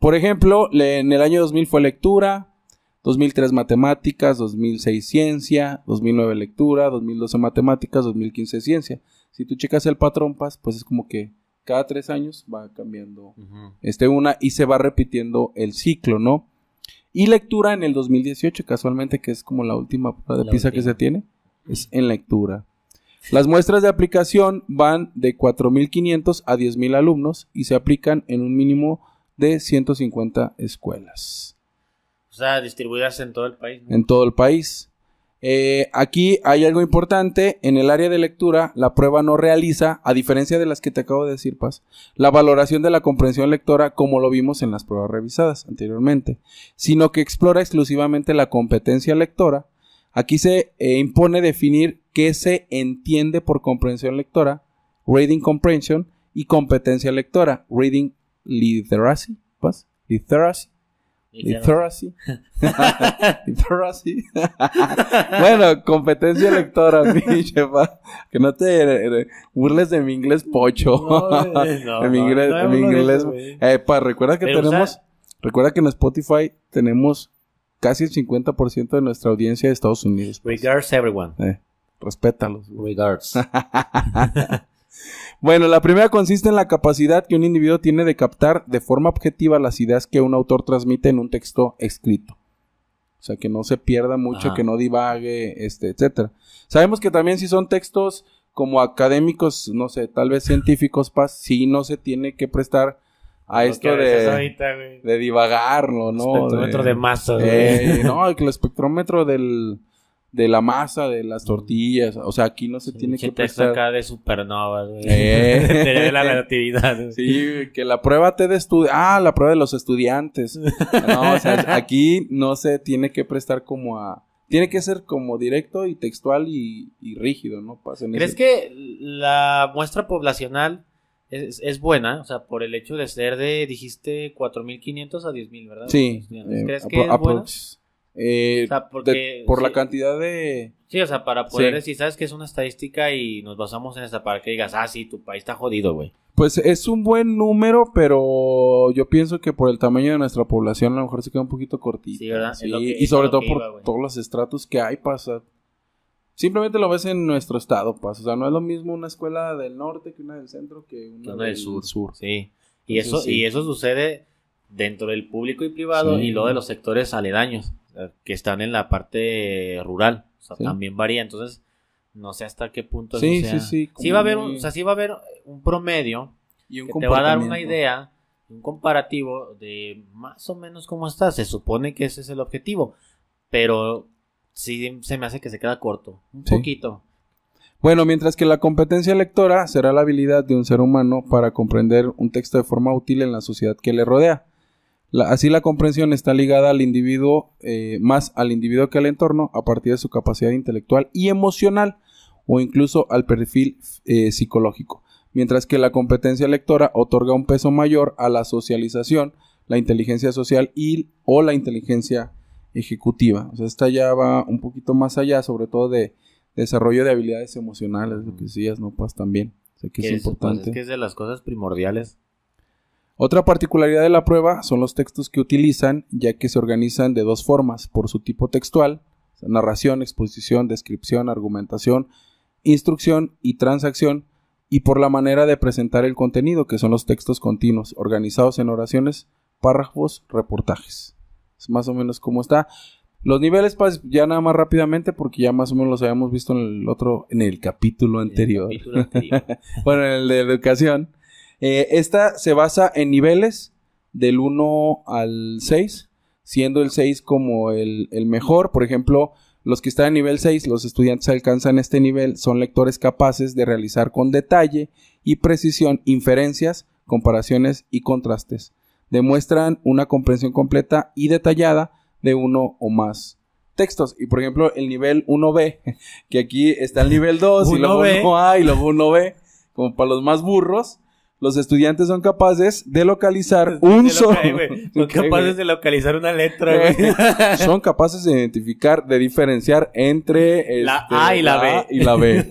Speaker 1: Por ejemplo, en el año 2000 fue lectura, 2003 matemáticas, 2006 ciencia, 2009 lectura, 2012 matemáticas, 2015 ciencia. Si tú checas el patrón, Paz, pues es como que cada tres años va cambiando este una y se va repitiendo el ciclo, ¿no? Y lectura en el 2018, casualmente, que es como la última prueba de PISA que se tiene, es en lectura. Las muestras de aplicación van de 4.500 a 10.000 alumnos y se aplican en un mínimo de 150 escuelas
Speaker 2: O sea, distribuidas en todo el país.
Speaker 1: en todo el país. Eh, aquí hay algo importante, en el área de lectura la prueba no realiza, a diferencia de las que te acabo de decir, Paz, la valoración de la comprensión lectora como lo vimos en las pruebas revisadas anteriormente, sino que explora exclusivamente la competencia lectora. Aquí se eh, impone definir qué se entiende por comprensión lectora, reading comprehension, y competencia lectora, reading literacy, Paz, literacy. Literacy. Literacy. bueno, competencia lectora, pinche. Que no te eh, burles de mi inglés pocho.
Speaker 2: No,
Speaker 1: mi inglés,
Speaker 2: no
Speaker 1: mi eh, pa, recuerda que
Speaker 2: Pero,
Speaker 1: tenemos,
Speaker 2: o sea-
Speaker 1: recuerda que en Spotify tenemos casi el 50% de nuestra audiencia de Estados Unidos. pues.
Speaker 2: Regards everyone.
Speaker 1: Eh, respétalos.
Speaker 2: Regards.
Speaker 1: Bueno, la primera consiste en la capacidad que un individuo tiene de captar de forma objetiva las ideas que un autor transmite en un texto escrito. O sea, que no se pierda mucho,
Speaker 2: Ajá.
Speaker 1: que no divague, este, etcétera. Sabemos que también si son textos como académicos, no sé, tal vez científicos, paz, sí no se tiene que prestar a
Speaker 2: Lo
Speaker 1: esto de,
Speaker 2: ahorita,
Speaker 1: de divagarlo, ¿no?
Speaker 2: Espectrómetro de masa, güey.
Speaker 1: Eh, no, el espectrómetro del, de la masa, de las tortillas, o sea, aquí no se tiene que prestar.
Speaker 2: acá de supernovas, güey.
Speaker 1: Eh.
Speaker 2: De la relatividad. güey.
Speaker 1: Sí, que la prueba te de estudio. Ah, la prueba de los estudiantes. No, o sea, aquí no se tiene que prestar como a. Tiene que ser como directo y textual y, y rígido, ¿no? Pasa en
Speaker 2: ¿Crees
Speaker 1: ese-
Speaker 2: que la muestra poblacional es, es buena? O sea, por el hecho de ser de, dijiste, 4.500 a 10.000, ¿verdad?
Speaker 1: Sí. Eh,
Speaker 2: ¿Crees que es buena?
Speaker 1: Eh,
Speaker 2: O sea, porque-
Speaker 1: de- por la cantidad de.
Speaker 2: Sí, o sea, para poder
Speaker 1: Sí.
Speaker 2: decir, sabes que es una estadística y nos basamos en esta para que digas, ah, sí, tu país está jodido, güey.
Speaker 1: Pues es un buen número, pero yo pienso que por el tamaño de nuestra población a lo mejor se queda un poquito cortito.
Speaker 2: Sí, ¿verdad?
Speaker 1: Sí,
Speaker 2: que-
Speaker 1: y sobre todo por todos los estratos que hay, pasa. Simplemente lo ves en nuestro estado, pasa. O sea, no es lo mismo una escuela del norte que una del centro que una,
Speaker 2: Una del sur. Sí. Y
Speaker 1: Entonces,
Speaker 2: eso, y eso sucede dentro del público y privado y luego de los sectores aledaños que están en la parte rural. O sea,
Speaker 1: Sí.
Speaker 2: también varía. Entonces, no sé hasta qué punto
Speaker 1: Sí,
Speaker 2: eso sea-
Speaker 1: sí, sí,
Speaker 2: Sí va a haber un, o sea, sí va a haber un promedio
Speaker 1: Y un
Speaker 2: que te va a dar una idea, un comparativo de más o menos cómo estás. Se supone que ese es el objetivo, pero sí se me hace que se queda corto, un
Speaker 1: Sí.
Speaker 2: poquito.
Speaker 1: Bueno, mientras que la competencia lectora será la habilidad de un ser humano para comprender un texto de forma útil en la sociedad que le rodea. La- así la comprensión está ligada al individuo, eh, más al individuo que al entorno, a partir de su capacidad intelectual y emocional, o incluso al perfil eh, psicológico. Mientras que la competencia lectora otorga un peso mayor a la socialización, la inteligencia social y o la inteligencia ejecutiva. O sea, esta ya va un poquito más allá, sobre todo de desarrollo de habilidades emocionales, lo que decías, no pues también. O sea, que
Speaker 2: Que
Speaker 1: es
Speaker 2: es, pues,
Speaker 1: importante.
Speaker 2: es que es de las cosas primordiales.
Speaker 1: Otra particularidad de la prueba son los textos que utilizan, ya que se organizan de dos formas, por su tipo textual, narración, exposición, descripción, argumentación, instrucción y transacción, y por la manera de presentar el contenido, que son los textos continuos, organizados en oraciones, párrafos, reportajes. Es más o menos como está. Los niveles, pues, ya nada más rápidamente, porque ya más o menos los habíamos visto en el otro, en el capítulo anterior.
Speaker 2: Capítulo anterior.
Speaker 1: bueno, en el de educación. Eh, esta se basa en niveles del 1 al 6, siendo el 6 como el, el mejor. Por ejemplo, los que están en nivel 6, los estudiantes alcanzan este nivel, son lectores capaces de realizar con detalle y precisión inferencias, comparaciones y contrastes. Demuestran una comprensión completa y detallada de uno o más textos. Y por ejemplo, el nivel 1B, que aquí está el nivel 2 y luego
Speaker 2: 1B.
Speaker 1: 1A y luego 1B, como para los más burros, los estudiantes son capaces de localizar un
Speaker 2: De
Speaker 1: solo.
Speaker 2: Son capaces de localizar una letra, güey.
Speaker 1: Son capaces de identificar, de diferenciar entre
Speaker 2: La
Speaker 1: este,
Speaker 2: A y la B.
Speaker 1: A y la B.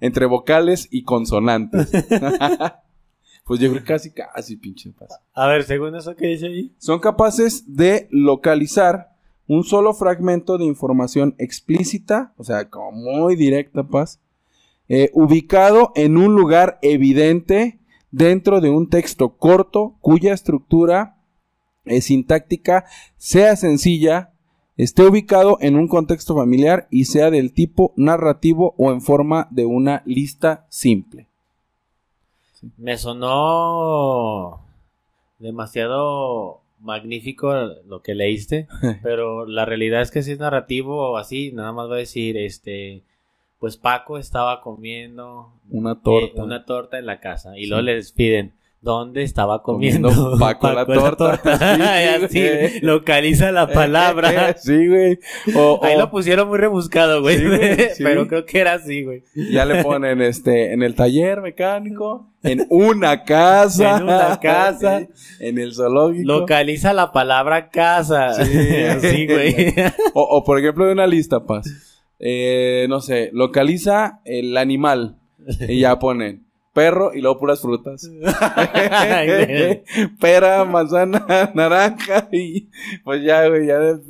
Speaker 1: entre vocales y consonantes. pues yo creo que casi, casi, pinche paz.
Speaker 2: A ver, según eso que dice ahí.
Speaker 1: Son capaces de localizar un solo fragmento de información explícita, o sea, como muy directa, paz, eh, ubicado en un lugar evidente dentro de un texto corto cuya estructura eh, sintáctica sea sencilla, esté ubicado en un contexto familiar y sea del tipo narrativo o en forma de una lista simple.
Speaker 2: Me sonó demasiado magnífico lo que leíste, pero la realidad es que si es narrativo o así, nada más va a decir, este, pues Paco estaba comiendo
Speaker 1: Una torta.
Speaker 2: eh, una torta en la casa y
Speaker 1: Sí.
Speaker 2: luego les piden dónde estaba comiendo,
Speaker 1: Comiendo Paco la torta.
Speaker 2: Y así,
Speaker 1: Sí.
Speaker 2: localiza la palabra.
Speaker 1: sí, güey. O-
Speaker 2: Ahí
Speaker 1: o-
Speaker 2: lo pusieron muy rebuscado, güey.
Speaker 1: Sí, güey, sí.
Speaker 2: Pero creo que era así, güey.
Speaker 1: Ya le ponen este en el taller mecánico, en una casa,
Speaker 2: En una casa.
Speaker 1: sí, en el zoológico.
Speaker 2: Localiza la palabra casa.
Speaker 1: Sí.
Speaker 2: así, güey.
Speaker 1: O, o, por ejemplo de una lista, paz. Eh, no sé, localiza el animal y ya ponen perro y luego puras frutas. Pera, manzana, naranja y pues ya, güey, ya de-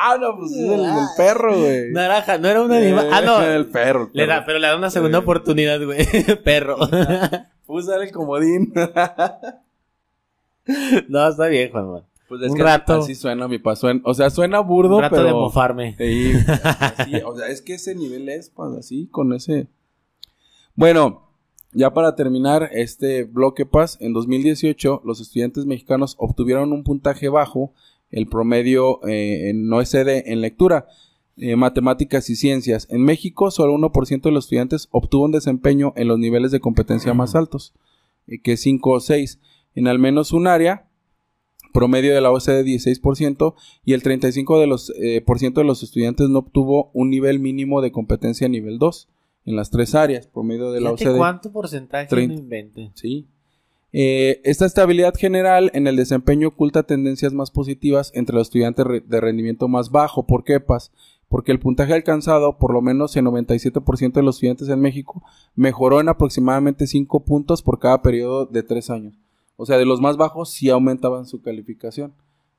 Speaker 1: ah, no, pues es el, el perro, güey.
Speaker 2: Naranja, no era un animal. Ah, no.
Speaker 1: el perro. el
Speaker 2: Le da, pero le da una segunda oportunidad, güey. Perro.
Speaker 1: Usa el comodín.
Speaker 2: no, está bien, Juan.
Speaker 1: Pues es
Speaker 2: Un
Speaker 1: que
Speaker 2: rato.
Speaker 1: así suena mi pa, suena- o sea, suena burdo,
Speaker 2: Un rato
Speaker 1: pero
Speaker 2: de mofarme.
Speaker 1: Sí, así, o sea, es que ese nivel es pues así con ese. Bueno, ya para terminar este bloque paz, en 2018 los estudiantes mexicanos obtuvieron un puntaje bajo, el promedio eh, en OSD en lectura, eh, matemáticas y ciencias. En México solo 1% de los estudiantes obtuvo un desempeño en los niveles de competencia más altos, eh, que 5 o 6, en al menos un área promedio de la OCDE 16% y el 35% de los, eh, por ciento de los estudiantes no obtuvo un nivel mínimo de competencia nivel 2 en las tres áreas, promedio de la OCDE.
Speaker 2: ¿Cuánto porcentaje
Speaker 1: Treinta.
Speaker 2: no invente?
Speaker 1: Sí. Eh, esta estabilidad general en el desempeño oculta tendencias más positivas entre los estudiantes de rendimiento más bajo. ¿Por qué, Paz? Porque el puntaje alcanzado, por lo menos en 97% de los estudiantes en México, mejoró en aproximadamente 5 puntos por cada periodo de 3 años. O sea, de los más bajos sí aumentaban su calificación.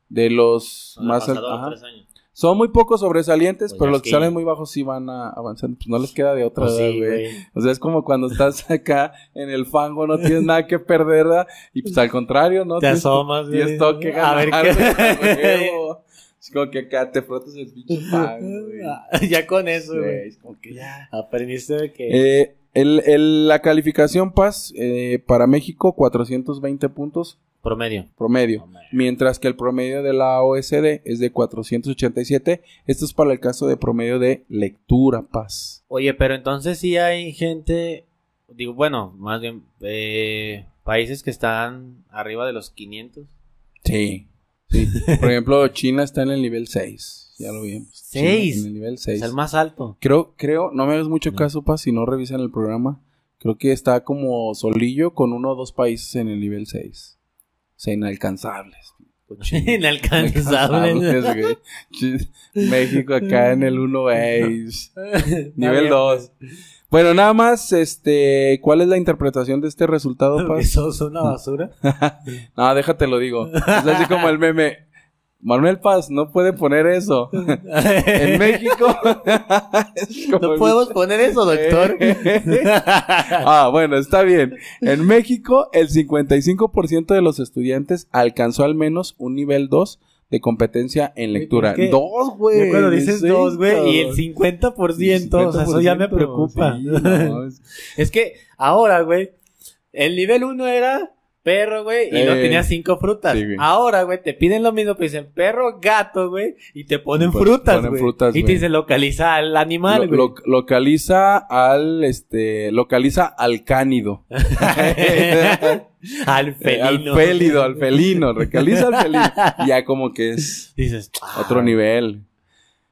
Speaker 1: De los más
Speaker 2: los
Speaker 1: al-
Speaker 2: pasados
Speaker 1: ajá.
Speaker 2: tres años.
Speaker 1: Son muy pocos sobresalientes,
Speaker 2: Pues
Speaker 1: pero los que
Speaker 2: que-
Speaker 1: salen muy bajos sí van a avanzando. Pues no les queda de otra,
Speaker 2: Pues
Speaker 1: ¿verdad,
Speaker 2: sí,
Speaker 1: güey? O sea, es como cuando estás acá en el fango, no tienes nada que perder, ¿verdad? Y pues al contrario, ¿no?
Speaker 2: Te
Speaker 1: Tienes-
Speaker 2: asomas, güey.
Speaker 1: Tienes todo que
Speaker 2: A ver
Speaker 1: ganar,
Speaker 2: qué-.
Speaker 1: Es como que acá te frotas el pinche fango, güey.
Speaker 2: ya con eso,
Speaker 1: Güey,
Speaker 2: güey.
Speaker 1: es como que ya.
Speaker 2: Aprendiste de que.
Speaker 1: Eh, el, el- la calificación PAS eh, para México, 420 puntos
Speaker 2: Promedio.
Speaker 1: promedio,
Speaker 2: Promedio.
Speaker 1: mientras que el promedio de la OSD es de 487. Esto es para el caso de promedio de lectura PAS.
Speaker 2: Oye, pero entonces sí hay gente. Digo, bueno, más bien. eh, países que están arriba de los 500.
Speaker 1: Sí. sí. Por ejemplo, China está en el nivel 6. Ya lo vimos.
Speaker 2: ¿Seis?
Speaker 1: En el nivel 6.
Speaker 2: Es el más alto.
Speaker 1: Creo, creo, no me hagas mucho caso, Paz, si no revisan el programa. Creo que está como solillo con uno o dos países en el nivel 6. O sea, inalcanzables.
Speaker 2: Inalcanzable.
Speaker 1: Inalcanzables, México acá en el 1 base. Nivel
Speaker 2: bien,
Speaker 1: 2. Bueno, nada más, este, ¿cuál es la interpretación de este resultado, Paz?
Speaker 2: ¿Eso es una basura?
Speaker 1: No, déjate lo digo. Es así como el meme. Manuel Paz no puede poner eso. en México.
Speaker 2: No
Speaker 1: el-
Speaker 2: podemos poner eso, doctor.
Speaker 1: ah, bueno, está bien. En México, el 55% de los estudiantes alcanzó al menos un nivel 2 de competencia en lectura.
Speaker 2: ¿Por qué?
Speaker 1: Dos, güey.
Speaker 2: Cuando dices dos, güey, y el 50%, o sea, eso ya me
Speaker 1: 50%,
Speaker 2: preocupa.
Speaker 1: sí, no, es-
Speaker 2: Es que ahora, güey, el nivel 1 era perro, güey, y no
Speaker 1: Eh,
Speaker 2: tenía cinco frutas.
Speaker 1: sí,
Speaker 2: ahora, güey, te piden lo mismo, pero dicen perro, gato, güey, y te ponen
Speaker 1: Pon-
Speaker 2: frutas,
Speaker 1: ponen
Speaker 2: güey. y te dicen localiza al animal, güey.
Speaker 1: lo- localiza al, este, localiza al cánido.
Speaker 2: al
Speaker 1: Eh,
Speaker 2: felino.
Speaker 1: al félido, al felino, localiza al felino. Ya como que es
Speaker 2: Dices, ah,
Speaker 1: otro nivel.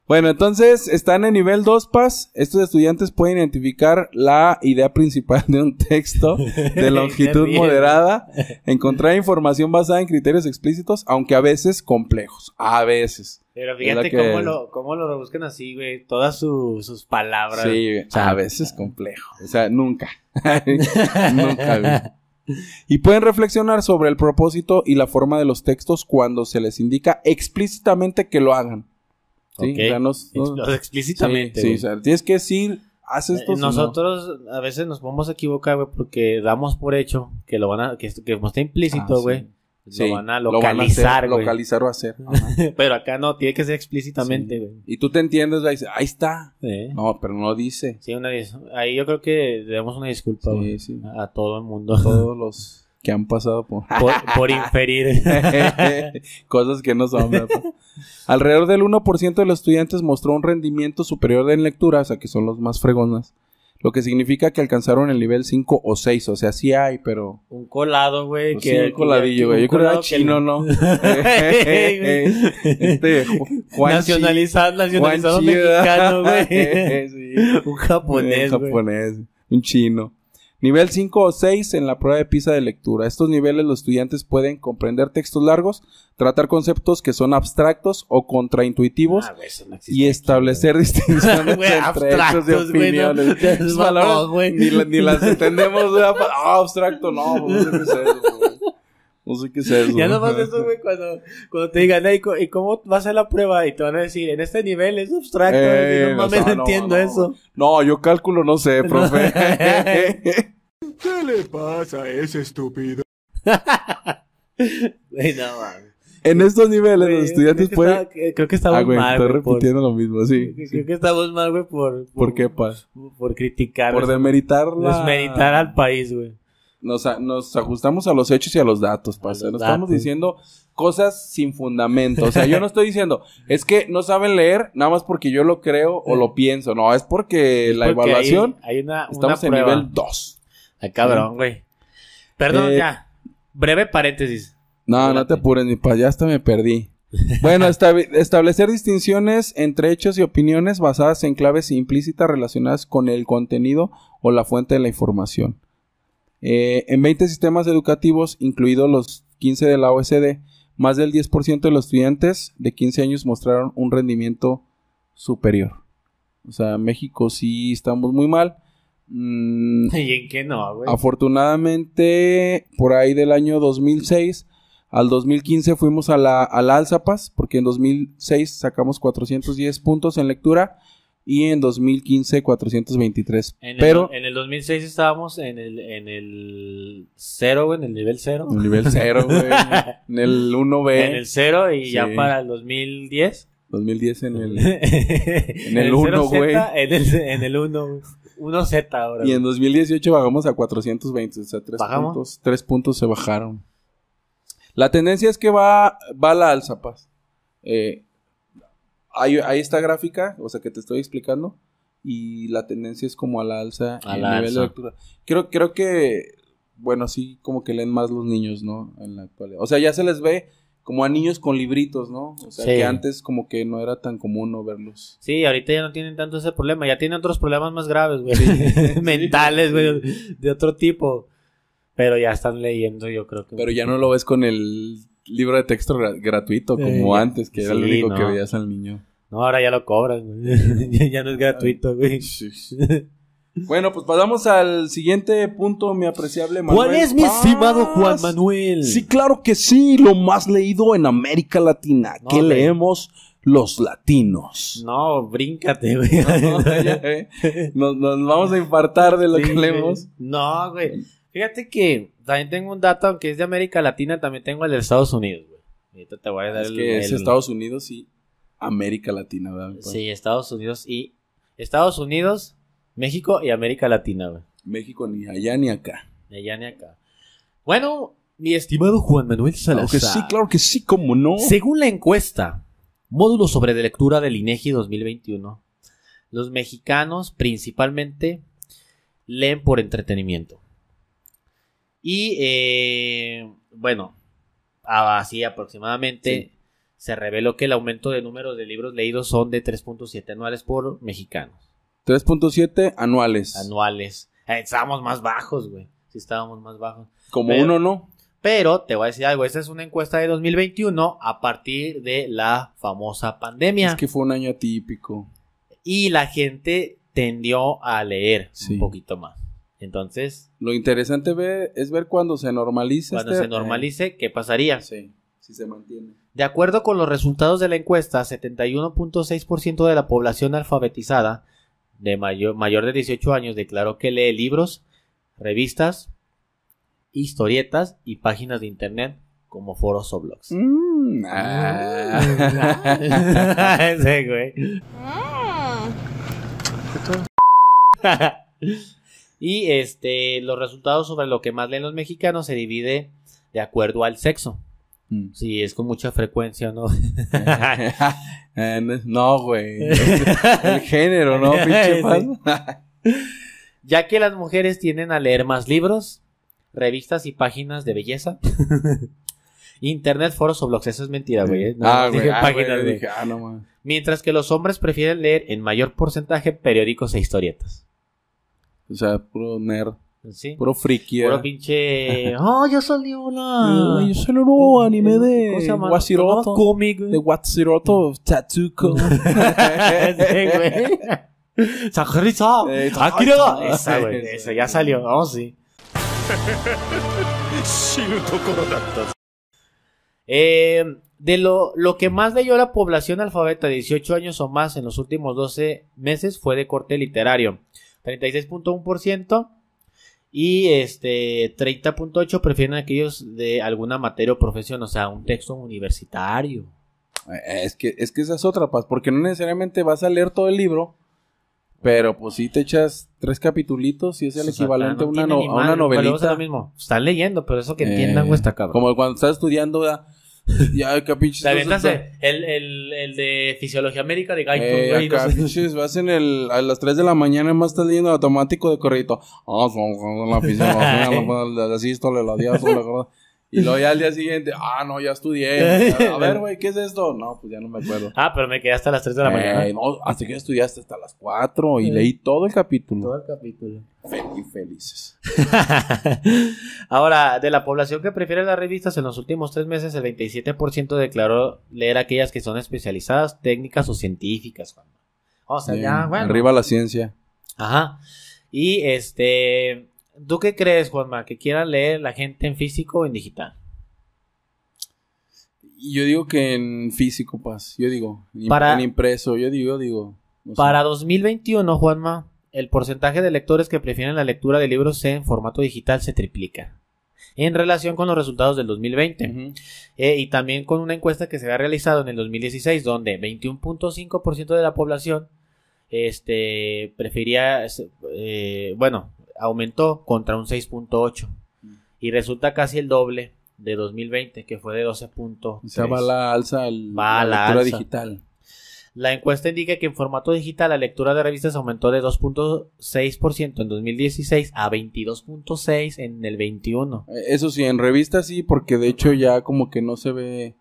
Speaker 1: Bueno, entonces están en nivel 2 PAS. Estos estudiantes pueden identificar la idea principal de un texto de longitud moderada, encontrar información basada en criterios explícitos, aunque a veces complejos. A veces.
Speaker 2: Pero fíjate
Speaker 1: que-
Speaker 2: cómo, lo, cómo lo rebuscan así, güey. Todas su- sus palabras.
Speaker 1: Sí,
Speaker 2: O sea,
Speaker 1: a veces complejo. O sea, nunca. nunca. güey. Y pueden reflexionar sobre el propósito y la forma de los textos cuando se les indica explícitamente que lo hagan. ¿Sí?
Speaker 2: ok.
Speaker 1: O sea, no- no-
Speaker 2: Ex- explícitamente.
Speaker 1: Sí, sí,
Speaker 2: güey.
Speaker 1: o sea, tienes que decir, haz esto.
Speaker 2: Eh,
Speaker 1: no.
Speaker 2: Nosotros a veces nos podemos equivocar, güey, porque damos por hecho que lo van a, que, que como está implícito,
Speaker 1: Ah,
Speaker 2: güey, lo van a
Speaker 1: lo
Speaker 2: localizar, güey.
Speaker 1: localizar o hacer.
Speaker 2: Pero acá no, tiene que ser explícitamente, güey.
Speaker 1: Y tú te entiendes, güey, ahí está. No, pero no dice.
Speaker 2: Sí, una ahí yo creo que debemos una disculpa, güey, a todo el mundo
Speaker 1: Todos los que han pasado por...
Speaker 2: por, por inferir.
Speaker 1: Cosas que no son. ¿verdad? Alrededor del 1% de los estudiantes mostró un rendimiento superior en lectura, o sea, que son los más fregonas. Lo que significa que alcanzaron el nivel 5 o 6. O sea, sí hay, pero...
Speaker 2: un colado, güey.
Speaker 1: Pues
Speaker 2: que,
Speaker 1: sí, un coladillo, güey. Yo creo que era chino, ¿no? Este, Ju- Juan
Speaker 2: Nacionalizado, nacionalizado
Speaker 1: Juan
Speaker 2: mexicano, güey.
Speaker 1: Sí.
Speaker 2: Un japonés,
Speaker 1: un
Speaker 2: güey.
Speaker 1: japonés, un chino. Nivel 5 o 6 en la prueba de PISA de lectura. Estos niveles los estudiantes pueden comprender textos largos, tratar conceptos que son abstractos o contraintuitivos
Speaker 2: Ah, no existe
Speaker 1: y
Speaker 2: aquí,
Speaker 1: establecer distinciones
Speaker 2: Güey,
Speaker 1: entre hechos
Speaker 2: no,
Speaker 1: opiniones.
Speaker 2: no,
Speaker 1: Esas
Speaker 2: no,
Speaker 1: palabras
Speaker 2: güey.
Speaker 1: ni, ni las entendemos. Ah, abstracto, no, pues no es eso. No sé qué es eso.
Speaker 2: Ya nomás eso, güey, cuando, cuando te digan, "Ey, co- ¿y cómo va a ser la prueba? Y te van a decir, en este nivel es abstracto.
Speaker 1: Eh,
Speaker 2: y no mames,
Speaker 1: o sea,
Speaker 2: no entiendo
Speaker 1: no,
Speaker 2: eso.
Speaker 1: No, yo cálculo no sé, profe.
Speaker 6: ¿Qué le pasa a ese estúpido?
Speaker 2: Güey, no mames.
Speaker 1: en estos niveles los estudiantes
Speaker 2: creo
Speaker 1: pueden...
Speaker 2: está- creo que estamos
Speaker 1: Ah, güey,
Speaker 2: mal,
Speaker 1: estoy
Speaker 2: por-
Speaker 1: repitiendo lo mismo, sí.
Speaker 2: Creo que estamos mal, güey, por,
Speaker 1: ¿Por qué, pa?
Speaker 2: por criticar.
Speaker 1: Por demeritar la...
Speaker 2: Desmeritar al país, güey.
Speaker 1: Nos, nos ajustamos a los hechos y a los datos, pa.
Speaker 2: A
Speaker 1: O sea,
Speaker 2: los
Speaker 1: no estamos diciendo cosas sin fundamento. O sea, yo no estoy diciendo, es que no saben leer nada más porque yo lo creo o lo pienso. No, es porque la
Speaker 2: Porque
Speaker 1: evaluación
Speaker 2: Hay, hay una, una
Speaker 1: estamos en nivel 2.
Speaker 2: Ay, cabrón, güey. Perdón,
Speaker 1: Eh,
Speaker 2: ya. Breve paréntesis.
Speaker 1: No, no te apures, ni pa, ya hasta me perdí. Bueno, establecer distinciones entre hechos y opiniones basadas en claves implícitas relacionadas con el contenido o la fuente de la información. Eh, en 20 sistemas educativos, incluidos los 15 de la OSD, más del 10% de los estudiantes de 15 años mostraron un rendimiento superior. O sea, México sí estamos muy mal. Mm,
Speaker 2: ¿Y en qué no, güey?
Speaker 1: Afortunadamente, por ahí del año 2006 al 2015 fuimos a la, a la Alzapas, porque en 2006 sacamos 410 puntos en lectura y en 2015 423.
Speaker 2: En el,
Speaker 1: Pero
Speaker 2: en el 2006 estábamos en el, en el cero, güey, en el nivel cero.
Speaker 1: en nivel 0, güey. En el 1B.
Speaker 2: En el cero y ya
Speaker 1: Sí.
Speaker 2: para el 2010.
Speaker 1: 2010 en el...
Speaker 2: en
Speaker 1: el uno,
Speaker 2: 0Z,
Speaker 1: güey.
Speaker 2: En el, en el 1. 1Z ahora.
Speaker 1: Y en 2018 bajamos a 420. O sea, 3
Speaker 2: ¿Bajamos?
Speaker 1: puntos, tres puntos se bajaron. La tendencia es que va, va a la alza, paz. Eh, hay, hay esta gráfica, o sea, que te estoy explicando. Y la tendencia es como a la alza
Speaker 2: A
Speaker 1: en
Speaker 2: la
Speaker 1: nivel
Speaker 2: alza.
Speaker 1: de lectura. Creo, creo que, bueno, sí, como que leen más los niños, ¿no? En la actualidad. O sea, ya se les ve como a niños con libritos, ¿no? O sea,
Speaker 2: Sí.
Speaker 1: que antes como que no era tan común no verlos.
Speaker 2: Sí, ahorita ya no tienen tanto ese problema. Ya tienen otros problemas más graves, güey. Mentales, güey. De otro tipo. Pero ya están leyendo, yo creo que.
Speaker 1: Pero ya no lo ves con el libro de texto gra- gratuito como antes, que era
Speaker 2: sí,
Speaker 1: único
Speaker 2: no.
Speaker 1: que veías al niño.
Speaker 2: No, ahora ya lo cobran, güey. ya, no es gratuito, güey.
Speaker 1: Bueno, pues pasamos al siguiente punto, mi apreciable Manuel.
Speaker 2: ¿Cuál es mi
Speaker 1: Paz.
Speaker 2: estimado Juan Manuel?
Speaker 1: Sí, claro que sí, lo más leído en América Latina.
Speaker 2: No,
Speaker 1: ¿Qué
Speaker 2: güey.
Speaker 1: leemos? Los latinos.
Speaker 2: No, bríncate, güey.
Speaker 1: No, ya, eh. nos, nos vamos a infartar de lo
Speaker 2: Sí,
Speaker 1: que leemos.
Speaker 2: No, güey. Fíjate que también tengo un dato, aunque es de América Latina, también tengo el de Estados Unidos, güey. Ahorita te voy a dar
Speaker 1: Es
Speaker 2: el-
Speaker 1: que es
Speaker 2: el-
Speaker 1: Estados Unidos y América Latina, ¿verdad? pa?
Speaker 2: Sí, Estados Unidos y... Estados Unidos, México y América Latina, güey.
Speaker 1: México ni allá ni acá.
Speaker 2: Ni allá ni acá. Bueno, mi estimado Juan Manuel
Speaker 1: Claro
Speaker 2: Salazar.
Speaker 1: que sí, claro que sí, cómo no.
Speaker 2: Según la encuesta, módulo sobre de lectura del INEGI 2021, los mexicanos principalmente leen por entretenimiento. Y, eh, bueno, así aproximadamente se reveló que el aumento de número de libros leídos son de 3.7 anuales por mexicanos.
Speaker 1: 3.7 anuales.
Speaker 2: Anuales. Eh, estábamos más bajos, güey. Sí, estábamos más bajos.
Speaker 1: Como
Speaker 2: Pero-
Speaker 1: uno, ¿no?
Speaker 2: Pero te voy a decir algo, esta es una encuesta de 2021 a partir de la famosa pandemia.
Speaker 1: Es que fue un año atípico.
Speaker 2: Y la gente tendió a leer
Speaker 1: Sí.
Speaker 2: un poquito más. Entonces,
Speaker 1: Lo interesante ve- es ver cuando se normalice.
Speaker 2: cuando
Speaker 1: este-
Speaker 2: se normalice, ¿qué pasaría?
Speaker 1: sí, sí se mantiene.
Speaker 2: De acuerdo con los resultados de la encuesta, 71.6% de la población alfabetizada de mayor, mayor de 18 años declaró que lee libros, revistas, historietas y páginas de internet como foros o blogs.
Speaker 1: Mm, ah.
Speaker 2: Ese güey. y este, los resultados sobre lo que más leen los mexicanos se divide de acuerdo al sexo.
Speaker 1: Mm.
Speaker 2: Si es con mucha frecuencia no.
Speaker 1: Eh, no- güey. El género, ¿no? Pinche
Speaker 2: Sí. ya que las mujeres tienden a leer más libros, revistas y páginas de belleza. Internet, foros o blogs, eso es mentira, güey. ¿eh? No,
Speaker 1: ah,
Speaker 2: dije
Speaker 1: güey. ah,
Speaker 2: páginas,
Speaker 1: güey,
Speaker 2: güey.
Speaker 1: dije, ah, no, man.
Speaker 2: Mientras que los hombres prefieren leer en mayor porcentaje periódicos e historietas.
Speaker 1: O sea, puro nerd.
Speaker 2: ¿Sí?
Speaker 1: Puro friki.
Speaker 2: Puro pinche. ¡Oh, ya salió la.
Speaker 1: Ay, yo solo nuevo anime de
Speaker 2: ¿Cómo se llama?
Speaker 1: Watsiroto.
Speaker 2: Cómic.
Speaker 1: De Watsiroto Tatsuko.
Speaker 2: Sí, güey. Sakurisa.
Speaker 1: Eh,
Speaker 2: Akira. Esa, güey.
Speaker 1: Esa,
Speaker 2: ya salió. Vamos, sí. Eh, de lo, lo que más leyó la población alfabeta de 18 años o más en los últimos 12 meses fue de corte literario. 36.1% y este 30.8 prefieren aquellos de alguna materia o profesión, o sea, un texto universitario.
Speaker 1: Eh, Es que, es que esa es otra, paz, porque no necesariamente vas a leer todo el libro, pero pues sí te echas tres capitulitos y es el
Speaker 2: O sea,
Speaker 1: equivalente a una, no- a una novelita.
Speaker 2: lo mismo. Están leyendo, pero eso que
Speaker 1: Eh,
Speaker 2: entiendan, güey, está cabrón.
Speaker 1: Como cuando estás estudiando, ¿verdad? Ya, que pinches.
Speaker 2: Te avientas
Speaker 1: cosas-
Speaker 2: el, el, el de Fisiología Médica de Gaitos,
Speaker 1: Eh, acá,
Speaker 2: no sé.
Speaker 1: vas en el, a las 3 de la mañana más estás leyendo automático de corrito. Ah, son, son la fisiología, la, la, la sístole, la diástole, la. Y luego ya al día siguiente, ah, no, ya estudié. A ver, güey, ¿qué es esto? No, pues ya no me acuerdo.
Speaker 2: Ah, pero me quedé hasta las 3 de la mañana.
Speaker 1: Eh, no, hasta que estudiaste hasta las 4 y leí todo el capítulo.
Speaker 2: Todo el capítulo.
Speaker 1: Feliz, felices.
Speaker 2: Ahora, de la población que prefiere las revistas, en los últimos tres meses el 27% declaró leer aquellas que son especializadas, técnicas o científicas. Juan. O sea,
Speaker 1: Bien,
Speaker 2: ya, bueno.
Speaker 1: Arriba la ciencia.
Speaker 2: Ajá. Y este, ¿tú qué crees, Juanma? ¿Que quieran leer la gente en físico o en digital?
Speaker 1: Yo digo que en físico, paz. Yo digo, en,
Speaker 2: Para-
Speaker 1: en impreso. Yo digo, yo digo. no sé.
Speaker 2: Para 2021, Juanma, el porcentaje de lectores que prefieren la lectura de libros en formato digital se triplica. En relación con los resultados del 2020.
Speaker 1: Ujú.
Speaker 2: Eh, y también con una encuesta que se había realizado en el 2016, donde 21.5% de la población este, prefería, eh, bueno, aumentó contra un 6.8%. Y resulta casi el doble de 2020, que fue de 12.3%.
Speaker 1: O sea, va la alza al,
Speaker 2: Va la
Speaker 1: lectura
Speaker 2: alza.
Speaker 1: digital.
Speaker 2: La encuesta indica que en formato digital la lectura de revistas aumentó de 2.6% en 2016 a 22.6% en el 21.
Speaker 1: Eh, Eso sí, en revistas sí, porque de hecho ya como que no se ve.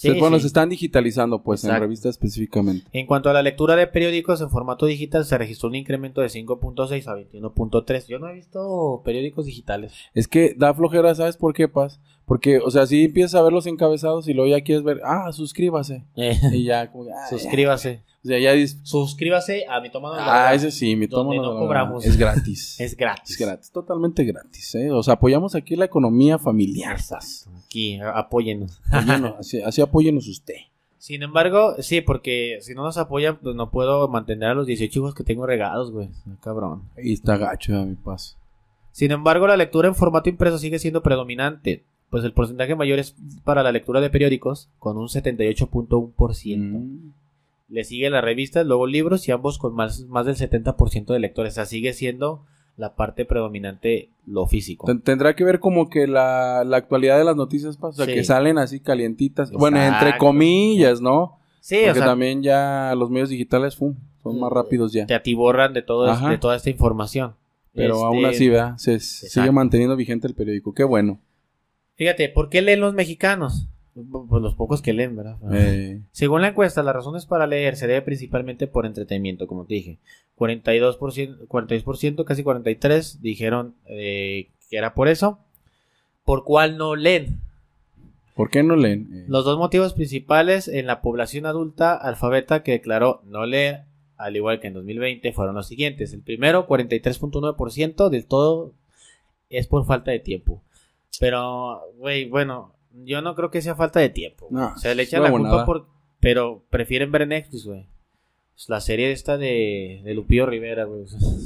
Speaker 2: Sí,
Speaker 1: bueno,
Speaker 2: sí.
Speaker 1: se están digitalizando, pues, en
Speaker 2: Exacto.
Speaker 1: revistas específicamente.
Speaker 2: En cuanto a la lectura de periódicos en formato digital, se registró un incremento de 5.6 a 21.3. Yo no he visto periódicos digitales.
Speaker 1: Es que da flojera, ¿sabes por qué, Paz? Porque, o sea, si empiezas a ver los encabezados y luego ya quieres ver, ah, suscríbase. Y ya, como, ah,
Speaker 2: Suscríbase.
Speaker 1: O sea, ya dices,
Speaker 2: Suscríbase a mi toma de
Speaker 1: ah, ese sí, mi tomo
Speaker 2: no cobramos.
Speaker 1: es gratis.
Speaker 2: Es gratis.
Speaker 1: Es gratis, totalmente gratis, ¿eh? O sea, apoyamos aquí la economía familiar. Paz.
Speaker 2: Aquí, a-.
Speaker 1: Apóyenos, así, así apóyenos usted.
Speaker 2: Sin embargo, sí, porque si no nos apoyan, pues no puedo mantener a los 18 hijos que tengo regados, güey. Ah, Cabrón.
Speaker 1: Ahí está gacho, mi paz.
Speaker 2: Sin embargo, la lectura en formato impreso sigue siendo predominante. pues el porcentaje mayor es para la lectura de periódicos, con un 78.1%.
Speaker 1: Mm.
Speaker 2: Le sigue las revistas, luego libros y ambos con más, más del 70% de lectores. O sea, sigue siendo la parte predominante lo físico.
Speaker 1: Ten- Tendrá que ver como que la, la actualidad de las noticias, o sea,
Speaker 2: Sí.
Speaker 1: que salen así calientitas. Bueno, entre comillas, ¿no?
Speaker 2: Sí,
Speaker 1: Porque
Speaker 2: o sea,
Speaker 1: también ya los medios digitales ¡fum! son más rápidos ya.
Speaker 2: te atiborran de, todo, de toda esta información.
Speaker 1: Pero
Speaker 2: Este,
Speaker 1: aún así, ¿verdad? Se sigue manteniendo vigente el periódico. Qué bueno.
Speaker 2: Fíjate, ¿por qué leen los mexicanos? Pues los pocos que leen, ¿verdad?
Speaker 1: Eh,
Speaker 2: Según la encuesta, las razones para leer se debe principalmente por entretenimiento, como te dije. 42%, 42% casi 43% dijeron eh, que era por eso. ¿Por cuál no leen?
Speaker 1: ¿Por qué no leen? Eh,
Speaker 2: Los dos motivos principales en la población adulta alfabeta que declaró no leer, al igual que en 2020, fueron los siguientes. El primero, 43.9% del todo es por falta de tiempo. Pero, güey, bueno, yo no creo que sea falta de tiempo.
Speaker 1: No,
Speaker 2: o sea, le echan la culpa por... Pero prefieren ver Netflix, güey. La serie esta de, de Lupillo Rivera, güey.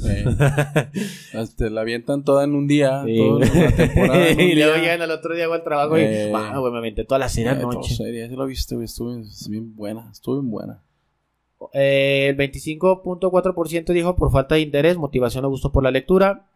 Speaker 1: eh, este, la avientan toda en un día.
Speaker 2: Sí,
Speaker 1: toda una temporada en un
Speaker 2: y luego
Speaker 1: día.
Speaker 2: llegan al otro día al trabajo y...
Speaker 1: Eh.
Speaker 2: "Ah, güey, me aventé toda la serie
Speaker 1: Eh,
Speaker 2: anoche.
Speaker 1: seria, sí lo viste, güey. Estuvo es bien buena. Estuvo bien buena.
Speaker 2: Eh, el 25.4% dijo por falta de interés, motivación o gusto por la lectura.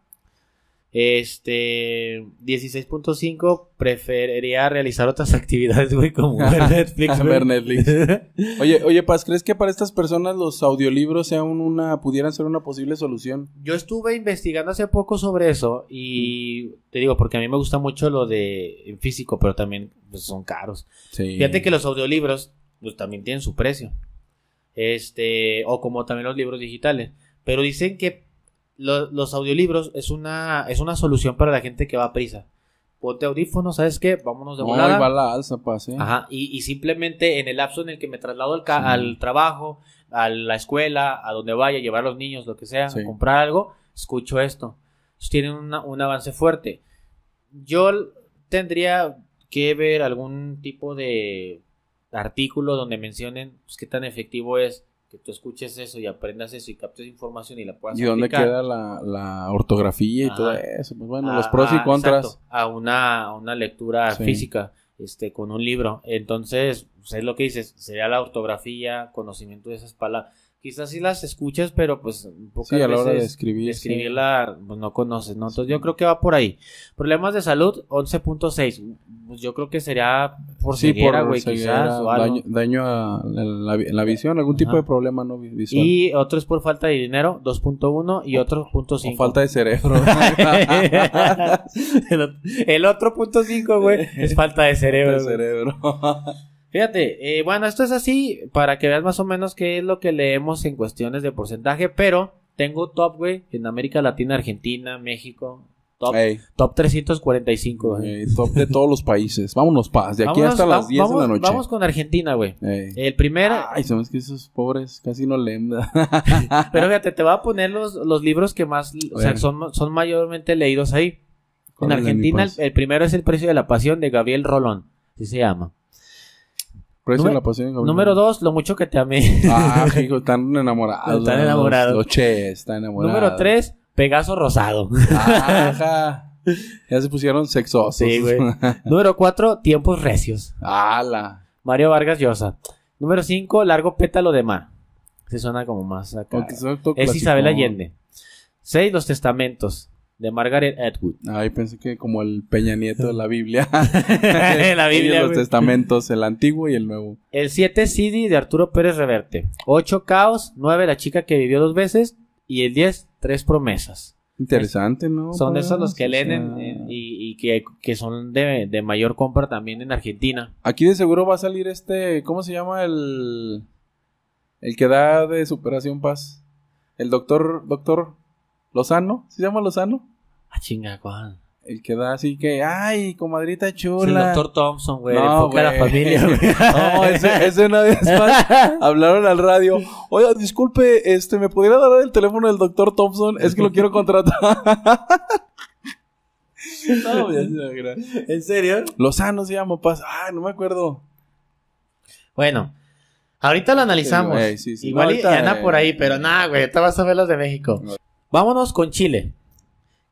Speaker 2: Este 16.5 preferiría realizar otras actividades, güey, como ver Netflix.
Speaker 1: Ver Netflix. Oye, oye, Paz, ¿crees que para estas personas los audiolibros sean una, pudieran ser una posible solución?
Speaker 2: Yo estuve investigando hace poco sobre eso y te digo, porque a mí me gusta mucho lo de en físico, pero también pues, son caros.
Speaker 1: Sí.
Speaker 2: Fíjate que los audiolibros pues, también tienen su precio. Este, o como también los libros digitales. Pero dicen que lo- los audiolibros es una, es una solución para la gente que va a prisa. Ponte audífonos, ¿sabes qué? Vámonos de volada.
Speaker 1: ahí va la alza, Paz.
Speaker 2: Ajá, y, y simplemente en el lapso en el que me traslado al,
Speaker 1: Sí.
Speaker 2: al trabajo, a la escuela, a donde vaya, llevar a los niños, lo que sea,
Speaker 1: Sí.
Speaker 2: comprar algo, escucho esto. Entonces, tienen una- un avance fuerte. Yo tendría que ver algún tipo de artículo donde mencionen pues, qué tan efectivo es que tú escuches eso y aprendas eso y captes información y la puedas
Speaker 1: ¿Y dónde
Speaker 2: aplicar.
Speaker 1: queda la, la ortografía y
Speaker 2: Ajá.
Speaker 1: todo eso? Pues bueno,
Speaker 2: a-
Speaker 1: los pros y contras.
Speaker 2: exacto, a una, a una lectura
Speaker 1: Sí.
Speaker 2: física este con un libro entonces pues, es lo que dices sería la ortografía conocimiento de esas palabras quizás sí las escuchas pero pues pocas
Speaker 1: Sí, a la hora de
Speaker 2: veces
Speaker 1: escribir,
Speaker 2: de
Speaker 1: sí.
Speaker 2: escribirla pues, no conoces no entonces yo creo que va por ahí problemas de salud 11.6 pues yo creo que sería por
Speaker 1: Sí,
Speaker 2: ceguera güey quizás o algo.
Speaker 1: daño, daño a la, la- la visión, algún tipo de problema no vi- visual.
Speaker 2: y otro es por falta de dinero 2.1 y otro punto
Speaker 1: o
Speaker 2: 5
Speaker 1: falta de cerebro.
Speaker 2: el, ot- el otro punto 5 güey es falta de cerebro
Speaker 1: de cerebro.
Speaker 2: Fíjate, eh, bueno, esto es así para que veas más o menos qué es lo que leemos en cuestiones de porcentaje, pero tengo top, güey, en América Latina, Argentina, México, top,
Speaker 1: Ey,
Speaker 2: top 345, güey.
Speaker 1: ey, top de todos los países. Vámonos, Paz. De aquí
Speaker 2: Vámonos,
Speaker 1: hasta las
Speaker 2: va-
Speaker 1: 10 de la noche.
Speaker 2: Vamos con Argentina, güey.
Speaker 1: Ey.
Speaker 2: El primer,
Speaker 1: Ay, sabes que esos pobres casi no leen.
Speaker 2: pero fíjate, te voy a poner los, los libros que más, o sea, son, son mayormente leídos ahí. En
Speaker 1: ¿Cuál es de mi
Speaker 2: Argentina, el, el primero es El precio de la pasión de Gabriel Rolón, así se llama.
Speaker 1: Precio de
Speaker 2: Número-
Speaker 1: la pasión. Gabriel.
Speaker 2: Número dos, Lo mucho que te amé.
Speaker 1: Ah, hijo, están enamorados.
Speaker 2: Están enamorados.
Speaker 1: Los che, están enamorados.
Speaker 2: Número tres, Pegaso Rosado.
Speaker 1: Ajá. Ya se pusieron sexosos.
Speaker 2: Sí, güey. Número 4, Tiempos Recios.
Speaker 1: Ala.
Speaker 2: Mario Vargas Llosa. Número 5, Largo Pétalo de Mar. Se suena como más acá. Es. Isabel Allende. 6, Los Testamentos. De Margaret Atwood.
Speaker 1: Ay, pensé que como el Peña Nieto de la Biblia.
Speaker 2: La Biblia,
Speaker 1: Los testamentos, el antiguo y el nuevo.
Speaker 2: El 7, CD de Arturo Pérez Reverte. 8, Caos. 9, La chica que vivió dos veces. Y el 10, Tres promesas.
Speaker 1: Interesante, ¿no?
Speaker 2: Son esos los que leen
Speaker 1: sea,
Speaker 2: en- en- y, y que, que son de, de mayor compra también en Argentina.
Speaker 1: Aquí de seguro va a salir este, ¿cómo se llama el el que da de superación paz? El doctor doctor Lozano, ¿se llama Lozano?
Speaker 2: Ah, chinga, Juan.
Speaker 1: El que da así que, ay, comadrita
Speaker 2: Es el
Speaker 1: chula.
Speaker 2: doctor Thompson, güey.
Speaker 1: No,
Speaker 2: enfoca a la familia, güey.
Speaker 1: No, ese, ese una vez más hablaron al radio. Oiga, disculpe, este, ¿me pudiera dar el teléfono del doctor Thompson? Es que lo quiero contratar. no, ya
Speaker 2: ¿En serio?
Speaker 1: Lozano se llama, paz. Ay, no me acuerdo.
Speaker 2: Bueno, ahorita lo analizamos.
Speaker 1: Sí, güey, sí, sí.
Speaker 2: Igual
Speaker 1: No,
Speaker 2: y anda
Speaker 1: eh.
Speaker 2: por ahí, pero nada, güey. Ahorita vas a ver los de México. Vámonos con Chile.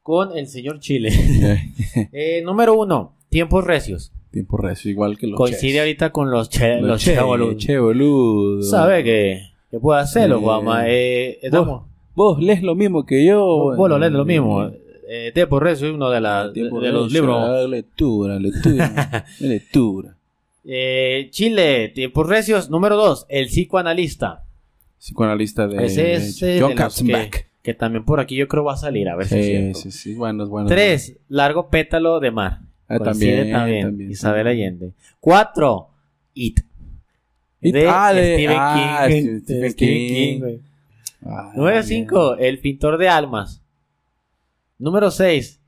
Speaker 2: Con el señor Chile. Eh, número uno. Tiempos recios.
Speaker 1: Tiempo recio, igual que los
Speaker 2: Coincide
Speaker 1: ches.
Speaker 2: ahorita con los che, los
Speaker 1: che,
Speaker 2: che, boludo.
Speaker 1: che, boludo.
Speaker 2: ¿Sabe que, que puede hacerlo,
Speaker 1: Eh,
Speaker 2: guama? Eh, estamos...
Speaker 1: Vos lees lo mismo que yo.
Speaker 2: Vos, vos lo lees lo
Speaker 1: Eh,
Speaker 2: mismo. Eh, Tiempos recios es uno de, la, de,
Speaker 1: Tiempo
Speaker 2: de los libros.
Speaker 1: Lectura, lectura. lectura.
Speaker 2: Eh, Chile, Tiempos recios. Número dos, El psicoanalista.
Speaker 1: Psicoanalista de,
Speaker 2: Ese es eh,
Speaker 1: John
Speaker 2: los
Speaker 1: Katzenbach.
Speaker 2: Que también por aquí yo creo va a salir, a ver si es
Speaker 1: Sí,
Speaker 2: cierto.
Speaker 1: sí, sí, bueno, bueno.
Speaker 2: Tres, Largo pétalo de mar.
Speaker 1: Ah, también,
Speaker 2: también,
Speaker 1: también.
Speaker 2: Isabel Allende. Cuatro, It.
Speaker 1: It-
Speaker 2: De
Speaker 1: ah, de-
Speaker 2: Stephen
Speaker 1: ah,
Speaker 2: King.
Speaker 1: Stephen- Stephen
Speaker 2: Stephen
Speaker 1: King.
Speaker 2: güey.
Speaker 1: Ah,
Speaker 2: Número
Speaker 1: bien.
Speaker 2: 5, El pintor de almas. Número 6,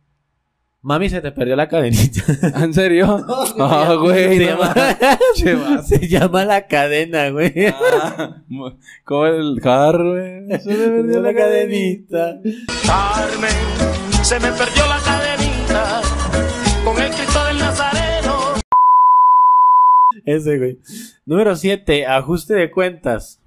Speaker 2: Mami se te perdió la cadenita.
Speaker 1: ¿En serio? Ah, güey.
Speaker 2: se,
Speaker 1: no
Speaker 2: llama,
Speaker 1: vato.
Speaker 2: se llama la cadena, güey.
Speaker 1: Ah, Como el carro, güey. Se me perdió la cadenita.
Speaker 9: Carmen, se me perdió la cadenita con el Cristo del Nazareno.
Speaker 2: Ese, güey. Número 7, Ajuste de cuentas.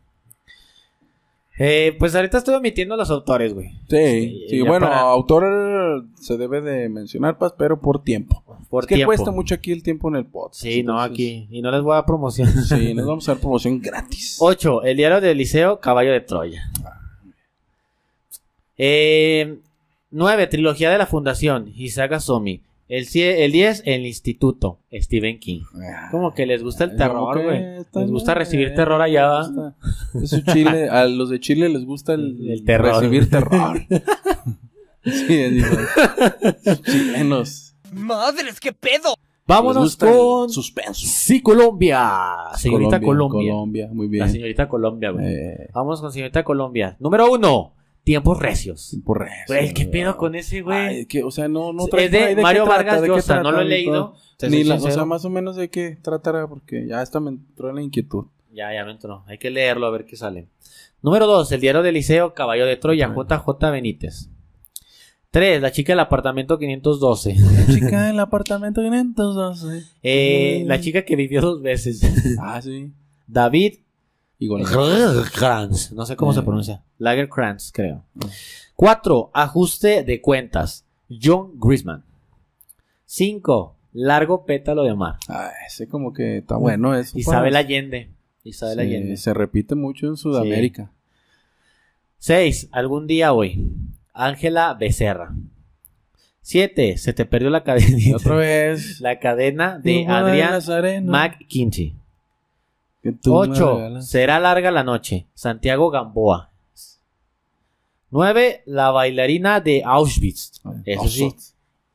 Speaker 2: Eh, pues ahorita estoy omitiendo a los autores, güey.
Speaker 1: Sí, sí,
Speaker 2: ya
Speaker 1: bueno,
Speaker 2: para-
Speaker 1: autor se debe de mencionar, Paz, pero por tiempo.
Speaker 2: Por
Speaker 1: es que
Speaker 2: tiempo.
Speaker 1: cuesta mucho aquí el tiempo en el podcast.
Speaker 2: Sí, no, aquí. Y no les voy a promocionar.
Speaker 1: Sí, nos vamos a dar promoción gratis.
Speaker 2: 8. El diario del Liceo, Caballo de Troya. Eh, 9. Trilogía de la Fundación, Isaac Asomi. El, cie- el 10. El Instituto, Stephen King.
Speaker 1: Ah,
Speaker 2: Como que les gusta el terror, güey. Les gusta recibir terror allá.
Speaker 1: Eso Chile, a los de Chile les gusta el,
Speaker 2: El terror.
Speaker 1: recibir terror. sí, es igual. Chilenos.
Speaker 3: ¡Madres, qué pedo!
Speaker 2: Vámonos con.
Speaker 1: suspenso.
Speaker 2: Sí, Colombia. Señorita Colombia.
Speaker 1: Colombia, muy bien.
Speaker 2: La señorita Colombia, güey.
Speaker 1: Eh,
Speaker 2: Vamos con señorita Colombia. Número 1. Tiempos recios.
Speaker 1: tiempo recio,
Speaker 2: Güey, ¿qué pedo con ese,
Speaker 1: Ay,
Speaker 2: güey?
Speaker 1: que, o sea, no, no
Speaker 2: Es
Speaker 1: trae
Speaker 2: de
Speaker 1: ahí qué
Speaker 2: Mario
Speaker 1: trata,
Speaker 2: Vargas
Speaker 1: de
Speaker 2: Llosa, no lo he leído.
Speaker 1: Ni la, o sea, más o menos de qué tratará, porque ya hasta me entró en la inquietud.
Speaker 2: Ya, ya me entró. Hay que leerlo a ver qué sale. Número 2. El diario del Liceo, Caballo de Troya, JJ Benítez. 3. La chica del apartamento 512.
Speaker 1: Chica en el apartamento 512.
Speaker 2: Eh, la chica que vivió dos veces.
Speaker 1: Ah, sí.
Speaker 2: David
Speaker 1: Igual.
Speaker 2: Lagerkrantz. No sé cómo
Speaker 1: Eh.
Speaker 2: se pronuncia. Lagerkrantz, creo. 4. Ajuste de cuentas. John Grisman. 5. Largo pétalo de mar.
Speaker 1: Ah, ese como que está bueno eso.
Speaker 2: Isabel. Allende. Isabel
Speaker 1: Sí,
Speaker 2: Allende.
Speaker 1: Se repite mucho en Sudamérica.
Speaker 2: 6. Algún día hoy. Ángela Becerra. 7. Se te perdió la
Speaker 1: Y
Speaker 2: cadena.
Speaker 1: otra vez.
Speaker 2: La cadena de Adrián McKinchy.
Speaker 1: Que tú me
Speaker 2: 8.
Speaker 1: regalas.
Speaker 2: Será larga la noche. Santiago Gamboa. 9. La bailarina de Auschwitz. Eso sí.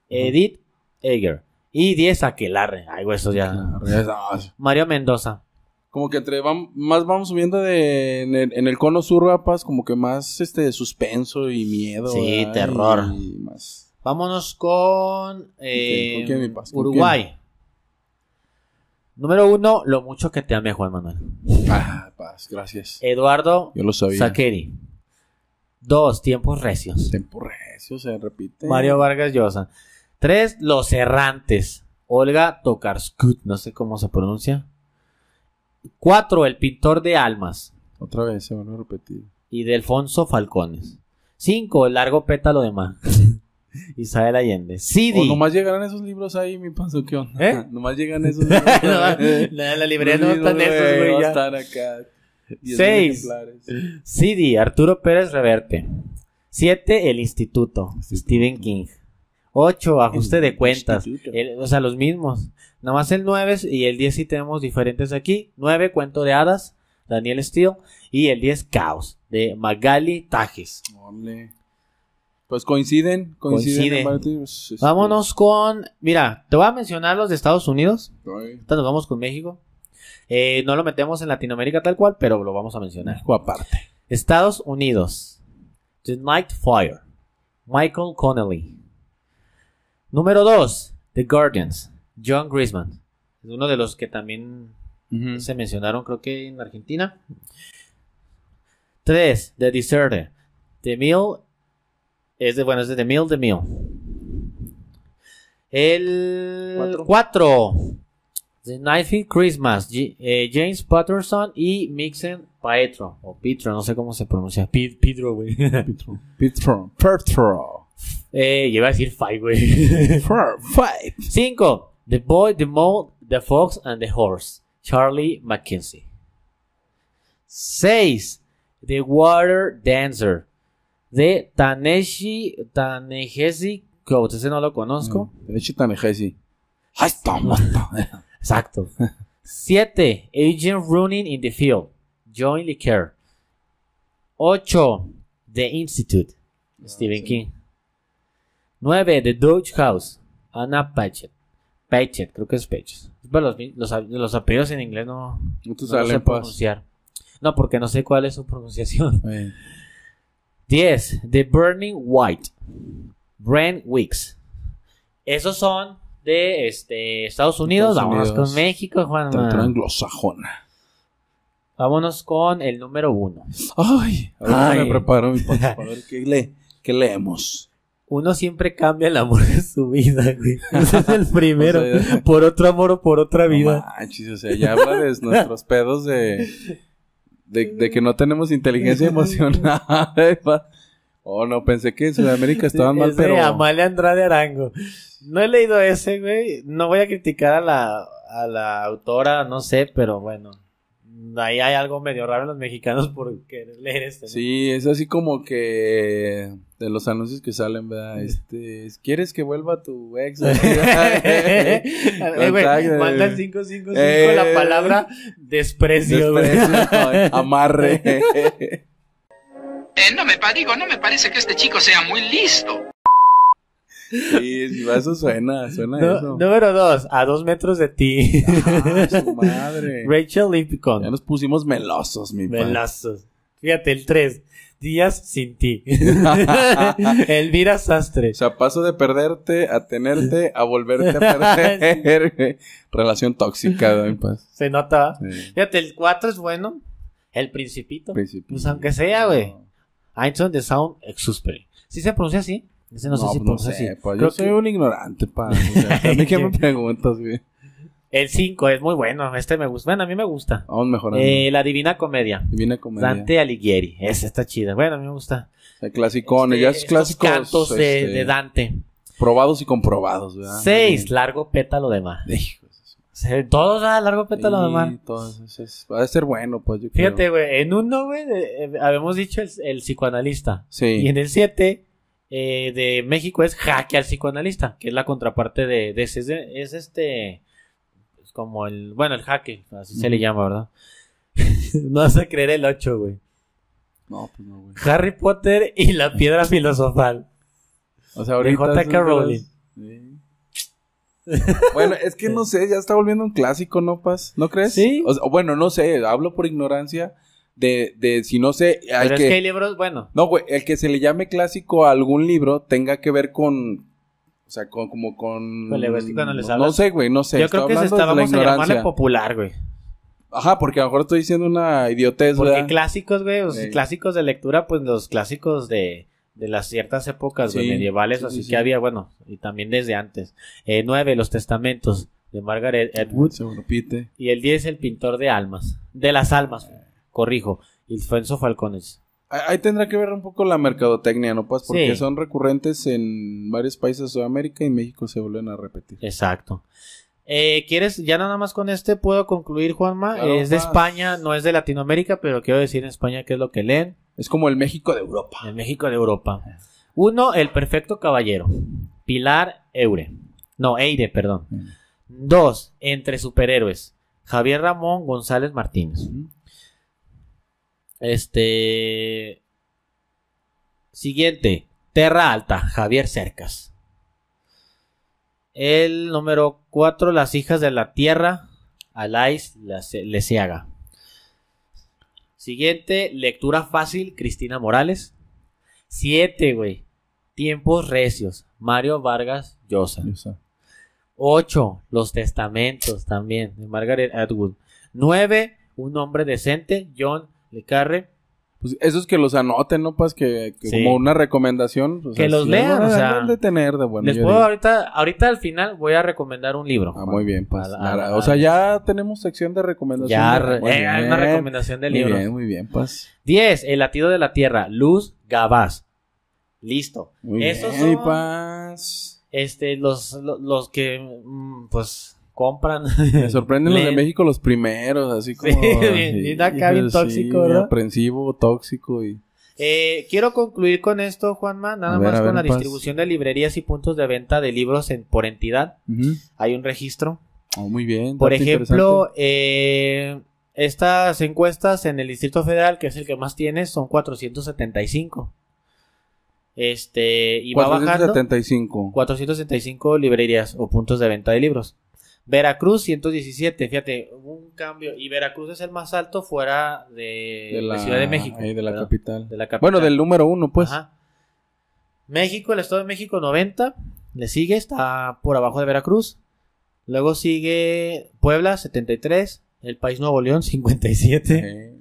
Speaker 2: Edith Eger. Y 10. Aquelarre. Ay, güey, eso ya.
Speaker 1: Ah,
Speaker 2: Mario Mendoza.
Speaker 1: Como que entre vam- más vamos subiendo de, en, el, en el cono sur, rapaz, como que más este suspenso y miedo.
Speaker 2: Sí,
Speaker 1: ¿verdad?
Speaker 2: terror.
Speaker 1: Y más.
Speaker 2: Vámonos con, eh,
Speaker 1: ¿con quién, mi paz? ¿Con
Speaker 2: Uruguay. Número 1. Lo mucho que te amé, Juan Manuel.
Speaker 1: Ah, paz, gracias.
Speaker 2: Eduardo
Speaker 1: Yo lo sabía.
Speaker 2: Saqueri. 2. Tiempos recios.
Speaker 1: Tempo recio, se repite.
Speaker 2: Mario Vargas Llosa. 3. Los errantes. Olga Tokarskut. No sé cómo se pronuncia. 4. El pintor de almas.
Speaker 1: Otra vez se van a repetir.
Speaker 2: Y de Alfonso Falcones. 5. El largo pétalo de mar. Isabel Allende. Sidi.
Speaker 1: O nomás llegarán esos libros ahí, mi paso, ¿qué onda?
Speaker 2: ¿Eh?
Speaker 1: nomás llegan esos libros.
Speaker 2: No, la, la librería no están
Speaker 1: libros,
Speaker 2: esos, güey.
Speaker 1: va a estar acá. 10,000
Speaker 2: Seis.
Speaker 1: ejemplares.
Speaker 2: CD, Arturo Pérez Reverte. 7. El Instituto, Stephen King. 8. Ajuste de cuentas. El- o sea, los mismos. Nada más el 9 y el 10 sí tenemos diferentes aquí. 9. Cuento de hadas, Daniel Steele. Y el 10. Caos, de Magali Tajes.
Speaker 1: Órale. Pues coinciden, coinciden. Este,
Speaker 2: Vámonos con. Mira, te voy a mencionar los de Estados Unidos. Ahorita nos vamos con México. Eh, no lo metemos en Latinoamérica tal cual, pero lo vamos a mencionar.
Speaker 1: México aparte.
Speaker 2: Estados Unidos. The Night Fire. Michael Connelly. Número 2. The Guardians. John Grisman. Es uno de los que también se mencionaron, creo que en Argentina. 3. The Deserter. The Mill. Es de, bueno, es de The Mill, The Mill. El
Speaker 1: Cuatro.
Speaker 2: 4. The Knifey Christmas. G- eh, James Patterson y Mixen Paetro. O Petro, no sé cómo se pronuncia. Pe- Pedro, güey.
Speaker 1: Petro. Petro. Petro.
Speaker 2: eh, iba a decir Five, güey.
Speaker 1: Five.
Speaker 2: 5. The Boy, the Mole, the Fox and the Horse. Charlie McKenzie. 6. The Water Dancer. De Taneshi Tanehesi Coates. Ese no lo conozco.
Speaker 1: Tanehesi. ¡Ay, toma!
Speaker 2: Exacto. 7. Agent Running in the Field. John Le Carre. 8. The Institute. Stephen King. 9. The Dodge House. Anna Patchett. Patchett, creo que es Patchett. Pero los, los, los apellidos en inglés no,
Speaker 1: No
Speaker 2: no sé
Speaker 1: pues.
Speaker 2: pronunciar. No, porque no sé cuál es su pronunciación.
Speaker 1: Eh,
Speaker 2: 10. The Burning White. Brent Weeks. Esos son de este, Estados Unidos.
Speaker 1: Estados
Speaker 2: Vámonos
Speaker 1: Unidos.
Speaker 2: con México, Juan.
Speaker 1: Cultura anglosajona.
Speaker 2: Vámonos con el número 1.
Speaker 1: Ay, ahora
Speaker 2: Ay.
Speaker 1: me preparo mi para ver qué, le, qué leemos.
Speaker 2: Uno siempre cambia el amor de su vida, güey. Ese es el primero.
Speaker 1: O sea,
Speaker 2: por otro amor o por otra vida.
Speaker 1: No manches, o sea, ya habla de nuestros pedos de, de, de que no tenemos inteligencia emocional. oh, no, pensé que en Sudamérica estaban mal, pero...
Speaker 2: Amalia Andrade Arango. No he leído ese, güey. No voy a criticar a la, a la autora, no sé, pero bueno. Ahí hay algo medio raro en los mexicanos por querer leer este. ¿no?
Speaker 1: Sí, es así como que de los anuncios que salen, ¿verdad? Este, ¿quieres que vuelva tu ex?
Speaker 2: Eh, güey, manda el
Speaker 1: eh.
Speaker 2: 555
Speaker 1: Eh.
Speaker 2: la palabra desprecio, güey.
Speaker 1: Amarre.
Speaker 10: Eh, no me pa- digo, no me parece que este chico sea muy listo.
Speaker 1: Sí, eso suena, suena
Speaker 2: No-
Speaker 1: eso.
Speaker 2: número 2, a dos metros de ti.
Speaker 1: Ah, su madre.
Speaker 2: Rachel Lipicon.
Speaker 1: Ya nos pusimos melosos, mi pa.
Speaker 2: Velazos. Fíjate, el 3. Días sin ti. Elvira Sastre.
Speaker 1: O sea, paso de perderte a tenerte a volverte a perder. Relación tóxica, ¿no? Pues,
Speaker 2: Se nota.
Speaker 1: sí,
Speaker 2: Fíjate, el 4 es bueno. El Principito.
Speaker 1: principio.
Speaker 2: Pues aunque sea, güey. Einstein the Sound Exusperi. ¿Sí se pronuncia así? Ese no, sé si
Speaker 1: pues sé,
Speaker 2: así.
Speaker 1: pa,
Speaker 2: Creo
Speaker 1: Yo soy
Speaker 2: que
Speaker 1: un ignorante, pa. O sea, a mí que me preguntas, güey.
Speaker 2: El 5 es muy bueno. Este me gusta. Bueno, a mí me gusta.
Speaker 1: Vamos mejorando.
Speaker 2: Eh, la Divina Comedia.
Speaker 1: Divina comedia.
Speaker 2: Dante Alighieri. Esa está chida. Bueno, a mí me gusta.
Speaker 1: O sea, clasicones, ya
Speaker 2: Este,
Speaker 1: esos clásicos.
Speaker 2: cantos de,
Speaker 1: este,
Speaker 2: de Dante.
Speaker 1: Probados y comprobados, ¿verdad?
Speaker 2: 6. Largo pétalo de mar. Todos a largo pétalo de mar.
Speaker 1: Sí, todos esos- Va a ser bueno, pues yo creo.
Speaker 2: Fíjate, güey, en uno, güey, eh, habíamos dicho el, el psicoanalista.
Speaker 1: Sí.
Speaker 2: Y en el 7 de México es jaque al psicoanalista, que es la contraparte de, de ese. Es, este. Es como el. Bueno, el jaque, así se le llama, ¿verdad? no vas a creer el 8, güey.
Speaker 1: No, pues no, güey.
Speaker 2: Harry Potter y la piedra filosofal.
Speaker 1: O sea, ahorita.
Speaker 2: J.K.
Speaker 1: de
Speaker 2: Rowling.
Speaker 1: Sí. bueno, es que no sé, ya está volviendo un clásico, ¿no, Paz? ¿No crees?
Speaker 2: Sí.
Speaker 1: O sea, bueno, no sé, hablo por ignorancia de, de si no sé, hay
Speaker 2: Pero
Speaker 1: que...
Speaker 2: es que hay libros, bueno.
Speaker 1: No, güey, el que se le llame clásico a algún libro tenga que ver con... O sea, con, como con...
Speaker 2: Cuando les
Speaker 1: no, no sé, güey, no sé.
Speaker 2: yo creo que se está, vamos a llamarle popular, güey.
Speaker 1: Ajá, porque a lo mejor estoy diciendo una idiotez,
Speaker 2: Porque
Speaker 1: ¿verdad?
Speaker 2: clásicos, güey, los
Speaker 1: Sí.
Speaker 2: clásicos de lectura, pues los clásicos de, de las ciertas épocas
Speaker 1: Sí,
Speaker 2: medievales,
Speaker 1: sí,
Speaker 2: así
Speaker 1: sí,
Speaker 2: que había, bueno, y también desde antes. Eh, nueve, Los Testamentos, de Margaret Atwood.
Speaker 1: Se repite.
Speaker 2: Y el 10, El Pintor de Almas. De las Almas, corrijo. Ilfonso Falcones.
Speaker 1: Ahí tendrá que ver un poco la mercadotecnia, ¿no? Pues porque
Speaker 2: Sí.
Speaker 1: son recurrentes en varios países de Sudamérica y México se vuelven a repetir.
Speaker 2: Exacto. Eh, ¿Quieres? Ya nada más con este puedo concluir, Juanma.
Speaker 1: Claro,
Speaker 2: es de. España, no es de Latinoamérica, pero quiero decir en España qué es lo que leen.
Speaker 1: Es como el México de Europa.
Speaker 2: En México de Europa. Uno, El Perfecto Caballero. Pilar Eure. No, Eire, perdón.
Speaker 1: Mm.
Speaker 2: Dos, Entre Superhéroes. Javier Ramón González Martínez.
Speaker 1: Ujú.
Speaker 2: Este. Siguiente. Terra Alta. Javier Cercas. El número cuatro, Las hijas de la tierra. Alais Lesiaga. Siguiente, lectura fácil, Cristina Morales. Siete, güey. Tiempos recios. Mario Vargas Llosa.
Speaker 1: O sea,
Speaker 2: 8. Los testamentos también, de Margaret Atwood. 9. Un hombre decente, John Le Carre.
Speaker 1: Pues esos que los anoten, ¿no? Pues que, que
Speaker 2: Sí.
Speaker 1: como una recomendación. pues,
Speaker 2: Que los lean, o sea,
Speaker 1: de tener de bueno.
Speaker 2: Les
Speaker 1: yo
Speaker 2: puedo
Speaker 1: digo.
Speaker 2: ahorita, ahorita al final voy a recomendar un libro.
Speaker 1: Ah, muy bien, pues.
Speaker 2: A- a-
Speaker 1: nada,
Speaker 2: a-
Speaker 1: o sea, ya tenemos sección de recomendación.
Speaker 2: Ya,
Speaker 1: de- muy
Speaker 2: eh, hay una recomendación de
Speaker 1: Muy
Speaker 2: libros.
Speaker 1: bien, muy bien, pues.
Speaker 2: 10. El latido de la tierra, Luz Gabás. Listo.
Speaker 1: Muy
Speaker 2: Esos
Speaker 1: bien,
Speaker 2: son
Speaker 1: paz.
Speaker 2: Este, los, lo- los, que, mm, pues, compran.
Speaker 1: Me sorprenden los de. México los primeros, así como...
Speaker 2: Sí, bien- bien acá, bien
Speaker 1: sí,
Speaker 2: tóxico, ¿verdad?
Speaker 1: aprensivo, tóxico y...
Speaker 2: Eh, quiero concluir con esto, Juanma, nada
Speaker 1: ver,
Speaker 2: más con
Speaker 1: ver,
Speaker 2: la distribución de librerías y puntos de venta de libros en, por entidad. Hay un registro.
Speaker 1: Oh, muy bien.
Speaker 2: Por ejemplo, eh, estas encuestas en el Distrito Federal, que es el que más tiene, son 475. Este, y va bajando
Speaker 1: 475.
Speaker 2: 475 librerías o puntos de venta de libros. Veracruz 117, fíjate, hubo un cambio y Veracruz es el más alto fuera de, la, Ciudad de México.
Speaker 1: ahí de la capital.
Speaker 2: De la capital.
Speaker 1: Bueno, del número uno, pues.
Speaker 2: Ajá. México, el Estado de México 90, le sigue, está por abajo de Veracruz. Luego sigue Puebla 73, el País Nuevo León 57,
Speaker 1: Eh,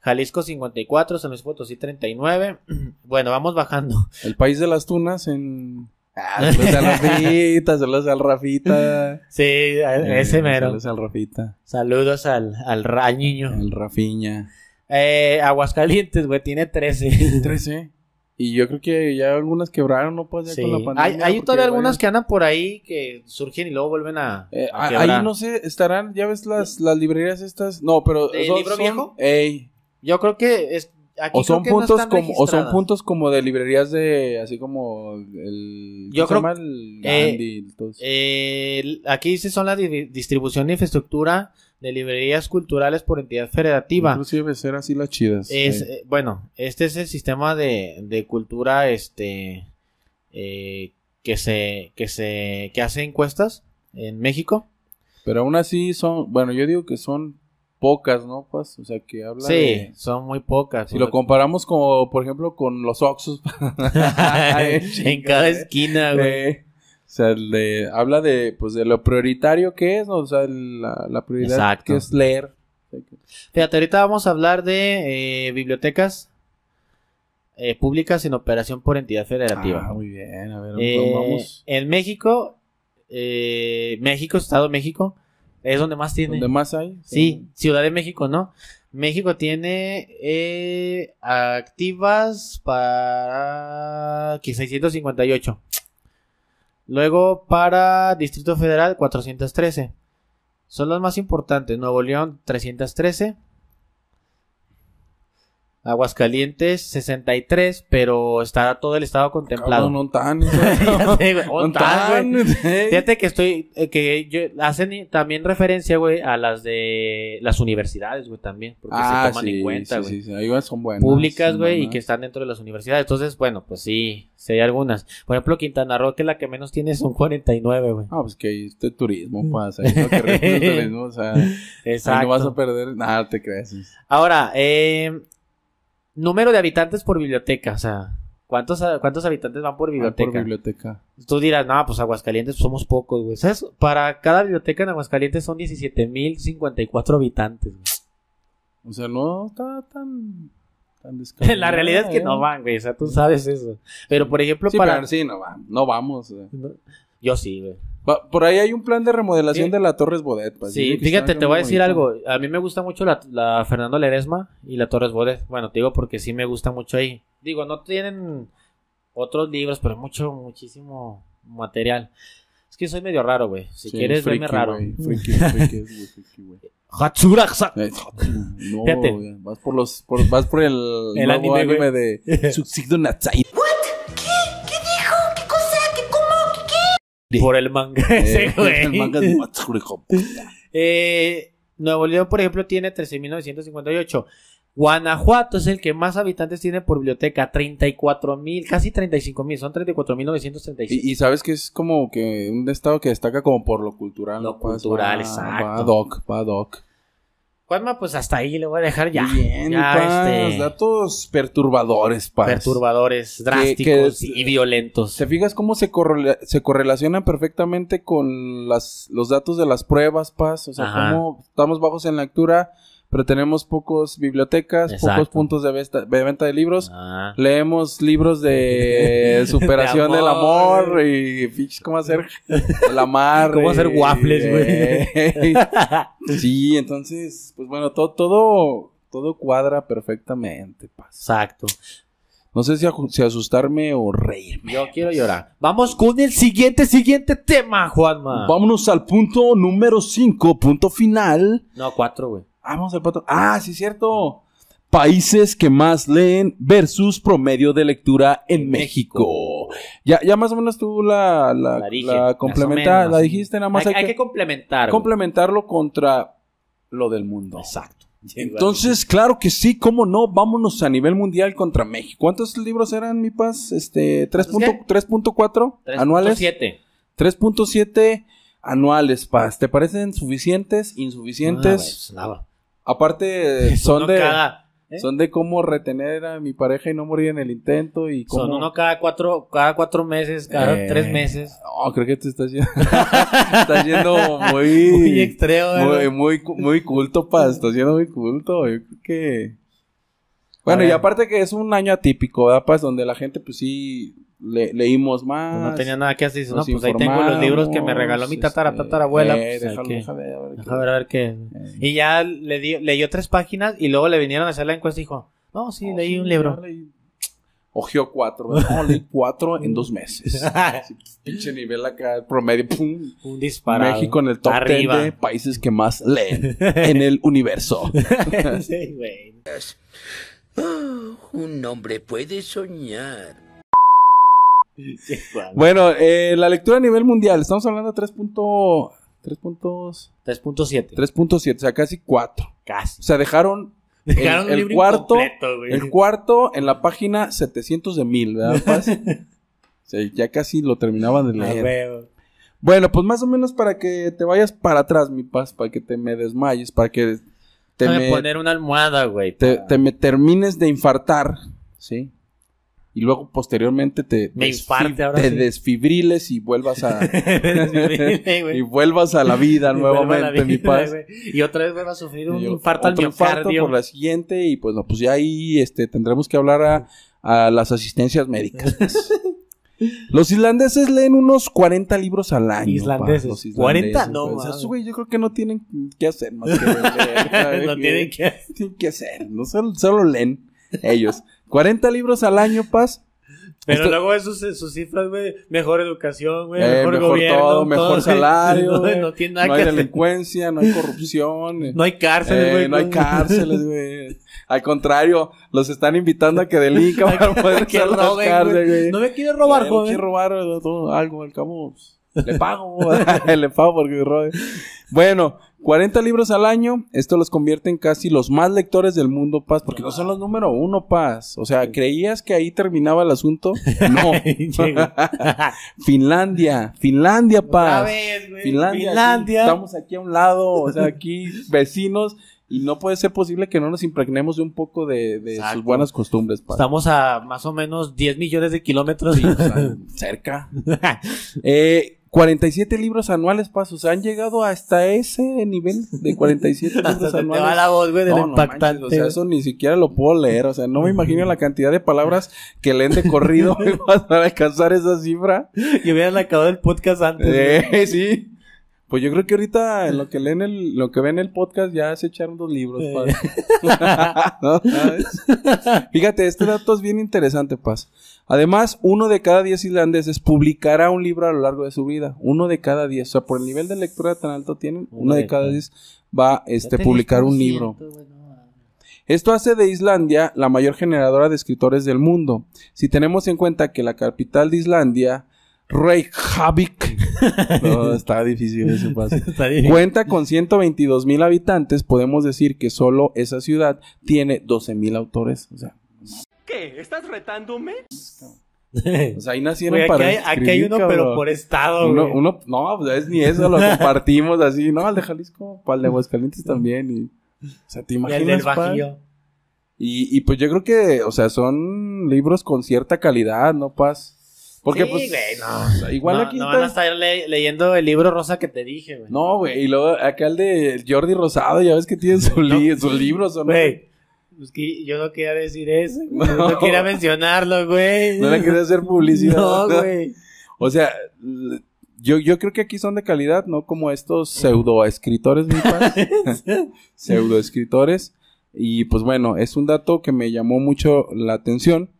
Speaker 2: Jalisco 54, San Luis Potosí 39. Bueno, vamos bajando.
Speaker 1: el país de las tunas en... Ah, saludos al Rafita, saludos al Rafita.
Speaker 2: Sí,
Speaker 1: Eh,
Speaker 2: ese mero.
Speaker 1: Saludos al Rafita.
Speaker 2: Saludos al, al, ra- al niño.
Speaker 1: El Rafiña.
Speaker 2: Eh, Aguascalientes, güey, tiene 13.
Speaker 1: 13. Y yo creo que ya algunas quebraron, ¿no? Pues ya
Speaker 2: Sí.
Speaker 1: con la
Speaker 2: Hay,
Speaker 1: pandemia.
Speaker 2: hay
Speaker 1: porque
Speaker 2: todavía algunas
Speaker 1: vayan-
Speaker 2: que andan por ahí que surgen y luego vuelven a,
Speaker 1: Eh,
Speaker 2: a
Speaker 1: ahí no sé, estarán, ya ves las, las librerías estas. No, pero.
Speaker 2: ¿De
Speaker 1: son-
Speaker 2: libro
Speaker 1: son-
Speaker 2: viejo?
Speaker 1: Ey.
Speaker 2: Yo creo que es, aquí
Speaker 1: O son
Speaker 2: no
Speaker 1: puntos como, o son puntos como de librerías de, así como el,
Speaker 2: Yo
Speaker 1: ¿cómo se
Speaker 2: creo-
Speaker 1: el
Speaker 2: eh,
Speaker 1: Gandhi.
Speaker 2: Eh, aquí dice son la di- distribución de infraestructura de librerías culturales por entidad federativa.
Speaker 1: Inclusive ser así las chidas.
Speaker 2: Es, eh, bueno, este es el sistema de, de cultura, este, que se, que se, que hace encuestas en México.
Speaker 1: Pero aún así son, bueno, yo digo que son pocas, ¿no? Pues, o sea, que habla
Speaker 2: Sí,
Speaker 1: de-
Speaker 2: son muy pocas.
Speaker 1: Si lo comparamos como, por ejemplo, con los Oxus.
Speaker 2: en cada esquina, güey.
Speaker 1: Eh, o sea, le, habla de, pues, de lo prioritario que es, ¿no? O sea, la, la prioridad
Speaker 2: Exacto.
Speaker 1: que es leer.
Speaker 2: Fíjate, ahorita vamos a hablar de eh, bibliotecas eh, públicas en operación por entidad federativa.
Speaker 1: Ah, muy bien, a ver,
Speaker 2: Eh,
Speaker 1: vamos.
Speaker 2: En México, eh, México, Estado de México, es donde más tiene.
Speaker 1: ¿Dónde más hay?
Speaker 2: Sí, Ciudad de México, ¿no? México tiene eh, activas para aquí, 658. Luego para Distrito Federal 413. Son los más importantes. Nuevo León 313. Aguascalientes 63, pero está todo el estado contemplado.
Speaker 1: No tan.
Speaker 2: Fíjate que estoy, eh, que yo, hacen también referencia, güey, a las de las universidades, güey, también, porque
Speaker 1: Ah,
Speaker 2: se toman
Speaker 1: sí,
Speaker 2: en cuenta, güey.
Speaker 1: sí, sí, ahí son buenas.
Speaker 2: Públicas, güey, y que están dentro de las universidades. Entonces, bueno, pues sí, sí hay algunas. Por ejemplo, Quintana Roo, que es la que menos tiene, son 49, güey.
Speaker 1: Ah, pues que ahí este turismo pasa. Ahí lo que turismo, o sea, ahí
Speaker 2: Exacto.
Speaker 1: no vas a perder nada, te crees.
Speaker 2: Ahora, eh, número de habitantes por biblioteca, o sea, ¿cuántos, cuántos habitantes van por biblioteca?
Speaker 1: Ah, Por biblioteca.
Speaker 2: Tú dirás, no, pues Aguascalientes somos pocos, güey. ¿Sabes? Para cada biblioteca en Aguascalientes son 17.054 habitantes, güey.
Speaker 1: O sea, no está tan,
Speaker 2: La realidad es que
Speaker 1: ¿eh?
Speaker 2: no van, güey. O sea, tú sabes eso. Pero, por ejemplo,
Speaker 1: Sí,
Speaker 2: para...
Speaker 1: pero sí, no, va- no vamos. eh.
Speaker 2: Yo sí, güey.
Speaker 1: Va- por ahí hay un plan de remodelación
Speaker 2: Sí.
Speaker 1: de la Torres Bodet. pues,
Speaker 2: Sí, fíjate, te voy a decir
Speaker 1: bonito.
Speaker 2: algo. A mí me gusta mucho la, la Fernando Ledesma y la Torres Bodet. Bueno, te digo porque sí me gusta mucho ahí. Digo, no tienen otros libros, pero mucho, muchísimo material. Es que soy medio raro, güey. Si
Speaker 1: Sí,
Speaker 2: quieres verme raro.
Speaker 1: Friki, friki.
Speaker 2: Hatsura,
Speaker 1: Eh, No,
Speaker 2: Fíjate.
Speaker 1: güey, vas por los, por- vas por el,
Speaker 2: El
Speaker 1: nuevo
Speaker 2: anime, güey.
Speaker 1: de Suicide Natsai.
Speaker 2: Por el manga ese, güey.
Speaker 1: Eh, el manga de.
Speaker 2: Eh, Nuevo León, por ejemplo, tiene 13.958. Guanajuato es el que más habitantes tiene por biblioteca, 34.000, casi 35.000, son 34.935.
Speaker 1: Y, y sabes que es como que un estado que destaca como por lo cultural.
Speaker 2: Lo
Speaker 1: ¿no? Pues,
Speaker 2: cultural,
Speaker 1: va-
Speaker 2: exacto.
Speaker 1: Va doc, va doc.
Speaker 2: Juanma, pues hasta ahí le voy a dejar ya.
Speaker 1: Bien,
Speaker 2: ya, este,
Speaker 1: datos perturbadores, paz.
Speaker 2: perturbadores, drásticos
Speaker 1: que-
Speaker 2: y violentos.
Speaker 1: ¿Te fijas cómo se, correla- se correlacionan perfectamente con las, los datos de las pruebas, Paz? O sea,
Speaker 2: Ajá.
Speaker 1: cómo estamos bajos en lectura, pero tenemos pocos bibliotecas,
Speaker 2: Exacto.
Speaker 1: pocos puntos de, venta de libros.
Speaker 2: Ah.
Speaker 1: Leemos libros de superación
Speaker 2: De
Speaker 1: del
Speaker 2: amor.
Speaker 1: y cómo hacer el amarre.
Speaker 2: Cómo hacer waffles, güey.
Speaker 1: sí, entonces, pues bueno, todo, todo, todo cuadra perfectamente, Paz.
Speaker 2: Exacto.
Speaker 1: No sé si, asustarme o reírme.
Speaker 2: Yo quiero llorar. Vamos con el siguiente, siguiente tema, Juanma.
Speaker 1: Vámonos al punto número 5, punto final.
Speaker 2: No, cuatro, güey.
Speaker 1: Ah, vamos al punto. Ah, sí, cierto. Países que más leen versus promedio de lectura en México. Ya, ya más o menos tú la, la,
Speaker 2: La dije,
Speaker 1: la complementa- la dijiste, nada más
Speaker 2: Hay,
Speaker 1: hay,
Speaker 2: hay
Speaker 1: que,
Speaker 2: que complementar. güey.
Speaker 1: complementarlo contra lo del mundo.
Speaker 2: Exacto.
Speaker 1: Entonces, claro que sí, cómo no, vámonos a nivel mundial contra México. ¿Cuántos libros eran, mi paz? Este, 3.4 3.4 anuales.
Speaker 2: 7.
Speaker 1: 3.7 anuales, paz. ¿Te parecen suficientes, insuficientes?
Speaker 2: nada.
Speaker 1: Aparte, son
Speaker 2: Uno
Speaker 1: de
Speaker 2: cada- ¿eh?
Speaker 1: son de cómo retener a mi pareja y no morir en el intento y cómo...
Speaker 2: Son uno cada cuatro, cada cuatro meses, cada
Speaker 1: Eh,
Speaker 2: tres meses.
Speaker 1: No, creo que te estás yendo, estás yendo muy...
Speaker 2: Muy extremo,
Speaker 1: muy, muy, cu- muy culto, paz. Estás yendo muy culto. Yo creo que... Bueno, y aparte que es un año atípico, ¿verdad, paz? Donde la gente, pues sí, le- leímos más.
Speaker 2: Pues no tenía nada que hacer. Dice, no, pues ahí tengo los libros que me regaló mi tatara,
Speaker 1: este,
Speaker 2: tatarabuela.
Speaker 1: eh,
Speaker 2: pues, hay
Speaker 1: déjalo,
Speaker 2: que-
Speaker 1: déjame ver, a ver
Speaker 2: a ver qué. Y ya le di- leyó tres páginas y luego le vinieron a hacer la encuesta y dijo, no, sí, leí
Speaker 1: sí,
Speaker 2: un libro.
Speaker 1: leí. Ojeó cuatro. No, leí cuatro en dos meses. Pinche nivel acá, promedio. Pum.
Speaker 2: Un disparado.
Speaker 1: México en el top
Speaker 2: Arriba.
Speaker 1: 10 de países que más leen en el universo.
Speaker 2: sí, güey.
Speaker 3: un hombre puede soñar.
Speaker 1: bueno, eh, la lectura a nivel mundial. Estamos hablando de 3. punto- 3 puntos.
Speaker 2: 3.7.
Speaker 1: 3.7, o sea, casi 4.
Speaker 2: Casi.
Speaker 1: O sea, dejaron, el-
Speaker 2: Dejaron
Speaker 1: cuarto, el cuarto en la página 700 de mil, ¿verdad, Paz? Ya casi lo terminaban de leer. Bueno, pues más o menos para que te vayas para atrás, mi paz, para que te me desmayes, para que te,
Speaker 2: Déjame
Speaker 1: me,
Speaker 2: poner una almohada, güey.
Speaker 1: te,
Speaker 2: para-
Speaker 1: te me termines de infartar, ¿sí? Y luego posteriormente te,
Speaker 2: Me infarte ahora
Speaker 1: te
Speaker 2: sí.
Speaker 1: desfibriles y vuelvas a y vuelvas a la vida
Speaker 2: vuelva a la
Speaker 1: nuevamente, mi
Speaker 2: vida,
Speaker 1: paz.
Speaker 2: Y otra vez vuelva a sufrir un infarto al
Speaker 1: otro infarto
Speaker 2: miocardio.
Speaker 1: por la siguiente y pues no, pues ya ahí este tendremos que hablar a, a las asistencias médicas. pues. Los islandeses leen unos 40 libros al año. pa,
Speaker 2: Islandeses.
Speaker 1: los
Speaker 2: 40, no,
Speaker 1: pues.
Speaker 2: mames.
Speaker 1: Esos, güey, yo creo que no tienen que hacer más que leer.
Speaker 2: No tienen que-
Speaker 1: Tienen que hacer. No solo, solo leen ellos. 40 libros al año, Paz.
Speaker 2: Pero
Speaker 1: Esto-
Speaker 2: luego esos, sus cifras, güey, mejor educación, güey,
Speaker 1: Eh,
Speaker 2: mejor,
Speaker 1: mejor
Speaker 2: gobierno.
Speaker 1: todo, mejor salario.
Speaker 2: No,
Speaker 1: güey.
Speaker 2: no tiene nada
Speaker 1: No
Speaker 2: que
Speaker 1: hay
Speaker 2: hacer.
Speaker 1: delincuencia, no hay corrupción.
Speaker 2: No hay cárceles,
Speaker 1: Eh,
Speaker 2: güey.
Speaker 1: no hay cárceles, güey. Al contrario, los están invitando a que delincan para poder
Speaker 2: que roben,
Speaker 1: cárceles.
Speaker 2: No me quieres robar,
Speaker 1: Eh, no
Speaker 2: joven.
Speaker 1: quiere robar eh, todo, algo, al cabo. pues, Le pago, le pago porque robe. Bueno, 40 libros al año. Esto los convierte en casi los más lectores del mundo, Paz. Porque no son los número uno, Paz. O sea, ¿creías que ahí terminaba el asunto? No. Finlandia. Finlandia, Paz.
Speaker 2: Vez, güey.
Speaker 1: Finlandia.
Speaker 2: Finlandia.
Speaker 1: aquí, estamos aquí a un lado, o sea, aquí vecinos. Y no puede ser posible que no nos impregnemos de un poco de, sus buenas costumbres, Paz.
Speaker 2: Estamos a más o menos 10 millones de kilómetros.
Speaker 1: O sea, cerca. Eh, 47 libros anuales, Paz. O sea, han llegado hasta ese nivel de 47
Speaker 2: Hasta
Speaker 1: libros
Speaker 2: se te
Speaker 1: anuales.
Speaker 2: va la voz, güey, de lo
Speaker 1: No, no
Speaker 2: impactante.
Speaker 1: manches, o sea, eso ni siquiera lo puedo leer. O sea, no me imagino la cantidad de palabras que leen de corrido para alcanzar esa cifra.
Speaker 2: Y hubieran acabado el podcast antes.
Speaker 1: Eh, sí. Pues yo creo que ahorita en lo que leen el, lo que ven el podcast ya se echaron dos libros, Paz. ¿No? ¿Sabes? Fíjate, este dato es bien interesante, Paz. Además, uno de cada diez islandeses publicará un libro a lo largo de su vida. Uno de cada diez. O sea, por el nivel de lectura tan alto tienen, uno, de cada diez va a este, publicar un libro. Esto hace de Islandia la mayor generadora de escritores del mundo. Si tenemos en cuenta que la capital de Islandia, Reykjavik, no, está difícil ese paso. Cuenta con 122 mil habitantes, podemos decir que solo esa ciudad tiene 12 mil autores. O sea,
Speaker 6: ¿Qué? ¿Estás retándome?
Speaker 1: o sea, ahí nacieron para
Speaker 2: hay, aquí hay
Speaker 1: escribir,
Speaker 2: uno,
Speaker 1: cabrón.
Speaker 2: pero por estado,
Speaker 1: Uno,
Speaker 2: güey.
Speaker 1: uno- no, pues es ni eso, lo compartimos así. No, al de Jalisco, para el de Aguascalientes también. Y, o sea, ¿te
Speaker 2: Y
Speaker 1: imaginas?
Speaker 2: el del? Bajío.
Speaker 1: Y, y pues yo creo que, o sea, son libros con cierta calidad, ¿no, Paz? Porque
Speaker 2: Sí,
Speaker 1: pues,
Speaker 2: güey, no.
Speaker 1: o sea, igual
Speaker 2: no,
Speaker 1: aquí
Speaker 2: no
Speaker 1: está-
Speaker 2: van a estar le- leyendo el libro rosa que te dije, güey.
Speaker 1: No, güey, y luego acá el de Jordi Rosado, ya ves que tiene su li- sus libros, ¿o no?
Speaker 2: Güey. Es que yo no quería decir eso.
Speaker 1: No.
Speaker 2: No, no quería mencionarlo, güey.
Speaker 1: No le quería hacer publicidad.
Speaker 2: No, güey.
Speaker 1: O sea, yo, yo creo que aquí son de calidad, no como estos pseudo escritores, mi Paz. pseudo escritores. Y pues bueno, es un dato que me llamó mucho la atención.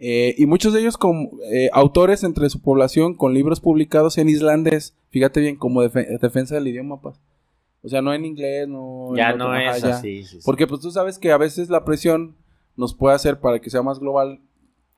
Speaker 1: Eh, y muchos de ellos con eh, autores entre su población con libros publicados en islandés, fíjate bien, como defe- defensa del idioma, pues. O sea, no en inglés, no...
Speaker 2: Ya
Speaker 1: en
Speaker 2: no es así. sí, sí.
Speaker 1: Porque pues tú sabes que a veces la presión nos puede hacer para que sea más global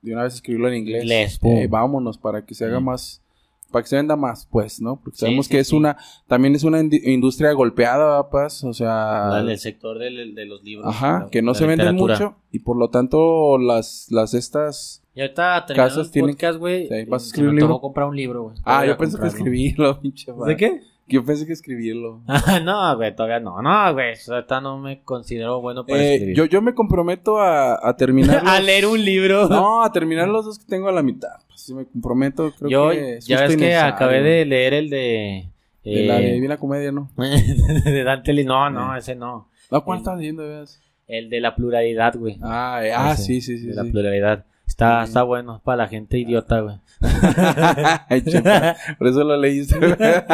Speaker 1: de una vez escribirlo en inglés.
Speaker 2: Inglés.
Speaker 1: Eh, vámonos, para que se haga
Speaker 2: Mm.
Speaker 1: más, para que se venda más, pues, ¿no? Porque sabemos
Speaker 2: sí,
Speaker 1: que es una, también es una industria golpeada, paz, o sea...
Speaker 2: La del sector del- de los libros.
Speaker 1: Ajá,
Speaker 2: la-
Speaker 1: que no se venden mucho y por lo tanto las, las estas...
Speaker 2: Y ahorita terminando
Speaker 1: Casas
Speaker 2: el
Speaker 1: tienen-
Speaker 2: podcast, güey.
Speaker 1: Sí, ¿vas a
Speaker 2: se
Speaker 1: escribir
Speaker 2: me
Speaker 1: un libro?
Speaker 2: comprar un libro, güey.
Speaker 1: Ah, yo pensé que
Speaker 2: comprarlo.
Speaker 1: escribirlo, pinche
Speaker 2: ¿De qué?
Speaker 1: Yo pensé que escribirlo.
Speaker 2: No, güey, todavía no. No, güey, ahorita no me considero bueno para
Speaker 1: Eh,
Speaker 2: escribir.
Speaker 1: yo, yo me comprometo a, a terminar
Speaker 2: a
Speaker 1: los-
Speaker 2: leer un libro.
Speaker 1: No, a terminar los dos que tengo a la mitad. Pues sí me comprometo, creo
Speaker 2: yo,
Speaker 1: que es
Speaker 2: ya ves que acabé de leer el de...
Speaker 1: De la
Speaker 2: eh,
Speaker 1: Divina Comedia, ¿no?
Speaker 2: de Dante Li- No, no, ese no.
Speaker 1: No, ¿cuál estás leyendo, veas?
Speaker 2: El de la pluralidad, güey.
Speaker 1: Ah, eh, ah, sí, sí, sí.
Speaker 2: De la
Speaker 1: sí.
Speaker 2: pluralidad. Está, está bueno, es para la gente idiota, güey.
Speaker 1: Ay, chepa, Por eso lo leíste.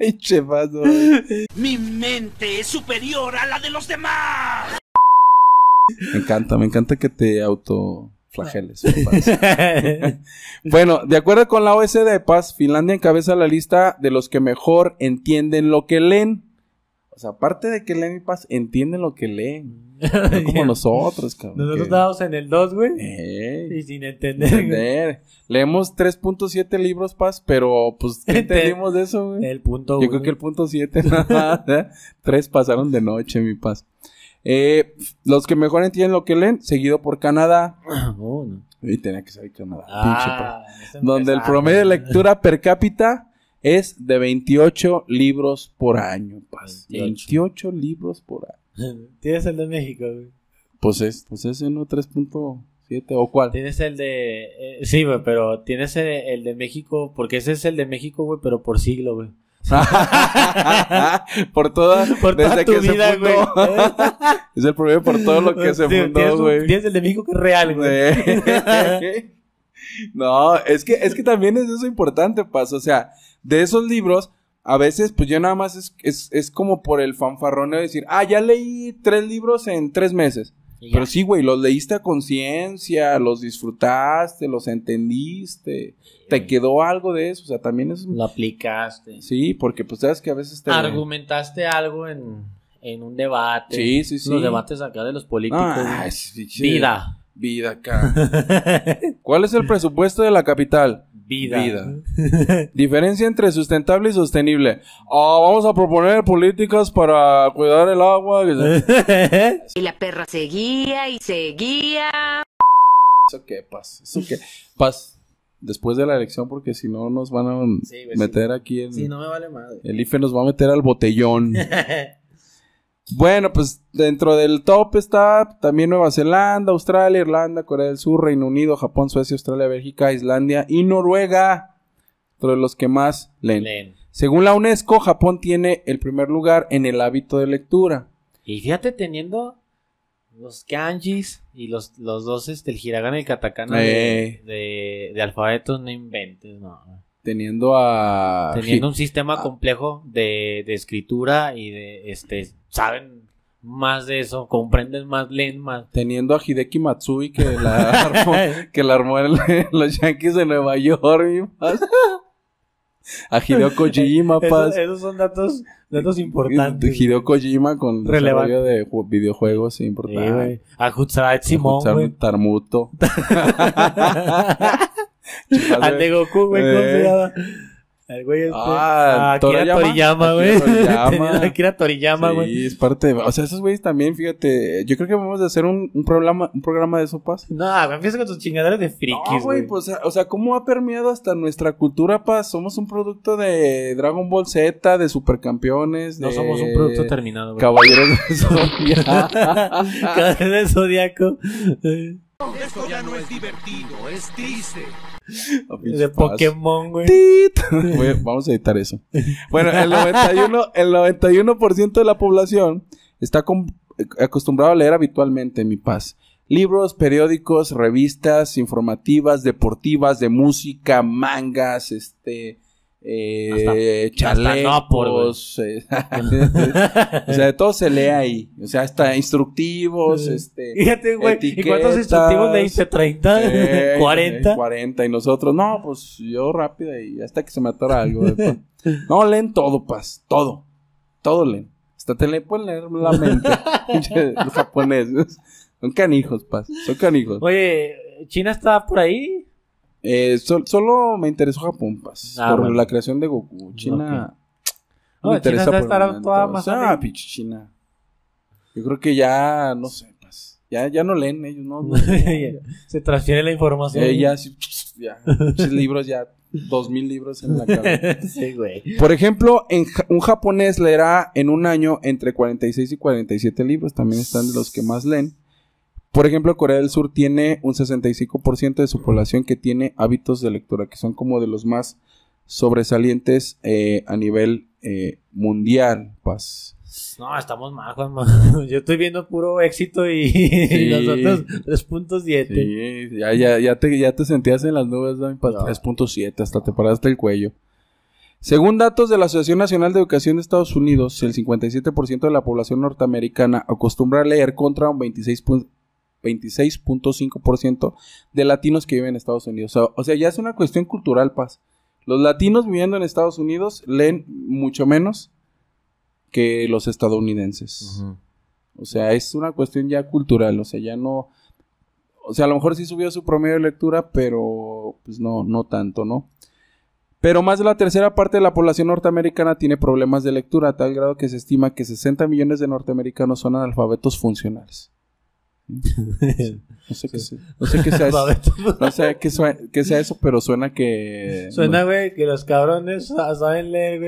Speaker 1: Ay, chepazo.
Speaker 3: Mi mente es superior a la de los demás.
Speaker 1: Me encanta, me encanta que te autoflageles. Paz. bueno, de acuerdo con la OSD Paz, Finlandia encabeza la lista de los que mejor entienden lo que leen. O sea, aparte de que leen mi paz, entienden lo que leen. No como nosotros, cabrón.
Speaker 2: Nosotros
Speaker 1: que-
Speaker 2: estábamos en el 2, güey.
Speaker 1: Ey,
Speaker 2: Y sin entender.
Speaker 1: entender. Leemos 3.7 libros, Paz, pero pues, ¿qué entendimos de eso, güey?
Speaker 2: El punto
Speaker 1: Yo creo que el punto 7, tres pasaron de noche, mi paz. Eh, los que mejor entienden lo que leen, seguido por Canadá.
Speaker 2: Oh, no.
Speaker 1: Y tenía que saber Canadá. pinche.
Speaker 2: Ah, ese
Speaker 1: Donde el promedio de lectura per cápita es de 28 libros por año, paz.
Speaker 2: 28.
Speaker 1: 28 libros por año.
Speaker 2: Tienes el de México, güey.
Speaker 1: Pues es, pues ese no 3.7 o cuál.
Speaker 2: Tienes el de. eh, sí, güey, pero tienes el, el de México. Porque ese es el de México, güey, pero por siglo, güey.
Speaker 1: por toda,
Speaker 2: Por toda
Speaker 1: desde
Speaker 2: tu
Speaker 1: que se
Speaker 2: vida,
Speaker 1: fundó. es el promedio por todo lo que se fundó,
Speaker 2: tienes, un-
Speaker 1: güey.
Speaker 2: tienes el de México que es real, güey.
Speaker 1: No, es que, es que también es eso importante, Paz. O sea, de esos libros, a veces, pues yo nada más es, es, es como por el fanfarroneo de decir, ah, ya leí tres libros en tres meses. Pero sí, güey, los leíste a conciencia, los disfrutaste, los entendiste, te quedó algo de eso. O sea, también es.
Speaker 2: Lo aplicaste.
Speaker 1: Sí, porque pues sabes que a veces te.
Speaker 2: Argumentaste algo en, en un debate.
Speaker 1: Sí, sí, sí.
Speaker 2: Los debates acá de los políticos.
Speaker 1: Ah, sí.
Speaker 2: Vida.
Speaker 1: Vida acá. ¿Cuál es el presupuesto de la capital?
Speaker 2: Vida.
Speaker 1: Vida. Diferencia entre sustentable y sostenible. Ah, vamos a proponer políticas para cuidar el agua.
Speaker 11: Y la perra seguía y seguía.
Speaker 1: ¿Eso qué, Paz? ¿Eso qué? Paz, después de la elección, porque si no nos van a
Speaker 2: Sí,
Speaker 1: meter aquí en...
Speaker 2: Sí, no me vale madre.
Speaker 1: El IFE nos va a meter al botellón. bueno, pues dentro del top está también Nueva Zelanda, Australia, Irlanda, Corea del Sur, Reino Unido, Japón, Suecia, Australia, Bélgica, Islandia y Noruega. Entre los que más leen.
Speaker 2: Leen.
Speaker 1: Según la UNESCO, Japón tiene el primer lugar en el hábito de lectura.
Speaker 2: Y fíjate, teniendo los kanjis y los, los dos, este, el hiragana y el katakana de,
Speaker 1: Eh.
Speaker 2: de, de alfabetos, no inventes, no.
Speaker 1: Teniendo a...
Speaker 2: Teniendo un sistema complejo de, de escritura y de, este, saben más de eso, comprenden más, leen más.
Speaker 1: Teniendo a Hideki Matsui que la armó, que la armó en los Yankees de Nueva York, mi paz. A Hideo Kojima, paz.
Speaker 2: Esos, esos son datos, datos importantes.
Speaker 1: Hideo Kojima con
Speaker 2: Relevante.
Speaker 1: desarrollo de ju- videojuegos
Speaker 2: Sí,
Speaker 1: importante.
Speaker 2: güey. A Hutsarat Simón.
Speaker 1: Tarmuto.
Speaker 2: Al de Goku, güey, ¿cómo se
Speaker 1: Eh.
Speaker 2: llama? El güey este.
Speaker 1: Ah,
Speaker 2: Ah,
Speaker 1: Toriyama.
Speaker 2: Toriyama, güey.
Speaker 1: Akira Toriyama.
Speaker 2: Güey.
Speaker 1: Sí, es parte de... O sea, esos güeyes también, fíjate... Yo creo que vamos a hacer un, un programa, un programa de sopas.
Speaker 2: No, güey, empieza con tus chingaderas de frikis,
Speaker 1: No, güey, pues, o sea, ¿cómo ha permeado hasta nuestra cultura, paz? Somos un producto de Dragon Ball Z, de Supercampeones,
Speaker 2: No
Speaker 1: de...
Speaker 2: somos un producto terminado, güey.
Speaker 1: Caballeros de Zodiaco.
Speaker 2: Cadena del
Speaker 6: Esto ya no es divertido, es triste.
Speaker 2: De Pokémon, güey.
Speaker 1: Vamos a editar eso. Bueno, el 91%, el 91% de la población está acostumbrado a leer habitualmente en mi paz. Libros, periódicos, revistas informativas, deportivas, de música, mangas, este, eh,
Speaker 2: hasta no
Speaker 1: chalecos, eh, o sea, todo se lee ahí. O sea, hasta instructivos, este.
Speaker 2: Fíjate, güey. ¿Y cuántos instructivos leíste? ¿30?
Speaker 1: Eh,
Speaker 2: ¿40?
Speaker 1: eh, 40. Y nosotros, no, pues yo rápido y hasta que se me atora algo. no, leen todo, paz. Todo. Todo leen. Hasta te le pueden leer la mente. Los japoneses. Son canijos, paz. Son canijos.
Speaker 2: Oye, ¿China está por ahí?
Speaker 1: Eh, sol- solo me interesó Japón, paz.
Speaker 2: Ah,
Speaker 1: por
Speaker 2: bueno.
Speaker 1: la creación de Goku. China.
Speaker 2: No,
Speaker 1: me
Speaker 2: China
Speaker 1: interesa
Speaker 2: está-
Speaker 1: por momento.
Speaker 2: toda más
Speaker 1: Ah, pinche China. Yo creo que ya, no sé, paz. Ya, ya no leen ellos, ¿no?
Speaker 2: Se transfiere la información.
Speaker 1: Eh, ya, sí, ya, libros, ya, dos mil libros en la cabeza.
Speaker 2: sí, güey.
Speaker 1: Por ejemplo, en un japonés leerá en un año entre 46 y 47 libros, también están de los que más leen. Por ejemplo, Corea del Sur tiene un 65% de su población que tiene hábitos de lectura, que son como de los más sobresalientes eh, a nivel eh, mundial, paz.
Speaker 2: No, estamos mal, Juanma. Yo estoy viendo puro éxito y nosotros 3.7.
Speaker 1: Sí, ya, ya, ya, te, ya te sentías en las nubes, ¿no? Pa- 3.7, hasta te paraste el cuello. Según datos de la Asociación Nacional de Educación de Estados Unidos, el 57% de la población norteamericana acostumbra a leer contra un 26 pu- 26.5% de latinos que viven en Estados Unidos. O sea, o sea, ya es una cuestión cultural, Paz. Los latinos viviendo en Estados Unidos leen mucho menos que los estadounidenses. O sea, es una cuestión ya cultural, o sea, ya no... O sea, a lo mejor sí subió su promedio de lectura, pero pues no, no tanto, ¿no? Pero más de la tercera parte de la población norteamericana tiene problemas de lectura, a tal grado que se estima que 60 millones de norteamericanos son analfabetos funcionales. No sé qué, sea- no sé qué sea eso. No sé qué, sea eso, pero suena que...
Speaker 2: Suena, güey, que los cabrones sa- saben leer,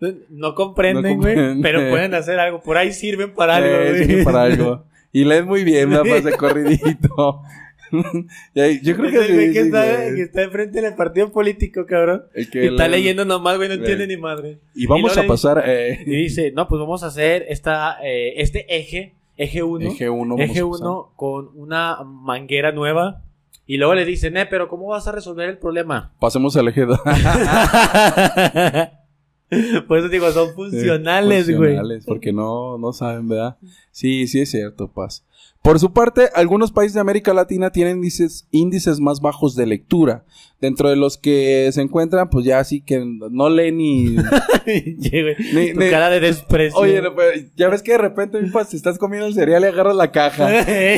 Speaker 2: güey. No comprenden, güey, pero pueden hacer algo. Por ahí sirven para algo,
Speaker 1: Eh,
Speaker 2: güey.
Speaker 1: sirve para algo. Y lees muy bien, nada más de corridito. Yo creo que
Speaker 2: güey
Speaker 1: sí,
Speaker 2: que,
Speaker 1: sí,
Speaker 2: está, que está enfrente del partido político, cabrón.
Speaker 1: Que
Speaker 2: Y está leyendo nomás, güey, no entiende ni madre.
Speaker 1: Y vamos a pasar...
Speaker 2: dice-
Speaker 1: eh,
Speaker 2: Y dice, no, pues vamos a hacer esta, eh, este eje, eje 1.
Speaker 1: Eje uno vamos
Speaker 2: Eje
Speaker 1: a
Speaker 2: 1 con una manguera nueva. Y luego le dicen, eh, pero ¿cómo vas a resolver el problema?
Speaker 1: Pasemos al eje 2.
Speaker 2: Por eso digo, son funcionales, güey.
Speaker 1: Funcionales, porque no, no saben, ¿verdad? Sí, sí es cierto, Paz. Por su parte, algunos países de América Latina tienen índices, índices más bajos de lectura. Dentro de los que se encuentran, pues ya así que no leen ni...
Speaker 2: Tu
Speaker 1: ni-
Speaker 2: cara de desprecio.
Speaker 1: Oye, no, ya ves que de repente, mi Paz, estás comiendo el cereal y agarras la caja.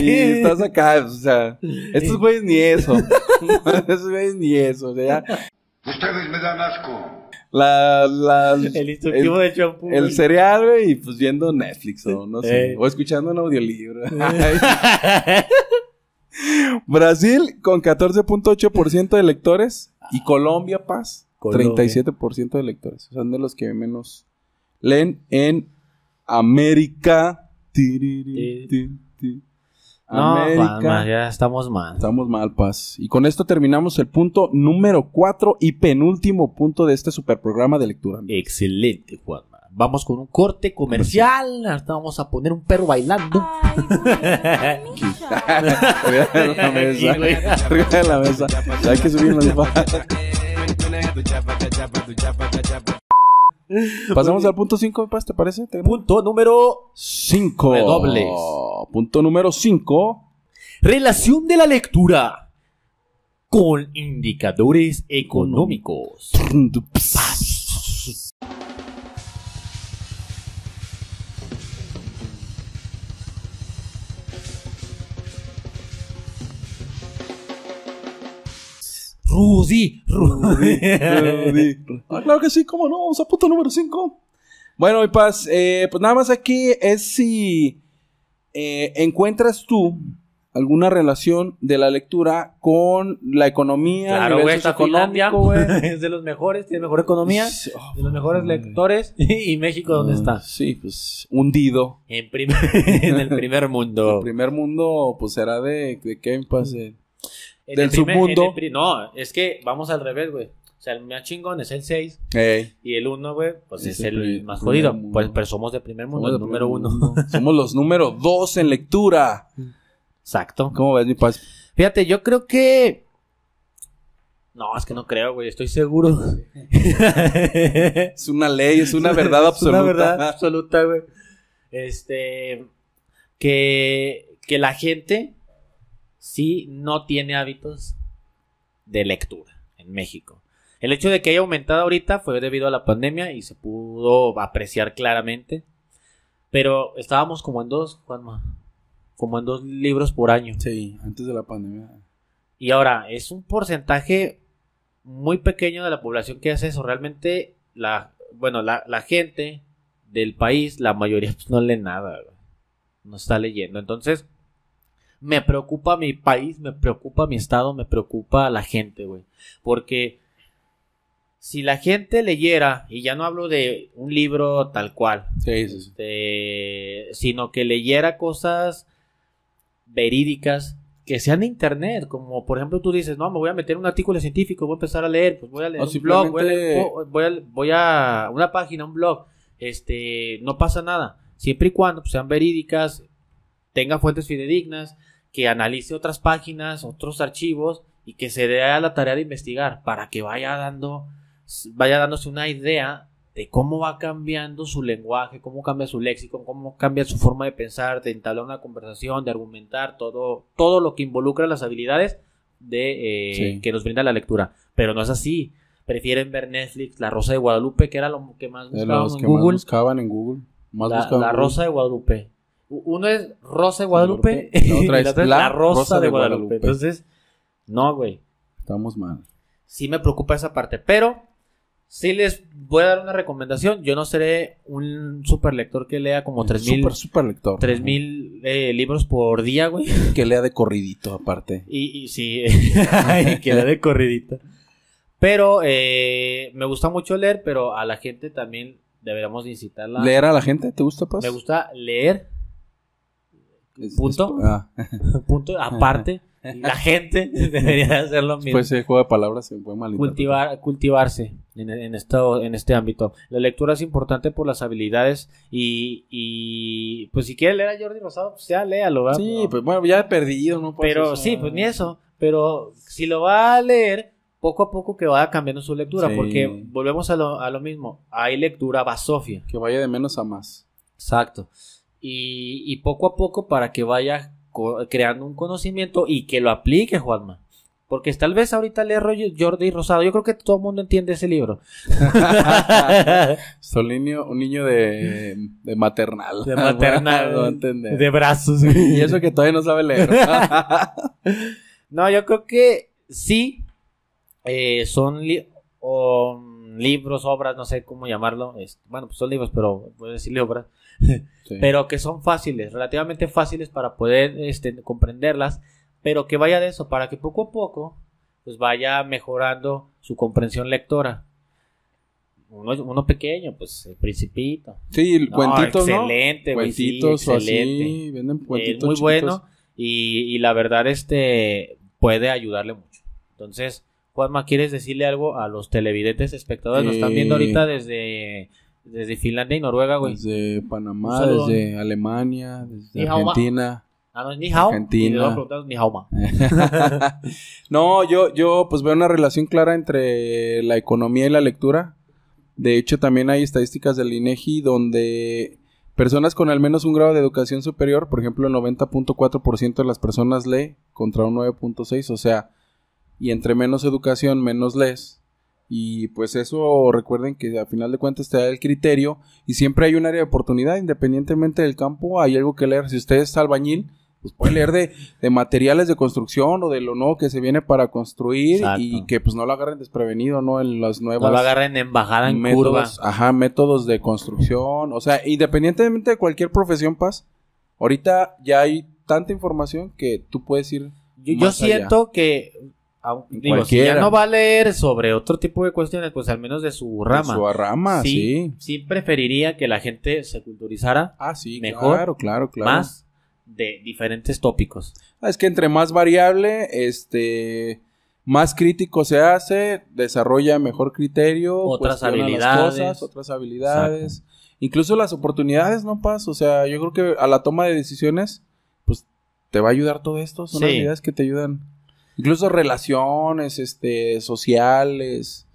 Speaker 1: y estás acá, o sea... Estos güeyes ni eso. estos güeyes ni eso, o sea, ya...
Speaker 4: Ustedes me dan asco.
Speaker 1: La, la,
Speaker 2: El instructivo de champú.
Speaker 1: El cereal, güey, y pues viendo Netflix o no sé.
Speaker 2: Eh.
Speaker 1: O escuchando un audiolibro. Brasil con 14.8% de lectores. Y Colombia, Paz,
Speaker 2: Colombia.
Speaker 1: 37% de lectores. Son de los que menos leen en América. Tiriri, ti, ti.
Speaker 2: No,
Speaker 1: América.
Speaker 2: Juanma, ya estamos mal.
Speaker 1: Estamos mal, Paz. Y con esto terminamos el punto número 4 y penúltimo punto de este super programa de lectura.
Speaker 2: Excelente, Juanma. Vamos con un corte comercial. Hasta vamos a poner un perro bailando.
Speaker 1: Arriba de la mesa.
Speaker 2: Aquí, güey.
Speaker 1: Arriba de la mesa. Hay que subirnos. Pasamos al punto 5, Paz, ¿te parece? ¿Te-
Speaker 2: Punto número
Speaker 1: 5.
Speaker 2: Redobles.
Speaker 1: Punto número 5.
Speaker 2: Relación de la lectura con indicadores económicos. Rudy, Rudy.
Speaker 1: Ah, claro que sí, cómo no, vamos a punto número 5. Bueno, y Paz, eh, pues nada más aquí es si eh, encuentras tú alguna relación de la lectura con la economía,
Speaker 2: Claro, güey, está Finlandia. Es de los mejores, tiene mejor economía,
Speaker 1: Sí, oh,
Speaker 2: de los mejores lectores. ¿Y México dónde está?
Speaker 1: Sí, pues hundido.
Speaker 2: En, prim- en el primer mundo.
Speaker 1: El primer mundo, pues será de, de qué,
Speaker 2: En
Speaker 1: del
Speaker 2: el primer-
Speaker 1: submundo.
Speaker 2: en el pri- no, es que vamos al revés, güey. O sea, el más chingón es el 6
Speaker 1: Ey,
Speaker 2: y el 1, güey, pues
Speaker 1: Es
Speaker 2: es,
Speaker 1: el
Speaker 2: más jodido. Pues, pero somos de primer mundo,
Speaker 1: somos
Speaker 2: el número
Speaker 1: primer
Speaker 2: 1.
Speaker 1: mundo. Somos los número dos en lectura.
Speaker 2: Exacto.
Speaker 1: ¿Cómo ves, mi paz?
Speaker 2: Fíjate, yo creo que. No, es que no creo, güey, estoy seguro.
Speaker 1: Es una ley, es una verdad
Speaker 2: Es una
Speaker 1: absoluta.
Speaker 2: verdad absoluta, güey. Este. Que, que la gente sí no tiene hábitos de lectura en México. El hecho de que haya aumentado ahorita fue debido a la pandemia y se pudo apreciar claramente. Pero estábamos como en dos, Juanma. Como en dos libros por año.
Speaker 1: Sí, antes de la pandemia.
Speaker 2: Y ahora, es un porcentaje muy pequeño de la población que hace eso. Realmente, la, bueno, la, la gente del país, la mayoría pues, no lee nada, no está leyendo. Entonces, me preocupa mi país, me preocupa mi estado, me preocupa la gente, güey. Porque si la gente leyera, y ya no hablo de un libro tal cual,
Speaker 1: Sí, sí, sí.
Speaker 2: este, sino que leyera cosas verídicas que sean de internet, como por ejemplo tú dices, no, me voy a meter un artículo científico, voy a empezar a leer, pues voy a leer
Speaker 1: O
Speaker 2: un blog, voy a, leer- voy, a, voy a una página, un blog, este, no pasa nada, siempre y cuando pues, sean verídicas, tenga fuentes fidedignas, que analice otras páginas, otros archivos y que se dé a la tarea de investigar para que vaya dando, vaya dándose una idea de cómo va cambiando su lenguaje, cómo cambia su léxico, cómo cambia su forma de pensar, de entablar una conversación, de argumentar, todo, todo lo que involucra las habilidades de eh,
Speaker 1: Sí.
Speaker 2: que nos brinda la lectura. Pero no es así. Prefieren ver Netflix, La Rosa de Guadalupe, que era lo que más en
Speaker 1: que buscaban en Google. Más
Speaker 2: La,
Speaker 1: buscaban.
Speaker 2: Rosa de Guadalupe. Uno es Rosa de Guadalupe
Speaker 1: La otra
Speaker 2: y
Speaker 1: es La
Speaker 2: Rosa,
Speaker 1: Rosa
Speaker 2: de,
Speaker 1: de
Speaker 2: Guadalupe.
Speaker 1: Guadalupe.
Speaker 2: Entonces, no, güey.
Speaker 1: Estamos mal.
Speaker 2: Sí me preocupa esa parte. Pero sí les voy a dar una recomendación. Yo no seré un super lector que lea como 3000
Speaker 1: Súper, súper lector.
Speaker 2: 3000 eh, libros por día, güey.
Speaker 1: Que lea de corridito, aparte.
Speaker 2: Y, y sí, y que lea de corridita. Pero eh, me gusta mucho leer, pero a la gente también deberíamos de incitarla.
Speaker 1: ¿Leer a la gente? ¿Te gusta, Paz?
Speaker 2: Me gusta leer
Speaker 1: Es-
Speaker 2: punto.
Speaker 1: es- ah.
Speaker 2: punto aparte la gente debería de hacer lo mismo
Speaker 1: Pues ese juego de palabras se mal.
Speaker 2: cultivar cultivarse en, en esto en este ámbito la lectura es importante por las habilidades y, y pues si quiere leer a Jordi Rosado pues ya léalo ¿verdad?
Speaker 1: Sí, pues bueno, ya he perdido, ¿no? Pues,
Speaker 2: pero sí pues ni eso pero si lo va a leer poco a poco que vaya cambiando su lectura
Speaker 1: Sí.
Speaker 2: porque volvemos a lo, a lo mismo hay lectura basofia
Speaker 1: Que vaya de menos a más.
Speaker 2: Exacto. Y, y poco a poco para que vaya creando un conocimiento y que lo aplique, Juanma. Porque tal vez ahorita Roy- Jordi Rosado. Yo creo que todo el mundo entiende ese libro.
Speaker 1: Son niño, un niño de, de maternal.
Speaker 2: De maternal.
Speaker 1: No entender.
Speaker 2: de brazos.
Speaker 1: Y eso que todavía no sabe leer.
Speaker 2: No, yo creo que sí. eh, son li- o, mm, libros, obras, no sé cómo llamarlo. es- bueno, pues son libros, pero voy a decirle obras.
Speaker 1: Sí.
Speaker 2: pero que son fáciles, relativamente fáciles para poder este, comprenderlas, pero que vaya de eso, para que poco a poco pues vaya mejorando su comprensión lectora. Uno, uno pequeño, pues el principito.
Speaker 1: Sí,
Speaker 2: No,
Speaker 1: cuentitos, ¿no?
Speaker 2: excelente, güey, sí,
Speaker 1: Cuentitos
Speaker 2: excelente.
Speaker 1: así. Venden
Speaker 2: Es
Speaker 1: cuentitos
Speaker 2: muy
Speaker 1: chiquitos.
Speaker 2: bueno y, y la verdad este puede ayudarle mucho. Entonces, Juanma, ¿quieres decirle algo a los televidentes espectadores? Nos están viendo
Speaker 1: Eh,
Speaker 2: ahorita desde, desde Finlandia y Noruega, güey.
Speaker 1: Desde Panamá, desde Alemania, desde. Argentina.
Speaker 2: Ah, no, ni hao.
Speaker 1: Argentina.
Speaker 2: Ni hao
Speaker 1: no, yo, yo pues veo una relación clara entre la economía y la lectura. De hecho, también hay estadísticas del INEGI donde personas con al menos un grado de educación superior, por ejemplo, el 90.4% de las personas lee contra un 9.6, o sea, y entre menos educación, menos lees. Y pues eso recuerden que a final de cuentas te da el criterio y siempre hay un área de oportunidad, independientemente del campo, hay algo que leer. Si usted es albañil, pues puede leer de, de materiales de construcción o de lo nuevo que se viene para construir
Speaker 2: Exacto.
Speaker 1: y que pues no lo agarren desprevenido, ¿no? En las nuevas
Speaker 2: No lo agarren en bajada en curva.
Speaker 1: métodos, ajá, métodos de construcción, o sea, independientemente de cualquier profesión, Paz, ahorita ya hay tanta información que tú puedes ir
Speaker 2: Yo, yo
Speaker 1: más allá.
Speaker 2: siento que, digo, si ya no va a leer sobre otro tipo de cuestiones, pues al menos de su rama.
Speaker 1: Su rama,
Speaker 2: sí,
Speaker 1: sí.
Speaker 2: sí preferiría que la gente se culturizara
Speaker 1: Ah, sí,
Speaker 2: mejor,
Speaker 1: claro, claro, claro.
Speaker 2: más de diferentes tópicos.
Speaker 1: Ah, Es que entre más variable, este, más crítico se hace, desarrolla mejor criterio,
Speaker 2: Otras habilidades.
Speaker 1: cosas, otras habilidades, incluso las oportunidades, ¿no, Paz? O sea, yo creo que a la toma de decisiones, pues, te va a ayudar todo esto, son
Speaker 2: Sí.
Speaker 1: habilidades que te ayudan. Incluso relaciones, este, sociales,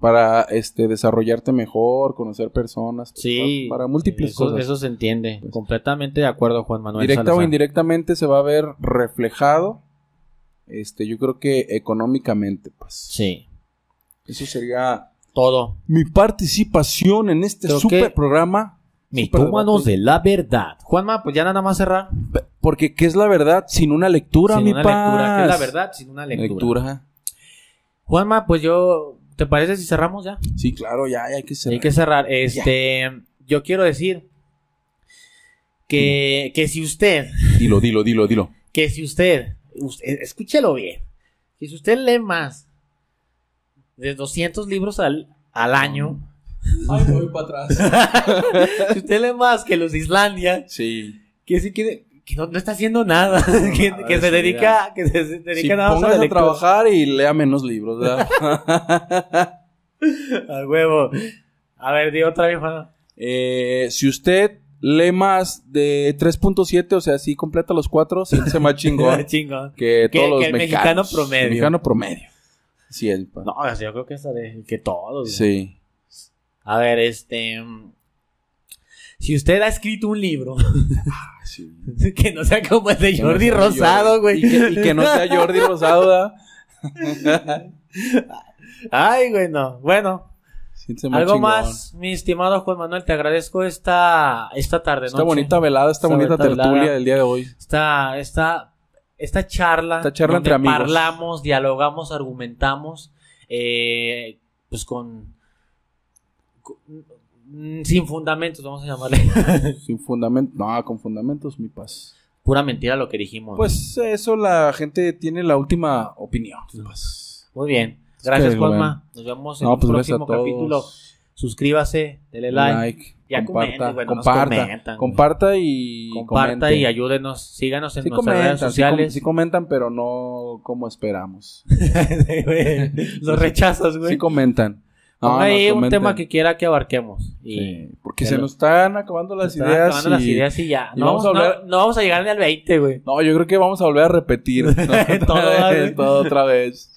Speaker 1: para, este, desarrollarte mejor, conocer personas.
Speaker 2: Sí.
Speaker 1: Para múltiples
Speaker 2: eso,
Speaker 1: cosas.
Speaker 2: Eso se entiende. Completamente de acuerdo, Juan Manuel.
Speaker 1: Directa o indirectamente se va a ver reflejado, este, yo creo que económicamente, pues.
Speaker 2: Sí.
Speaker 1: Eso sería
Speaker 2: Todo.
Speaker 1: mi participación en este
Speaker 2: Creo
Speaker 1: super
Speaker 2: que-
Speaker 1: programa.
Speaker 2: Mitómanos de la verdad. Juanma, pues ya nada más cerrar.
Speaker 1: Porque, ¿qué es la verdad sin una lectura,
Speaker 2: sin
Speaker 1: mi
Speaker 2: una
Speaker 1: paz?
Speaker 2: lectura. ¿Qué es la verdad? Sin una lectura.
Speaker 1: Lectura.
Speaker 2: Juanma, pues yo. ¿Te parece si cerramos ya?
Speaker 1: Sí, claro, ya, ya hay que cerrar.
Speaker 2: Hay que cerrar. Este. Yo quiero decir. Que, que si usted.
Speaker 1: Dilo, dilo, dilo, dilo.
Speaker 2: Que si usted. usted- escúchelo bien. Que si usted lee más. De 200 libros al, al año.
Speaker 1: Ay, voy para atrás.
Speaker 2: si usted lee más que los de Islandia.
Speaker 1: Sí.
Speaker 2: Que si quiere. Que no, no está haciendo nada. que, que se
Speaker 1: sí,
Speaker 2: dedica. Que se, dedica
Speaker 1: Si
Speaker 2: nada más a la
Speaker 1: a trabajar y lea menos libros, ¿verdad?
Speaker 2: Al huevo. A ver, di otra vez, Juan.
Speaker 1: Eh, si usted lee más de 3.7, o sea, si completa los cuatro, siéntese más chingón
Speaker 2: Chingón.
Speaker 1: que
Speaker 2: Que-
Speaker 1: todos los
Speaker 2: que el mexicano
Speaker 1: mexicanos.
Speaker 2: promedio.
Speaker 1: El mexicano promedio. Sí, el
Speaker 2: No, o sea, yo creo que esa de que todos.
Speaker 1: Sí.
Speaker 2: A ver, este. Si usted ha escrito un libro
Speaker 1: sí.
Speaker 2: que no sea como el de
Speaker 1: no
Speaker 2: Jordi Rosado, güey.
Speaker 1: Y que, y que no sea Jordi Rosado, ¿verdad?
Speaker 2: Ay, güey, no. Bueno, algo
Speaker 1: chingón.
Speaker 2: más, mi estimado Juan Manuel, te agradezco esta, esta tarde,
Speaker 1: Esta
Speaker 2: noche.
Speaker 1: bonita velada, esta,
Speaker 2: Esta
Speaker 1: bonita tertulia
Speaker 2: velada.
Speaker 1: del día de hoy.
Speaker 2: esta, esta, esta charla,
Speaker 1: Esta charla
Speaker 2: donde
Speaker 1: entre amigos.
Speaker 2: Parlamos, dialogamos, argumentamos, eh, pues con, sin fundamentos, vamos a llamarle.
Speaker 1: Sin fundamento. No, con fundamentos, mi paz.
Speaker 2: Pura mentira lo que dijimos.
Speaker 1: Pues eso la gente tiene la última opinión. pues.
Speaker 2: Muy bien. Gracias, Juanma. Nos vemos en
Speaker 1: No,
Speaker 2: un
Speaker 1: pues
Speaker 2: próximo capítulo. Suscríbase, dele like.
Speaker 1: Like,
Speaker 2: Ya
Speaker 1: comparta,
Speaker 2: comenten, güey, no nos
Speaker 1: comparta, comparta y
Speaker 2: Comparta y ayúdenos. Síganos en
Speaker 1: Sí
Speaker 2: nuestras redes
Speaker 1: comentan, sí, com-
Speaker 2: sociales.
Speaker 1: sí comentan, pero no como esperamos.
Speaker 2: Los rechazos, güey.
Speaker 1: Sí comentan.
Speaker 2: Ponga ahí un
Speaker 1: comenten.
Speaker 2: tema que quiera que abarquemos. Y
Speaker 1: Sí, porque
Speaker 2: que
Speaker 1: se
Speaker 2: lo-
Speaker 1: nos están acabando las
Speaker 2: Están
Speaker 1: ideas.
Speaker 2: acabando
Speaker 1: y...
Speaker 2: las ideas y ya.
Speaker 1: y
Speaker 2: No,
Speaker 1: vamos a
Speaker 2: no-
Speaker 1: hablar-
Speaker 2: no vamos a llegar ni al 20, güey.
Speaker 1: No, yo creo que vamos a volver a repetir.
Speaker 2: Todo,
Speaker 1: otra vez.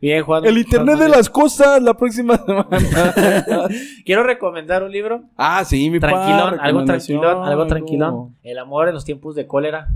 Speaker 2: Bien, Juan.
Speaker 1: El internet
Speaker 2: Juan
Speaker 1: de las cosas la próxima semana.
Speaker 2: Quiero recomendar un libro.
Speaker 1: ah, sí, mi pa,
Speaker 2: Tranquilón, algo tranquilón, algo
Speaker 1: algo-
Speaker 2: tranquilón. El amor en los tiempos de cólera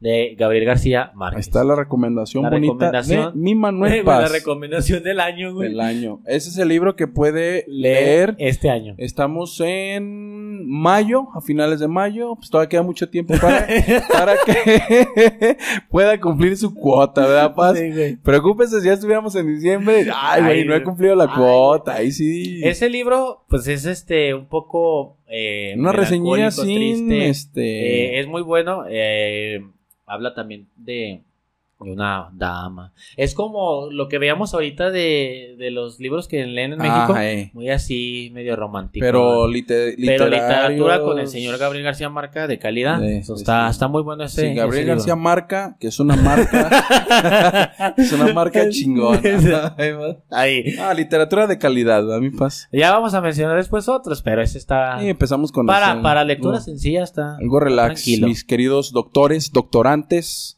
Speaker 2: de Gabriel García
Speaker 1: Ahí
Speaker 2: Márquez.
Speaker 1: está la recomendación
Speaker 2: La
Speaker 1: bonita
Speaker 2: recomendación.
Speaker 1: de mi Manuel
Speaker 2: Güey, La
Speaker 1: Paz
Speaker 2: recomendación del año, güey.
Speaker 1: del año. Ese es el libro que puede
Speaker 2: Leer
Speaker 1: leer.
Speaker 2: este año.
Speaker 1: Estamos en mayo, a finales de mayo. Pues todavía queda mucho tiempo para, para que pueda cumplir su cuota, ¿verdad, Paz?
Speaker 2: Sí, güey.
Speaker 1: Preocúpese si ya estuviéramos en diciembre. Ay, güey, no he cumplido la
Speaker 2: Ay,
Speaker 1: cuota. Ahí sí.
Speaker 2: Ese libro, pues es este, un poco. Eh,
Speaker 1: Una reseñilla sin
Speaker 2: triste.
Speaker 1: este.
Speaker 2: Eh, es muy bueno. eh, habla también de, de una dama. Es como lo que veíamos ahorita de, de los libros que leen en
Speaker 1: Ah,
Speaker 2: México.
Speaker 1: eh.
Speaker 2: Muy así, medio romántico.
Speaker 1: Pero,
Speaker 2: ¿no?
Speaker 1: lite-
Speaker 2: Pero literatura con el señor Gabriel García Marca de calidad. Eso está,
Speaker 1: sí.
Speaker 2: está muy bueno ese.
Speaker 1: Sí, Gabriel
Speaker 2: ese
Speaker 1: García
Speaker 2: libro.
Speaker 1: Marca, que es una marca. es una marca chingona.
Speaker 2: Ahí.
Speaker 1: ah, literatura de calidad, a mi paz.
Speaker 2: Ya vamos a mencionar después otros, pero ese está.
Speaker 1: Y empezamos con
Speaker 2: para,
Speaker 1: ese-
Speaker 2: para lectura sencilla está.
Speaker 1: Algo relax,
Speaker 2: tranquilo.
Speaker 1: mis queridos doctores, doctorantes.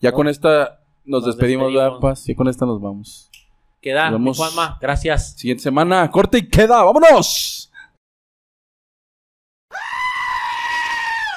Speaker 1: Ya con esta nos,
Speaker 2: Nos
Speaker 1: despedimos, ¿verdad,
Speaker 2: despedimos.
Speaker 1: Paz? Y con esta nos vamos.
Speaker 2: Queda,
Speaker 1: Nos vemos.
Speaker 2: Juanma, gracias.
Speaker 1: Siguiente semana, corte y queda, ¡vámonos!